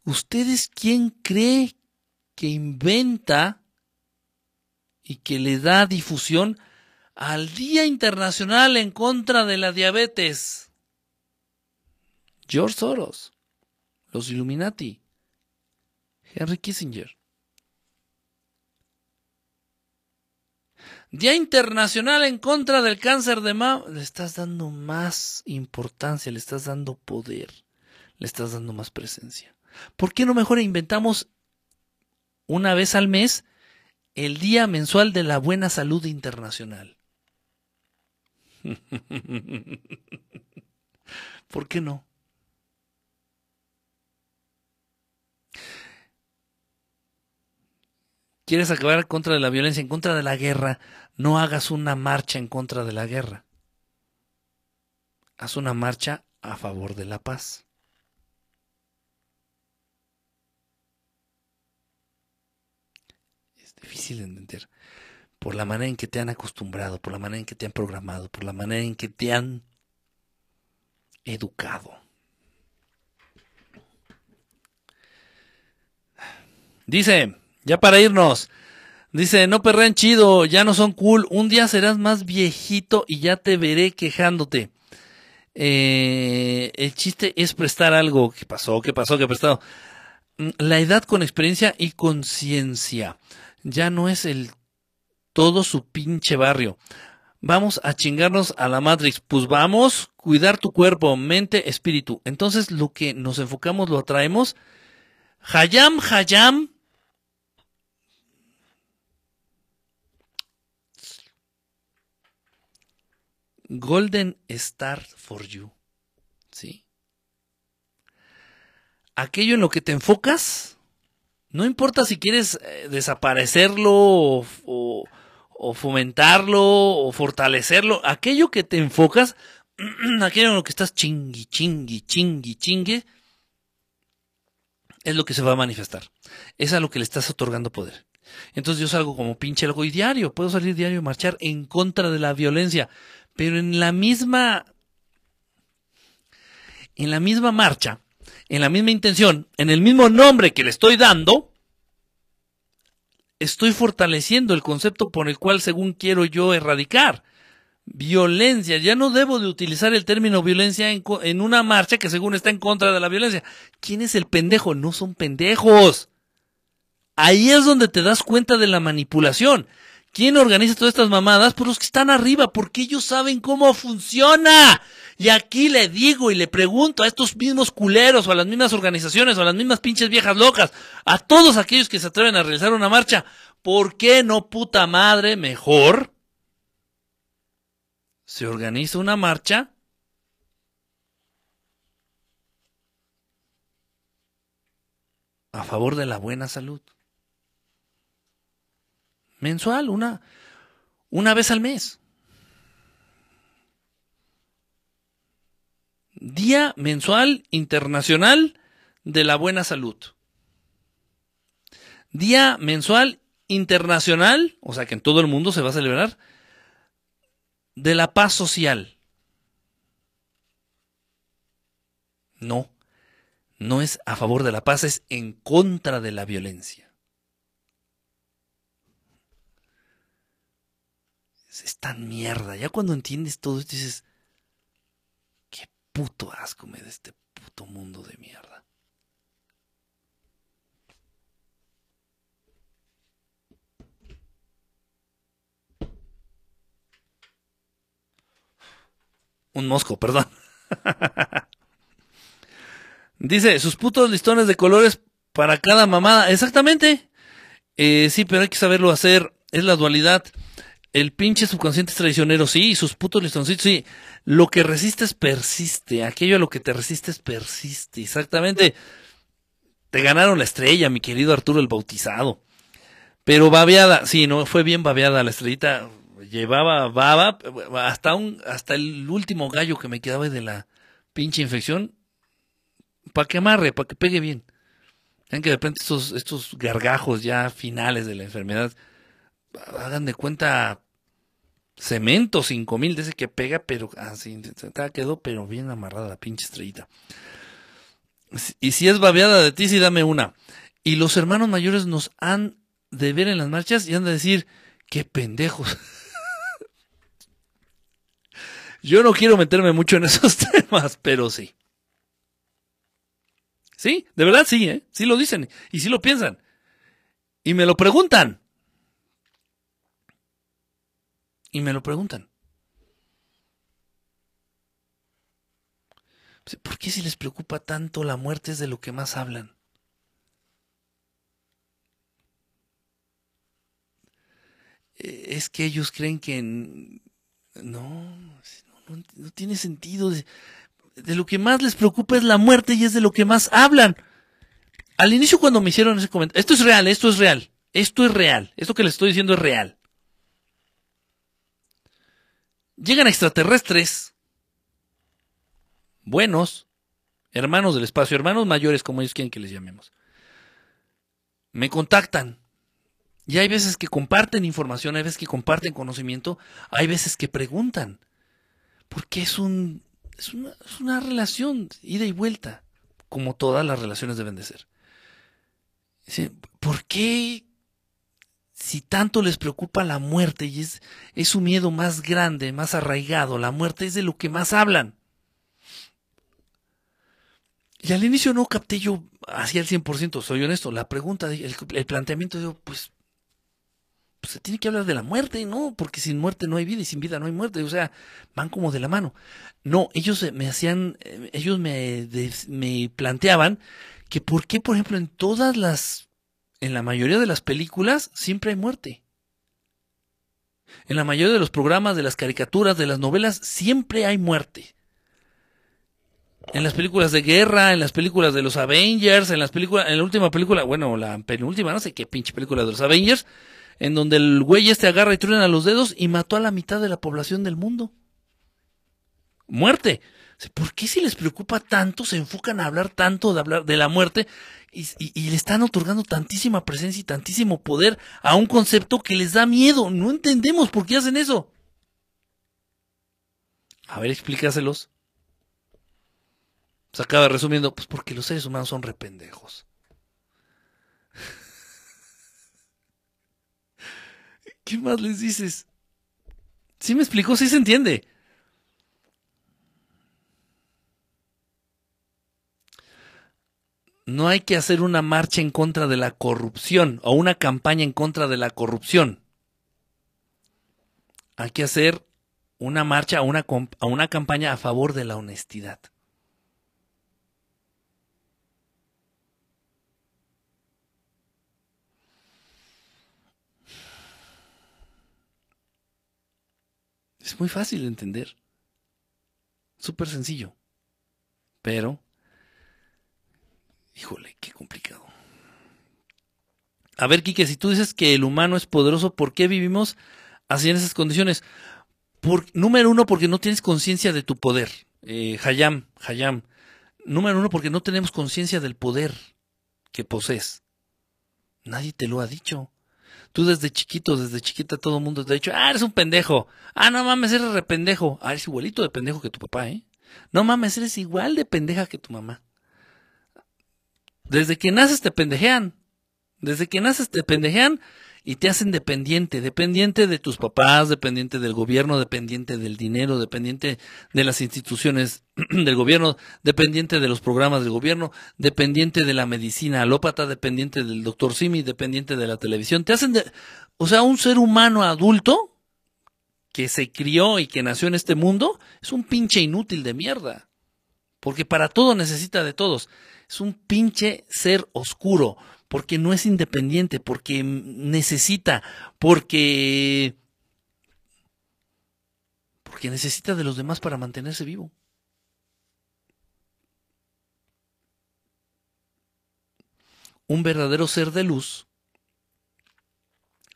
¿Ustedes quién cree que inventa y que le da difusión al Día Internacional en contra de la diabetes? George Soros los Illuminati, Henry Kissinger. Día Internacional en contra del cáncer de mama. Le estás dando más importancia, le estás dando poder, le estás dando más presencia. ¿Por qué no mejor inventamos una vez al mes el Día Mensual de la Buena Salud Internacional? ¿Por qué no? Quieres acabar contra de la violencia, en contra de la guerra, no hagas una marcha en contra de la guerra. Haz una marcha a favor de la paz. Es difícil de entender. Por la manera en que te han acostumbrado, por la manera en que te han programado, por la manera en que te han educado. Dice, ya para irnos. Dice, no perren chido, ya no son cool. Un día serás más viejito y ya te veré quejándote. Eh, el chiste es prestar algo. ¿Qué pasó? ¿Qué pasó? ¿Qué prestado? Mm, la edad con experiencia y conciencia. Ya no es el todo su pinche barrio. Vamos a chingarnos a la Matrix. Pues vamos, cuidar tu cuerpo, mente, espíritu. Entonces lo que nos enfocamos lo atraemos. Hayam, Hayam, Golden Star for You. ¿Sí? Aquello en lo que te enfocas, no importa si quieres eh, desaparecerlo o, fomentarlo o fortalecerlo, aquello que te enfocas, aquello en lo que estás chingui, chingui, chingui, chingue, es lo que se va a manifestar. Es a lo que le estás otorgando poder. Entonces yo salgo como pinche loco y diario, puedo salir diario y marchar en contra de la violencia pero en la misma en la misma marcha, en la misma intención, en el mismo nombre que le estoy dando, estoy fortaleciendo el concepto por el cual según quiero yo erradicar. Violencia, ya no debo de utilizar el término violencia en, en una marcha que según está en contra de la violencia. ¿Quién es el pendejo? No son pendejos. Ahí es donde te das cuenta de la manipulación. ¿Quién organiza todas estas mamadas? Pues los que están arriba, porque ellos saben cómo funciona. Y aquí le digo y le pregunto a estos mismos culeros o a las mismas organizaciones o a las mismas pinches viejas locas, a todos aquellos que se atreven a realizar una marcha, ¿por qué no puta madre mejor se organiza una marcha a favor de la buena salud? Mensual, una, una vez al mes. Día Mensual Internacional de la Buena Salud. Día Mensual Internacional, o sea que en todo el mundo se va a celebrar, de la paz social. No, no es a favor de la paz, es en contra de la violencia. Es, tan mierda. Ya cuando entiendes todo esto dices, qué puto asco me da este puto mundo de mierda. Un mosco, perdón. Dice, sus putos listones de colores para cada mamada. Exactamente. Eh, sí, pero hay que saberlo hacer. Es la dualidad. El pinche subconsciente es traicionero, sí, y sus putos listoncitos, sí. Lo que resistes persiste. Aquello a lo que te resistes persiste. Exactamente. Te ganaron la estrella, mi querido Arturo el Bautizado. Pero babeada, sí, no, fue bien babeada la estrellita. Llevaba baba hasta un, hasta el último gallo que me quedaba de la pinche infección para que amarre, para que pegue bien. Ven que de repente estos, estos gargajos ya finales de la enfermedad, hagan de cuenta cemento 5000 de ese que pega, pero así ah, quedó, pero bien amarrada la pinche estrellita. Y si es babeada de ti, sí dame una. Y los hermanos mayores nos han de ver en las marchas y han de decir, qué pendejos. Yo no quiero meterme mucho en esos temas, pero sí. Sí, de verdad sí, ¿eh? Sí lo dicen y sí lo piensan. Y me lo preguntan. Y me lo preguntan. ¿Por qué si les preocupa tanto la muerte es de lo que más hablan? E, es que ellos creen que no, no, no tiene sentido de lo que más les preocupa es la muerte y es de lo que más hablan. Al inicio cuando me hicieron ese comentario, esto es real, esto es real, esto es real, esto que les estoy diciendo es real. Llegan extraterrestres, buenos, hermanos del espacio, hermanos mayores como ellos quieren que les llamemos. Me contactan. Y hay veces que comparten información, hay veces que comparten conocimiento, hay veces que preguntan. Porque es un es una, relación ida y vuelta, como todas las relaciones deben de ser. ¿Por qué si tanto les preocupa la muerte y es, es su miedo más grande, más arraigado, la muerte es de lo que más hablan? Y al inicio no capté yo así al 100%, soy honesto. La pregunta, el, el planteamiento, digo, pues pues se tiene que hablar de la muerte, ¿no? Porque sin muerte no hay vida y sin vida no hay muerte, o sea, van como de la mano. No, ellos me hacían, eh, ellos me, me planteaban que por qué, por ejemplo, en todas las, en la mayoría de las películas siempre hay muerte. En la mayoría de los programas, de las caricaturas, de las novelas, siempre hay muerte. En las películas de guerra, en las películas de los Avengers, en las películas, en la última película, bueno, la penúltima, no sé qué pinche película de los Avengers, en donde el güey este agarra y truena los dedos y mató a la mitad de la población del mundo. Muerte. ¿Por qué si les preocupa tanto, se enfocan a hablar tanto de hablar de la muerte y, le están otorgando tantísima presencia y tantísimo poder a un concepto que les da miedo? No entendemos por qué hacen eso. A ver, explícaselos. Se acaba resumiendo, pues porque los seres humanos son rependejos. ¿Qué más les dices? ¿Sí me explicó? ¿Sí se entiende? No hay que hacer una marcha en contra de la corrupción o una campaña en contra de la corrupción. Hay que hacer una marcha o una, una campaña a favor de la honestidad. Es muy fácil de entender. Súper sencillo. Pero, híjole, qué complicado. A ver, Quique, si tú dices que el humano es poderoso, ¿por qué vivimos así en esas condiciones? Por, número uno, porque no tienes conciencia de tu poder. Eh, Hayam, Hayam. Número uno, porque no tenemos conciencia del poder que posees. Nadie te lo ha dicho. Tú desde chiquito, desde chiquita, todo el mundo te ha dicho, ah, eres un pendejo. Ah, no mames, eres re pendejo. Ah, eres igualito de pendejo que tu papá, ¿eh? No mames, eres igual de pendeja que tu mamá. Desde que naces te pendejean. Desde que naces te pendejean y te hacen dependiente, dependiente de tus papás, dependiente del gobierno, dependiente del dinero, dependiente de las instituciones del gobierno, dependiente de los programas del gobierno, dependiente de la medicina alópata, dependiente del doctor Simi, dependiente de la televisión. Te hacen, de, o sea, un ser humano adulto que se crió y que nació en este mundo es un pinche inútil de mierda. Porque para todo necesita de todos. Es un pinche ser oscuro porque no es independiente, porque necesita, porque porque necesita de los demás para mantenerse vivo. Un verdadero ser de luz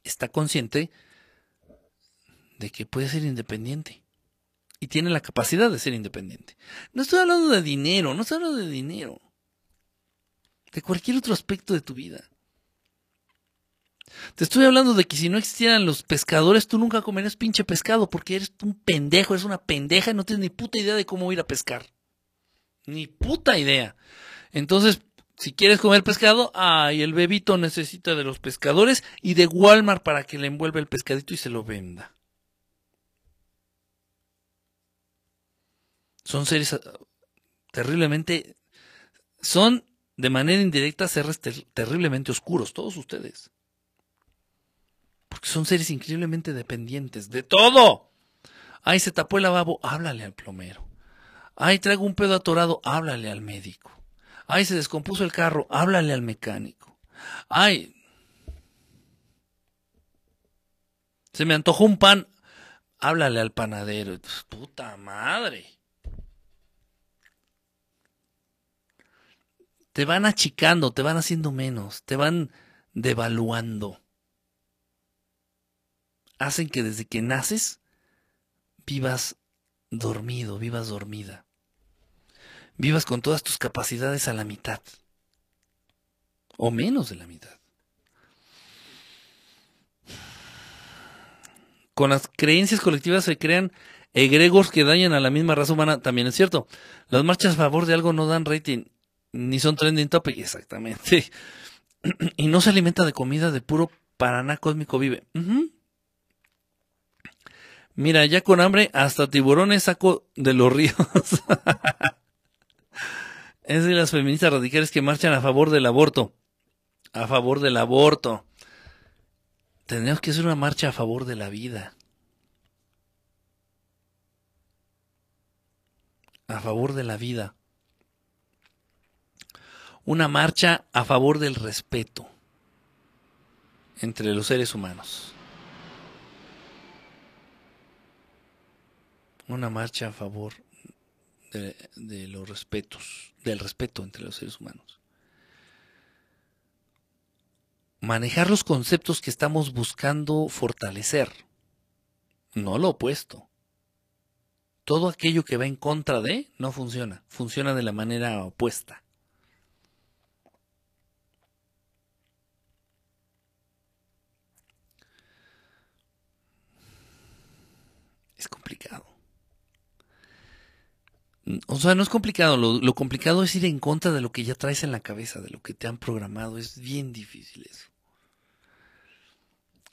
está consciente de que puede ser independiente y tiene la capacidad de ser independiente. No estoy hablando de dinero, no estoy hablando de dinero de cualquier otro aspecto de tu vida. Te estoy hablando de que si no existieran los pescadores, tú nunca comerías pinche pescado, porque eres un pendejo, eres una pendeja y no tienes ni puta idea de cómo ir a pescar. Ni puta idea. Entonces, si quieres comer pescado, ay, el bebito necesita de los pescadores y de Walmart para que le envuelva el pescadito y se lo venda. Son seres ah, terriblemente... Son de manera indirecta seres terriblemente oscuros, todos ustedes. Porque son seres increíblemente dependientes de todo. Ay, se tapó el lavabo, háblale al plomero. Ay, traigo un pedo atorado, háblale al médico. Ay, se descompuso el carro, háblale al mecánico. Ay, se me antojó un pan, háblale al panadero. Puta madre. Te van achicando, te van haciendo menos, te van devaluando. Hacen que desde que naces vivas dormido, vivas dormida. Vivas con todas tus capacidades a la mitad. O menos de la mitad. Con las creencias colectivas se crean egregores que dañan a la misma raza humana, también es cierto. Las marchas a favor de algo no dan rating ni son trending topic, exactamente. y no se alimenta de comida de puro Paraná cósmico vive. Mira, ya con hambre, hasta tiburones saco de los ríos. es de las feministas radicales que marchan a favor del aborto. A favor del aborto. Tenemos que hacer una marcha a favor de la vida. A favor de la vida una marcha a favor del respeto entre los seres humanos. Una marcha a favor de, los respetos, del respeto entre los seres humanos. Manejar los conceptos que estamos buscando fortalecer, no lo opuesto. Todo aquello que va en contra de no funciona, funciona de la manera opuesta. Es complicado. O sea, no es complicado, lo, complicado es ir en contra de lo que ya traes en la cabeza, de lo que te han programado. Es bien difícil eso.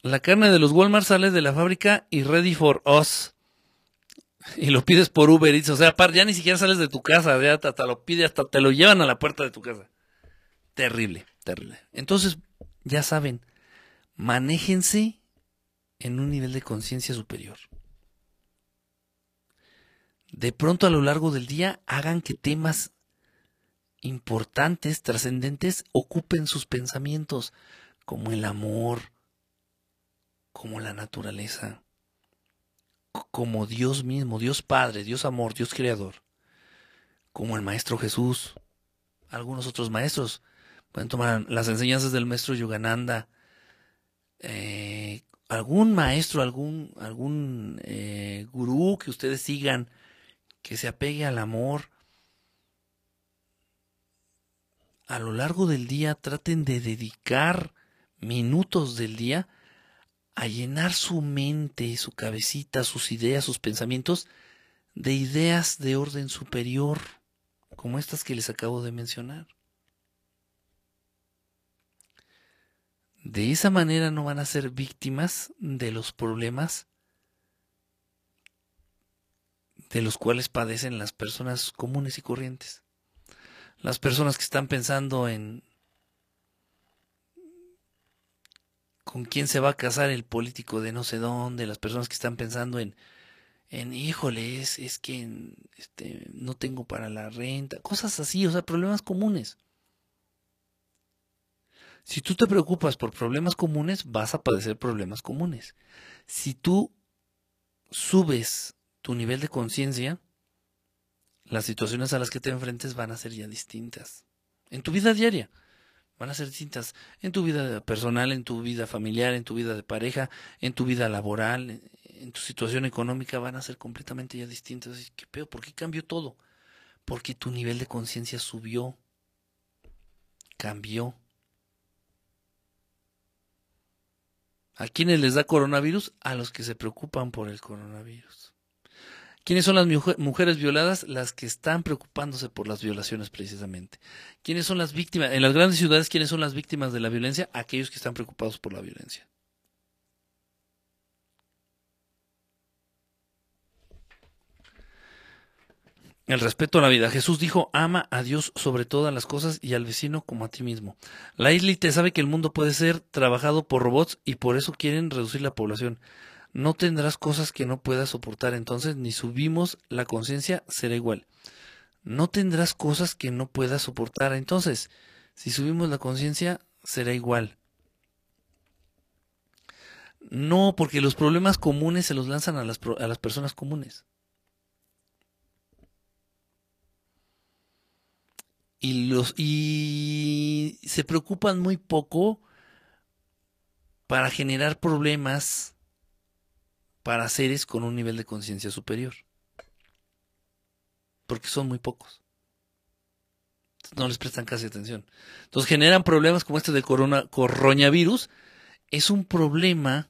La carne de los Walmart sale de la fábrica y ready for us. Y lo pides por Uber Eats. O sea, ya ni siquiera sales de tu casa, ya hasta lo pides, hasta te lo llevan a la puerta de tu casa. Terrible, terrible. Entonces, ya saben, manéjense en un nivel de conciencia superior de pronto a lo largo del día hagan que temas importantes, trascendentes, ocupen sus pensamientos, como el amor, como la naturaleza, como Dios mismo, Dios Padre, Dios Amor, Dios Creador, como el Maestro Jesús, algunos otros maestros. Pueden tomar las enseñanzas del Maestro Yogananda, eh, algún maestro, algún, algún eh, gurú que ustedes sigan, que se apegue al amor. A lo largo del día traten de dedicar minutos del día a llenar su mente, su cabecita, sus ideas, sus pensamientos de ideas de orden superior, como estas que les acabo de mencionar. De esa manera no van a ser víctimas de los problemas de los cuales padecen las personas comunes y corrientes. Las personas que están pensando en con quién se va a casar el político de no sé dónde, las personas que están pensando en, en híjole, es, que este, no tengo para la renta, cosas así, o sea, problemas comunes. Si tú te preocupas por problemas comunes, vas a padecer problemas comunes. Si tú subes tu nivel de conciencia, las situaciones a las que te enfrentes van a ser ya distintas. En tu vida diaria van a ser distintas. En tu vida personal, en tu vida familiar, en tu vida de pareja, en tu vida laboral, en tu situación económica van a ser completamente ya distintas. ¿Qué? ¿Por qué cambió todo? Porque tu nivel de conciencia subió, cambió. ¿A quiénes les da coronavirus? A los que se preocupan por el coronavirus. ¿Quiénes son las mujeres violadas? Las que están preocupándose por las violaciones precisamente. ¿Quiénes son las víctimas? En las grandes ciudades, ¿quiénes son las víctimas de la violencia? Aquellos que están preocupados por la violencia. El respeto a la vida. Jesús dijo, ama a Dios sobre todas las cosas y al vecino como a ti mismo. La te sabe que el mundo puede ser trabajado por robots y por eso quieren reducir la población. No tendrás cosas que no puedas soportar, entonces ni subimos la conciencia, será igual. No tendrás cosas que no puedas soportar, entonces si subimos la conciencia, será igual. No, porque los problemas comunes se los lanzan a las, a las personas comunes. y los y se preocupan muy poco para generar problemas para seres con un nivel de conciencia superior. Porque son muy pocos. No les prestan casi atención. Entonces generan problemas como este de corona, coronavirus. Es un problema,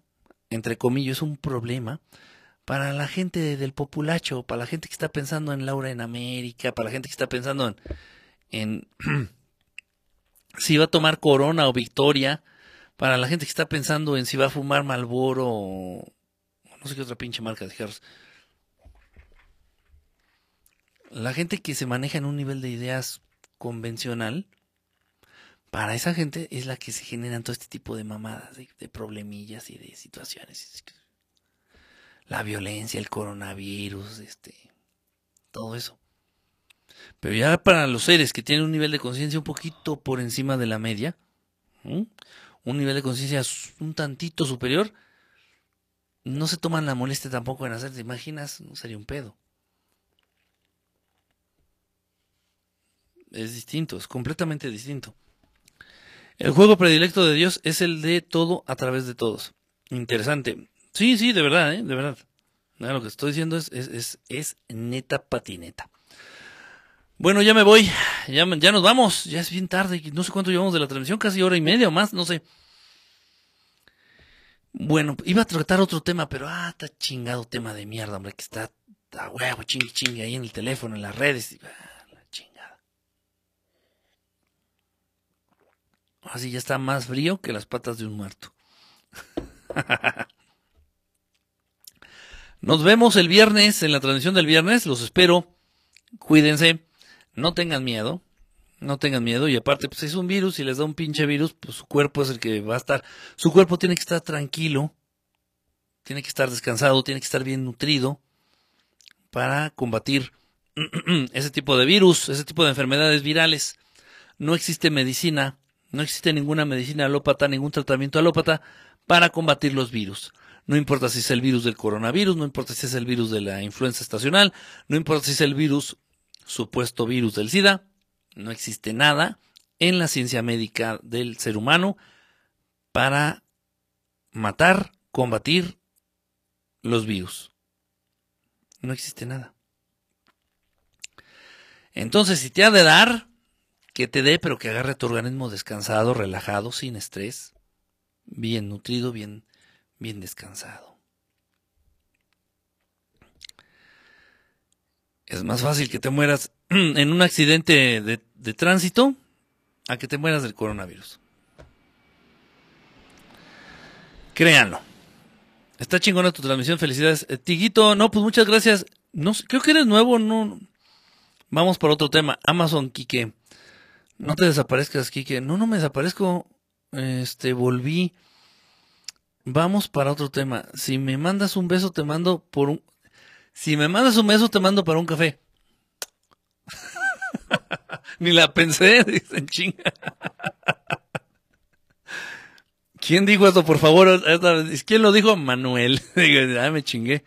entre comillas, es un problema para la gente del populacho, para la gente que está pensando en Laura en América, para la gente que está pensando en, en si va a tomar Corona o Victoria. Para la gente que está pensando en si va a fumar Malboro o no sé qué otra pinche marca de. La gente que se maneja en un nivel de ideas convencional, para esa gente es la que se generan todo este tipo de mamadas, de, de problemillas y de situaciones. La violencia, el coronavirus, este, todo eso. Pero ya para los seres que tienen un nivel de conciencia un poquito por encima de la media, un nivel de conciencia un tantito superior, no se toman la molestia tampoco en hacer, ¿te imaginas? Sería un pedo. Es distinto, es completamente distinto. El juego predilecto de Dios es el de todo a través de todos. Interesante. Sí, sí, de verdad, ¿eh? de verdad. lo que estoy diciendo es, es, es, es neta patineta. Bueno, ya me voy, ya, ya nos vamos, ya es bien tarde, no sé cuánto llevamos de la transmisión, casi hora y media o más, no sé. Bueno, iba a tratar otro tema, pero ah, está chingado tema de mierda, hombre, que está a huevo, chingue, chingue, ahí en el teléfono, en las redes, ah, la chingada. Así ya está más frío que las patas de un muerto. Nos vemos el viernes, en la transmisión del viernes, los espero, cuídense no tengan miedo, no tengan miedo y aparte pues es un virus y les da un pinche virus, pues su cuerpo es el que va a estar, su cuerpo tiene que estar tranquilo, tiene que estar descansado, tiene que estar bien nutrido para combatir ese tipo de virus, ese tipo de enfermedades virales. No existe medicina, no existe ninguna medicina alópata, ningún tratamiento alópata para combatir los virus. No importa si es el virus del coronavirus, no importa si es el virus de la influenza estacional, no importa si es el virus supuesto virus del SIDA. No existe nada en la ciencia médica del ser humano para matar, combatir los virus. No existe nada. Entonces, si te ha de dar, que te dé, pero que agarre tu organismo descansado, relajado, sin estrés, bien nutrido, bien, bien descansado. Es más fácil que te mueras en un accidente de, tránsito a que te mueras del coronavirus. Créanlo. Está chingona tu transmisión, felicidades. Eh, Tiguito, no, pues muchas gracias. No creo que eres nuevo, no. Vamos por otro tema. Amazon, Kike. No te desaparezcas, Kike. No, no me desaparezco. Este, volví. Vamos para otro tema. Si me mandas un beso, te mando por un. Si me mandas un beso, te mando para un café. Ni la pensé, dicen chinga. ¿Quién dijo esto, por favor? ¿Quién lo dijo? Manuel. ah, me chingué.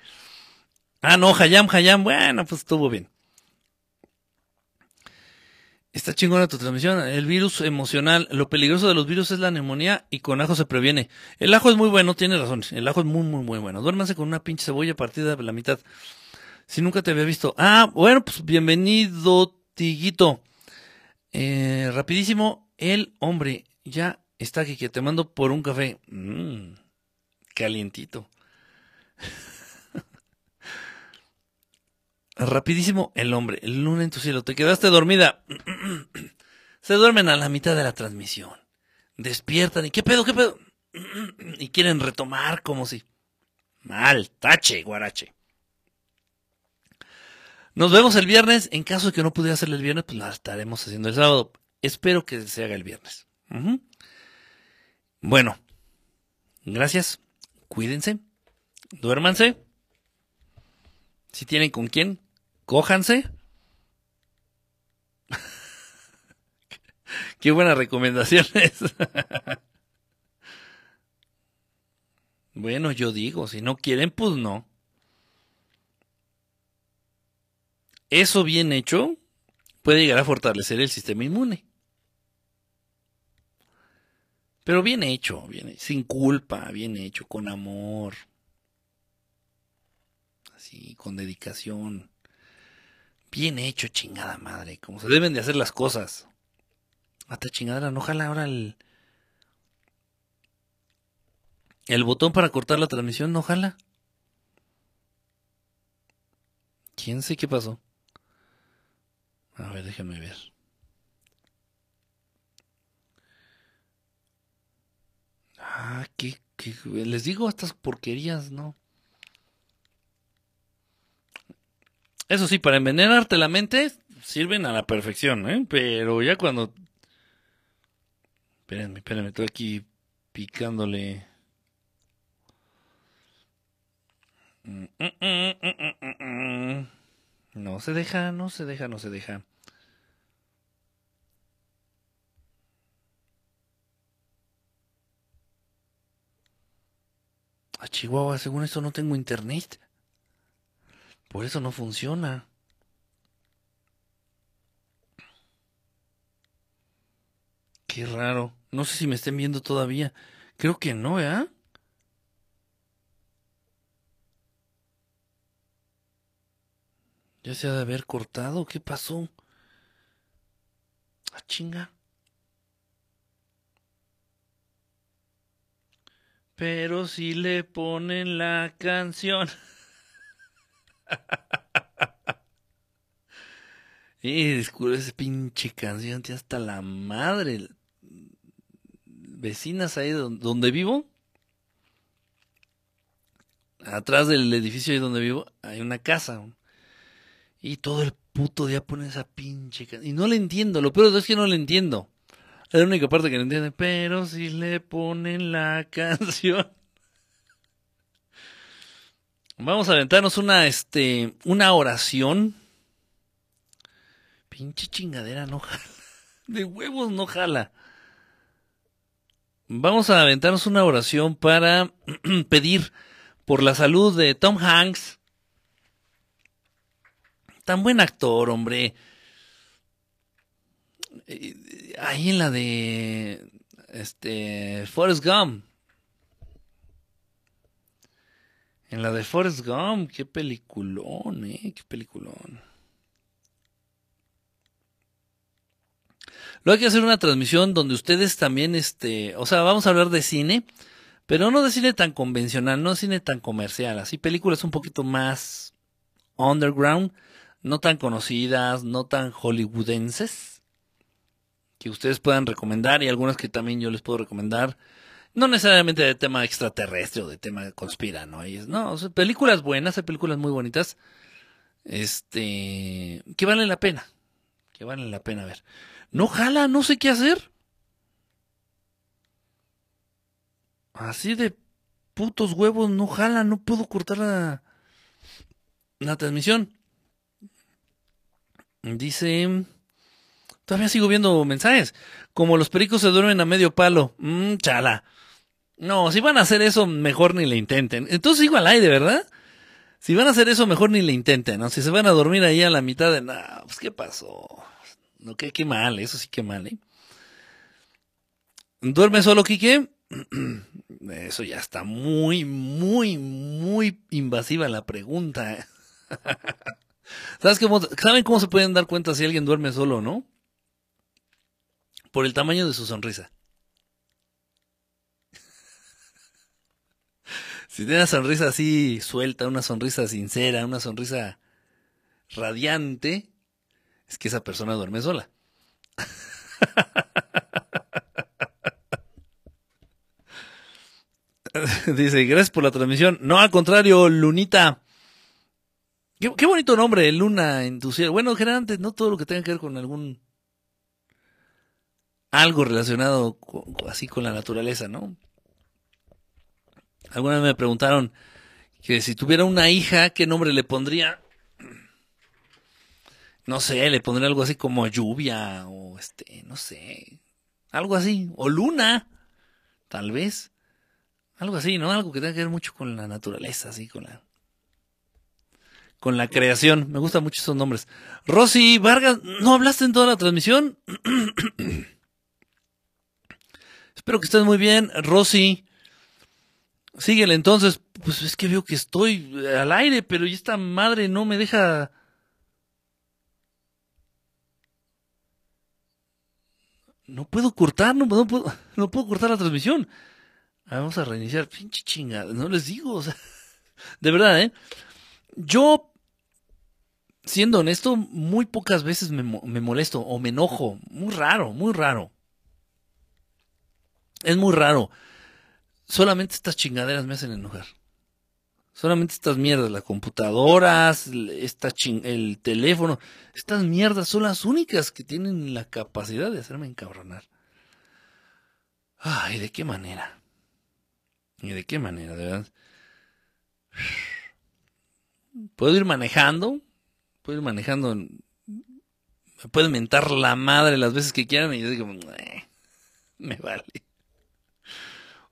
Ah, no, Hayam, Hayam. Bueno, pues estuvo bien. Está chingona tu transmisión. El virus emocional. Lo peligroso de los virus es la neumonía y con ajo se previene. El ajo es muy bueno, tiene razón. El ajo es muy, muy, muy bueno. Duérmanse con una pinche cebolla partida de la mitad. Si nunca te había visto. Ah, bueno, pues bienvenido, Tiguito. Eh, rapidísimo, el hombre ya está aquí, te mando por un café. Mmm, calientito. Rapidísimo, el hombre, el luna en tu cielo. Te quedaste dormida. Se duermen a la mitad de la transmisión. Despiertan y ¿qué pedo, qué pedo? Y quieren retomar como si... Mal, tache, guarache. Nos vemos el viernes. En caso de que no pudiera hacerle el viernes, pues la estaremos haciendo el sábado. Espero que se haga el viernes. Bueno, gracias. Cuídense. Duérmanse. Si tienen con quién, cójanse. Qué buenas recomendaciones. bueno, yo digo, si no quieren, pues no. Eso bien hecho puede llegar a fortalecer el sistema inmune. Pero bien hecho, bien sin culpa, bien hecho, con amor. Así, con dedicación. Bien hecho, chingada madre, como se deben de hacer las cosas. Hasta chingada, no jala ahora el... El botón para cortar la transmisión, no jala. ¿Quién sé qué pasó? A ver, déjenme ver. Ah, ¿qué, les digo estas porquerías, ¿no? Eso sí, para envenenarte la mente sirven a la perfección, ¿eh? Pero ya cuando... Espérenme, espérenme, estoy aquí picándole... Mm, mm, mm, no se deja, no se deja, no se deja. A Chihuahua, según esto no tengo internet. Por eso no funciona. Qué raro. No sé si me estén viendo todavía. Creo que no, ¿eh? Ya se ha de haber cortado. ¿Qué pasó? Ah, chinga. Pero si le ponen la canción. y descubre esa pinche canción, hasta la madre. Vecinas ahí donde vivo. Atrás del edificio ahí donde vivo hay una casa. Y todo el puto día pone esa pinche canción. Y no le entiendo, lo peor es que no le entiendo. Es la única parte que no entiende. Pero si le ponen la canción. Vamos a aventarnos una, este, una oración. Pinche chingadera, no jala. De huevos no jala. Vamos a aventarnos una oración para pedir por la salud de Tom Hanks. Tan buen actor, hombre. Eh, ahí en la de este Forrest Gump. En la de Forrest Gump, qué peliculón, eh, qué peliculón. Luego hay que hacer una transmisión donde ustedes también, este, o sea, vamos a hablar de cine, pero no de cine tan convencional, no de cine tan comercial, así películas un poquito más underground, no tan conocidas, no tan hollywoodenses, que ustedes puedan recomendar y algunas que también yo les puedo recomendar. No necesariamente de tema extraterrestre o de tema de conspira, ¿no? no, películas buenas, hay películas muy bonitas, este, que valen la pena, que valen la pena ver. No jala, no sé qué hacer. Así de putos huevos, no jala, no puedo cortar la transmisión. Dice, todavía sigo viendo mensajes. Como los pericos se duermen a medio palo. Mmm, chala. No, si van a hacer eso, mejor ni le intenten. Entonces igual hay, de ¿verdad? Si van a hacer eso, mejor ni le intenten, ¿no? Si se van a dormir ahí a la mitad de, nada, pues ¿qué pasó? No, qué, qué mal, eso sí que mal, ¿eh? ¿Duerme solo, Quique? Eso ya está muy, muy, muy invasiva la pregunta. ¿Sabes ¿Saben cómo se pueden dar cuenta si alguien duerme solo o no? Por el tamaño de su sonrisa. Si tiene una sonrisa así suelta, una sonrisa sincera, una sonrisa radiante, es que esa persona duerme sola. Dice, gracias por la transmisión. No, al contrario, Lunita. Qué, bonito nombre, Luna Entusiasta. Bueno, generalmente no todo lo que tenga que ver con algún... Algo relacionado así con la naturaleza, ¿no? Alguna vez me preguntaron que si tuviera una hija, ¿qué nombre le pondría? No sé, le pondría algo así como lluvia o este, no sé, algo así, o luna, tal vez. Algo así, ¿no? Algo que tenga que ver mucho con la naturaleza, así, con la con la creación. Me gustan mucho esos nombres. Rosy Vargas, ¿no hablaste en toda la transmisión? Espero que estés muy bien, Rosy. Síguele entonces. Pues es que veo que estoy al aire, pero esta madre no me deja. No puedo cortar, no, puedo, no puedo cortar la transmisión. Vamos a reiniciar. Pinche chingada, no les digo. De verdad, ¿eh? Yo, siendo honesto, muy pocas veces me, me molesto o me enojo. Muy raro, muy raro. Es muy raro solamente estas chingaderas me hacen enojar. Solamente estas mierdas, las computadoras, esta el teléfono, estas mierdas son las únicas que tienen la capacidad de hacerme encabronar. Ay, ¿de qué manera? ¿Y de qué manera, de verdad? Puedo ir manejando, puedo ir manejando, me pueden mentar la madre las veces que quieran y yo digo, me vale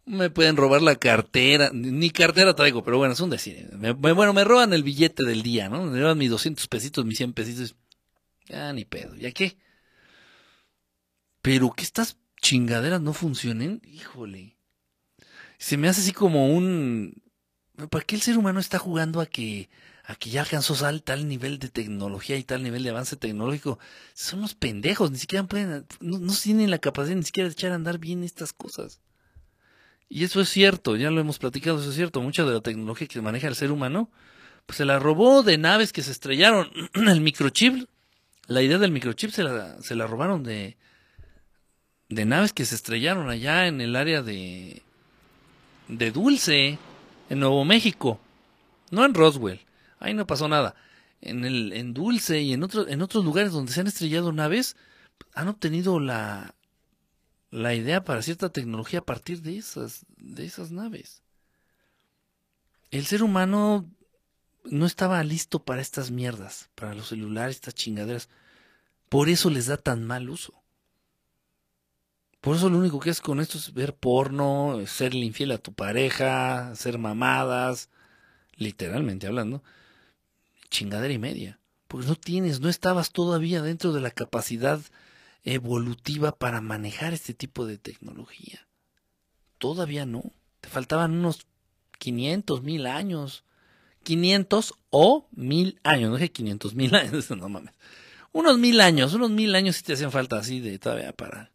me pueden robar la cartera, ni cartera traigo, pero bueno, es un decir. bueno, me roban el billete del día, ¿no? Me roban mis 200 pesitos, mis 100 pesitos. Ya ni pedo, ¿ya qué? Pero que estas chingaderas no funcionen, híjole. Se me hace así como un... ¿Para qué el ser humano está jugando a que, a que ya alcanzó tal nivel de tecnología y tal nivel de avance tecnológico? Son los pendejos, ni siquiera pueden, no, no tienen la capacidad ni siquiera de echar a andar bien estas cosas. Y eso es cierto, ya lo hemos platicado, eso es cierto. Mucha de la tecnología que maneja el ser humano, pues se la robó de naves que se estrellaron. el microchip, la idea del microchip se la, se la robaron de, de naves que se estrellaron allá en el área de, de Dulce, en Nuevo México. No en Roswell, ahí no pasó nada. En, el, en Dulce y en, otro, en otros lugares donde se han estrellado naves, han obtenido la, la idea para cierta tecnología a partir de esas, de esas naves. El ser humano no estaba listo para estas mierdas, para los celulares, estas chingaderas. Por eso les da tan mal uso. Por eso lo único que es con esto es ver porno, ser infiel a tu pareja, hacer mamadas, literalmente hablando, chingadera y media. Porque no tienes, no estabas todavía dentro de la capacidad evolutiva para manejar este tipo de tecnología. Todavía no. Te faltaban unos 500, mil años. 500 o mil años. No dije 500 mil años, no mames. unos mil años, unos mil años si te hacían falta así de todavía para,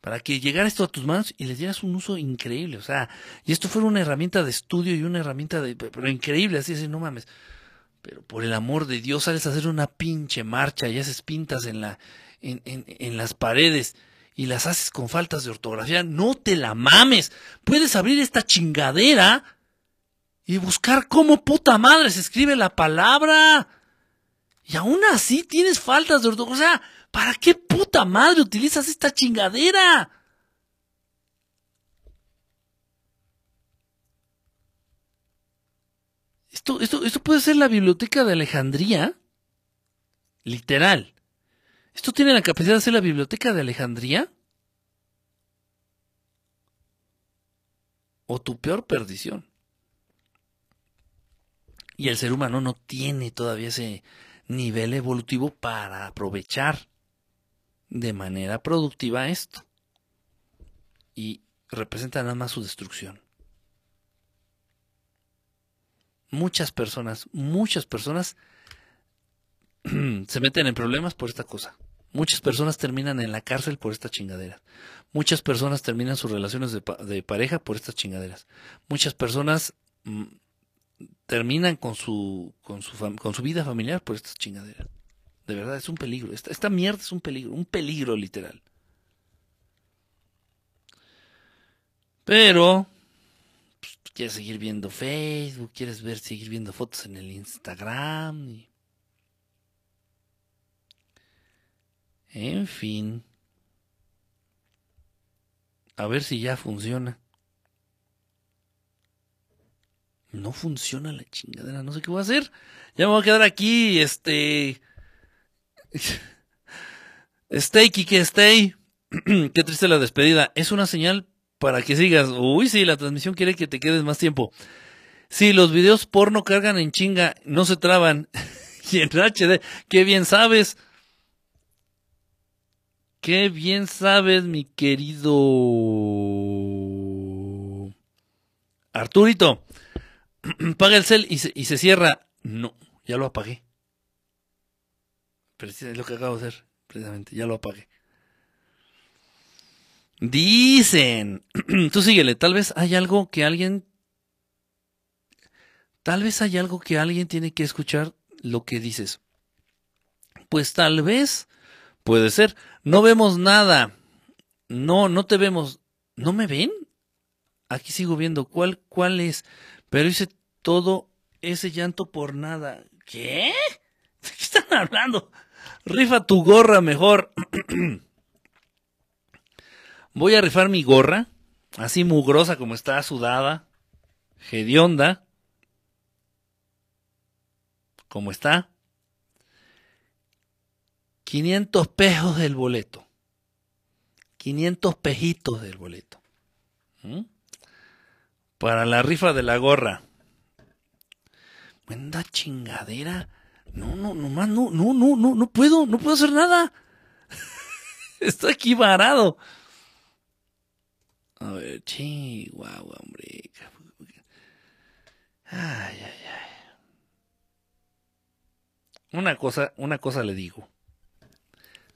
para que llegara esto a tus manos y les dieras un uso increíble. O sea, y esto fuera una herramienta de estudio y una herramienta de, pero increíble, así, así, no mames. Pero por el amor de Dios, sales a hacer una pinche marcha y haces pintas en la, en, en, en las paredes y las haces con faltas de ortografía. No te la mames. Puedes abrir esta chingadera y buscar cómo puta madre se escribe la palabra. Y aún así tienes faltas de ortografía. O sea, ¿para qué puta madre utilizas esta chingadera? Esto, esto, esto puede ser la biblioteca de Alejandría. Literal. ¿Esto tiene la capacidad de ser la biblioteca de Alejandría? ¿O tu peor perdición? Y el ser humano no tiene todavía ese nivel evolutivo para aprovechar de manera productiva esto. Y representa nada más su destrucción. Muchas personas, muchas personas se meten en problemas por esta cosa. Muchas personas terminan en la cárcel por estas chingaderas. Muchas personas terminan sus relaciones de, pareja por estas chingaderas. Muchas personas mm, terminan con su, con su, con su vida familiar por estas chingaderas. De verdad, es un peligro. Esta, mierda es un peligro, un peligro literal. Pero, quieres seguir viendo Facebook, quieres ver, seguir viendo fotos en el Instagram. En fin. A ver si ya funciona. No funciona la chingadera, no sé qué voy a hacer. Ya me voy a quedar aquí, este... Stay, Kike, stay. qué triste la despedida. Es una señal para que sigas. Uy, sí, la transmisión quiere que te quedes más tiempo. Sí, los videos porno cargan en chinga, no se traban. y en HD, qué bien sabes. Qué bien sabes, mi querido Arturito. Paga el cel y se, y se cierra. No, ya lo apagué. Es lo que acabo de hacer, precisamente. Ya lo apagué. Dicen. Tú síguele. Tal vez hay algo que alguien. Tal vez hay algo que alguien tiene que escuchar lo que dices. Pues tal vez. Puede ser. No vemos nada. No, no te vemos. ¿No me ven? Aquí sigo viendo. ¿Cuál, cuál es? Pero hice todo ese llanto por nada. ¿Qué? ¿De qué están hablando? Rifa tu gorra mejor. Voy a rifar mi gorra, así mugrosa como está, sudada, hedionda, como está. 500 pesos del boleto. 500 pejitos del boleto. Para la rifa de la gorra. Buena chingadera. No, no, nomás no, no, no, no, no puedo, no puedo hacer nada. Estoy aquí varado. A ver, chihuahua, hombre. Ay, ay, ay. Una cosa, una cosa le digo.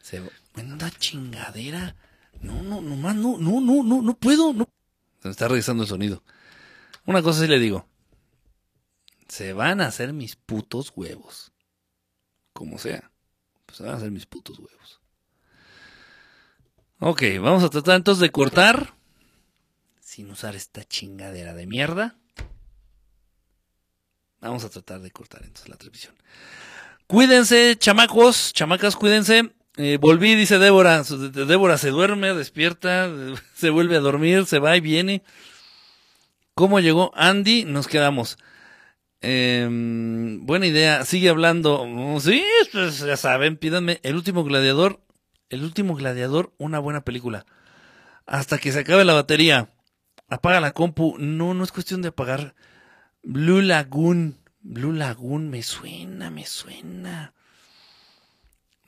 Se Buena chingadera. No, no, nomás no, no, no, no, no puedo, no. Se me está regresando el sonido. Una cosa sí le digo. Se van a hacer mis putos huevos como sea. Pues van a ser mis putos huevos. Ok, vamos a tratar entonces de cortar. Sin usar esta chingadera de mierda. Vamos a tratar de cortar entonces la televisión. Cuídense, chamacos, chamacas, cuídense. Eh, volví, dice Débora. Débora se duerme, despierta, se vuelve a dormir, se va y viene. ¿Cómo llegó Andy? Nos quedamos. Eh, buena idea, sigue hablando. Sí, pues, ya saben, pídanme El último gladiador. El último gladiador, una buena película. Hasta que se acabe la batería. Apaga la compu. No, no es cuestión de apagar. Blue Lagoon. Blue Lagoon, me suena, me suena.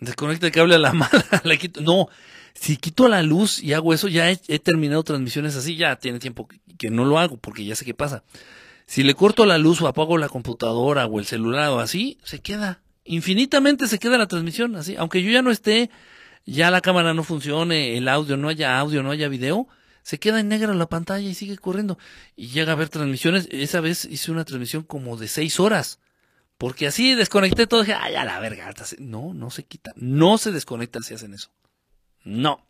Desconecta el cable a la mala. No, si quito la luz y hago eso, ya he, he terminado transmisiones así. Ya tiene tiempo que no lo hago porque ya sé qué pasa. Si le corto la luz o apago la computadora o el celular o así, se queda Infinitamente se queda la transmisión, así. Aunque yo ya no esté, ya la cámara no funcione, el audio, no haya audio, no haya video, se queda en negro la pantalla y sigue corriendo. Y llega a ver transmisiones. Esa vez hice una transmisión como de seis horas. Porque así desconecté todo. Dije, ay, a la verga. No, no se quita. No se desconecta si hacen eso. No.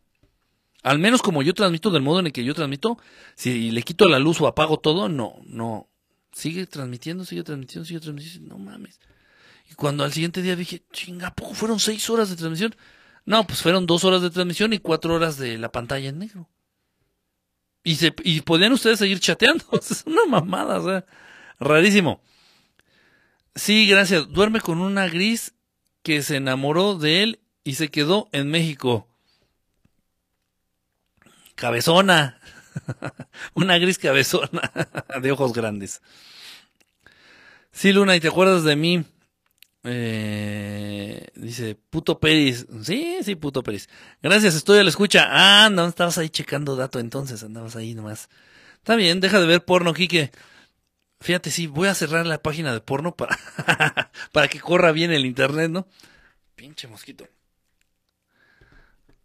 Al menos como yo transmito del modo en el que yo transmito, si le quito la luz o apago todo, no, no. Sigue transmitiendo, sigue transmitiendo, sigue transmitiendo. No mames. Y cuando al siguiente día dije, chinga, ¿poco fueron seis horas de transmisión? No, pues fueron dos horas de transmisión y cuatro horas de la pantalla en negro. Y, se, y podían ustedes seguir chateando. es una mamada, o sea, rarísimo. Sí, gracias. Duerme con una gris que se enamoró de él y se quedó en México. Cabezona. una gris cabezona de ojos grandes. Sí, Luna, ¿y te acuerdas de mí? Eh, dice, puto Peris. Sí, sí, puto Peris. Gracias, estoy a la escucha. Ah, no, estabas ahí checando dato entonces, andabas ahí nomás. Está bien, deja de ver porno, Quique. Fíjate, sí, voy a cerrar la página de porno para, para que corra bien el internet, ¿no? Pinche mosquito.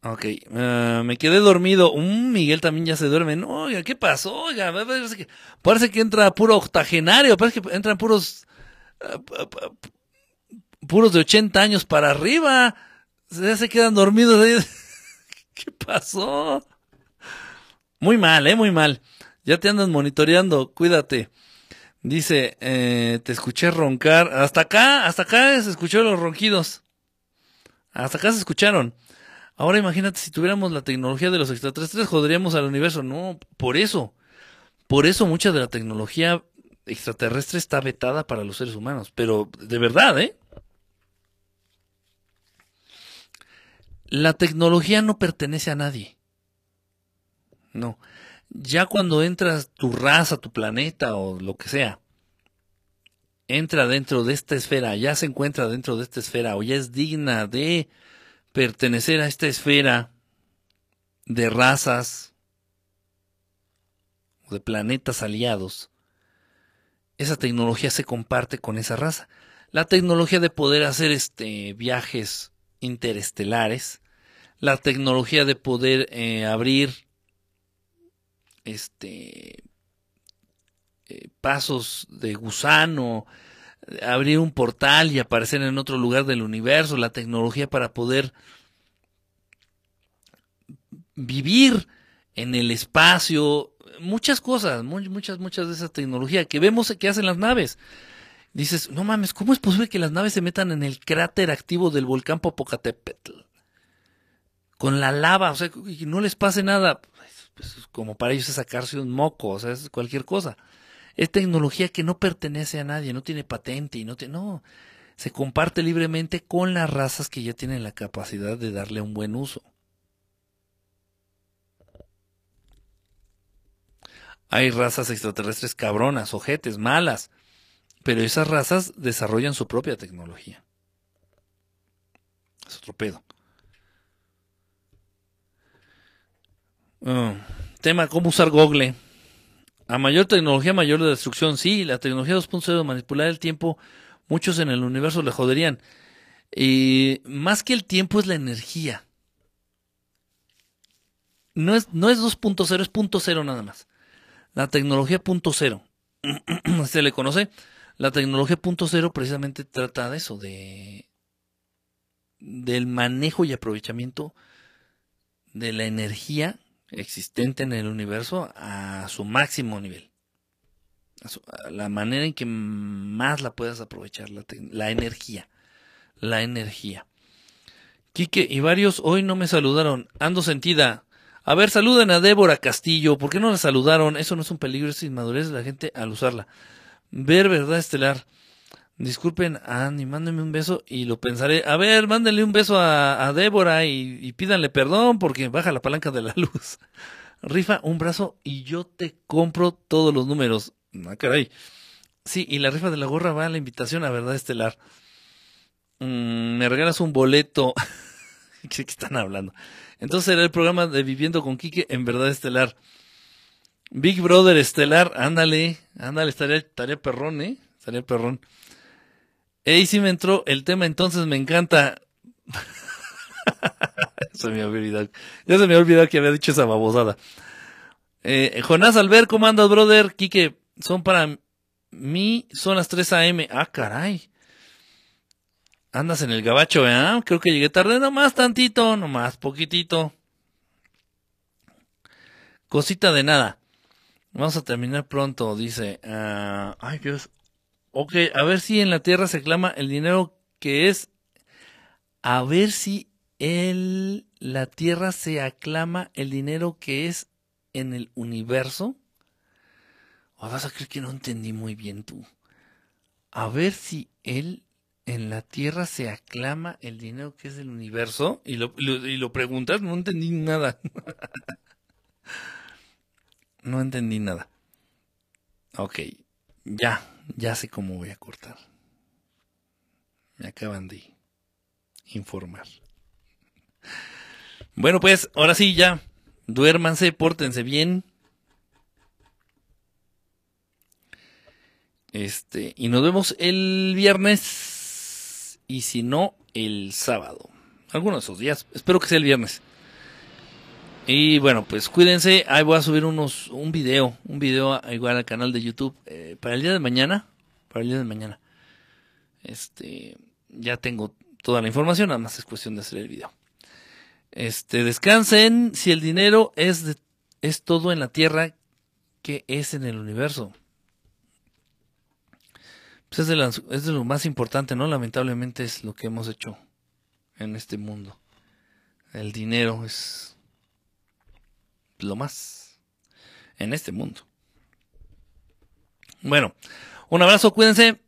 Ok, uh, me quedé dormido. Um, Miguel también ya se duerme. No, oiga, ¿qué pasó? Oiga, parece que, parece que entra puro octogenario, parece que entran puros uh, puros de 80 años para arriba. Ya se quedan dormidos ahí. ¿Qué pasó? Muy mal, eh, muy mal. Ya te andan monitoreando, cuídate. Dice, eh, te escuché roncar. Hasta acá, hasta acá se escucharon los ronquidos. Hasta acá se escucharon. Ahora imagínate si tuviéramos la tecnología de los extraterrestres, joderíamos al universo. No, por eso. Por eso mucha de la tecnología extraterrestre está vetada para los seres humanos. Pero de verdad, ¿eh? La tecnología no pertenece a nadie. No. Ya cuando entras tu raza, tu planeta o lo que sea, entra dentro de esta esfera, ya se encuentra dentro de esta esfera o ya es digna de pertenecer a esta esfera de razas o de planetas aliados, esa tecnología se comparte con esa raza. La tecnología de poder hacer este viajes interestelares, la tecnología de poder eh, abrir este eh, pasos de gusano, abrir un portal y aparecer en otro lugar del universo, la tecnología para poder vivir en el espacio, muchas cosas, muchas, muchas de esa tecnología que vemos que hacen las naves. Dices, no mames, ¿cómo es posible que las naves se metan en el cráter activo del volcán Popocatépetl? Con la lava, o sea, y no les pase nada, pues, pues, como para ellos es sacarse un moco, o sea, es cualquier cosa. Es tecnología que no pertenece a nadie, no tiene patente y no tiene, no, se comparte libremente con las razas que ya tienen la capacidad de darle un buen uso. Hay razas extraterrestres cabronas, ojetes, malas, pero esas razas desarrollan su propia tecnología. Es otro pedo. Ah, tema, ¿cómo usar Google? A mayor tecnología, mayor de destrucción. Sí, la tecnología 2.0 manipular el tiempo, muchos en el universo le joderían. Y más que el tiempo es la energía. No es, no es 2.0, es punto cero nada más. La tecnología. Se le conoce. La tecnología precisamente trata de eso, de del manejo y aprovechamiento de la energía existente en el universo a su máximo nivel. La manera en que más la puedas aprovechar, la, la energía. La energía. Quique y varios hoy no me saludaron. Ando sentida. A ver, saluden a Débora Castillo. ¿Por qué no la saludaron? Eso no es un peligro, es inmadurez de la gente al usarla. Ver verdad estelar. Disculpen, Andy, mándenme un beso y lo pensaré. A ver, mándenle un beso a, Débora y, pídanle perdón porque baja la palanca de la luz. Rifa un brazo y yo te compro todos los números. Ah, caray. Sí, y la rifa de la gorra va a la invitación a Verdad Estelar. Mm, me regalas un boleto. ¿Qué están hablando? Entonces será el programa de Viviendo con Quique en Verdad Estelar. Big Brother Estelar, ándale, ándale, estaría, estaría perrón, ¿eh? Estaría perrón. Ey, sí me entró el tema, entonces me encanta. se me había. Ya se me había olvidado que había dicho esa babosada. Eh, Jonás Albert, ¿cómo andas, brother? Quique, son para mí, son las 3 a.m. Ah, caray. Andas en el gabacho, ¿eh? Creo que llegué tarde, nomás tantito, nomás poquitito. Cosita de nada. Vamos a terminar pronto, dice. ah, ay, Dios. Ok, a ver si en la tierra se clama el dinero que es. A ver si en la tierra se aclama el dinero que es en el universo. O vas a creer que no entendí muy bien tú. A ver si él en la tierra se aclama el dinero que es del universo. Y lo, lo- y lo preguntas, no entendí nada. no entendí nada. Ok, ya, ya sé cómo voy a cortar. Me acaban de informar. Bueno, pues, ahora sí, ya. Duérmanse, pórtense bien. Este, y nos vemos el viernes. Y si no, el sábado. Algunos de esos días. Espero que sea el viernes. Y bueno, pues cuídense. Ahí voy a subir unos, un video. Un video igual al canal de YouTube. eh, para el día de mañana. Para el día de mañana. Este, ya tengo toda la información. Nada más es cuestión de hacer el video. Este, descansen. Si el dinero es, de- es todo en la tierra, ¿qué es en el universo? Pues es de, las- es de lo más importante, ¿no? Lamentablemente es lo que hemos hecho en este mundo. El dinero es lo más en este mundo. Bueno, un abrazo, cuídense.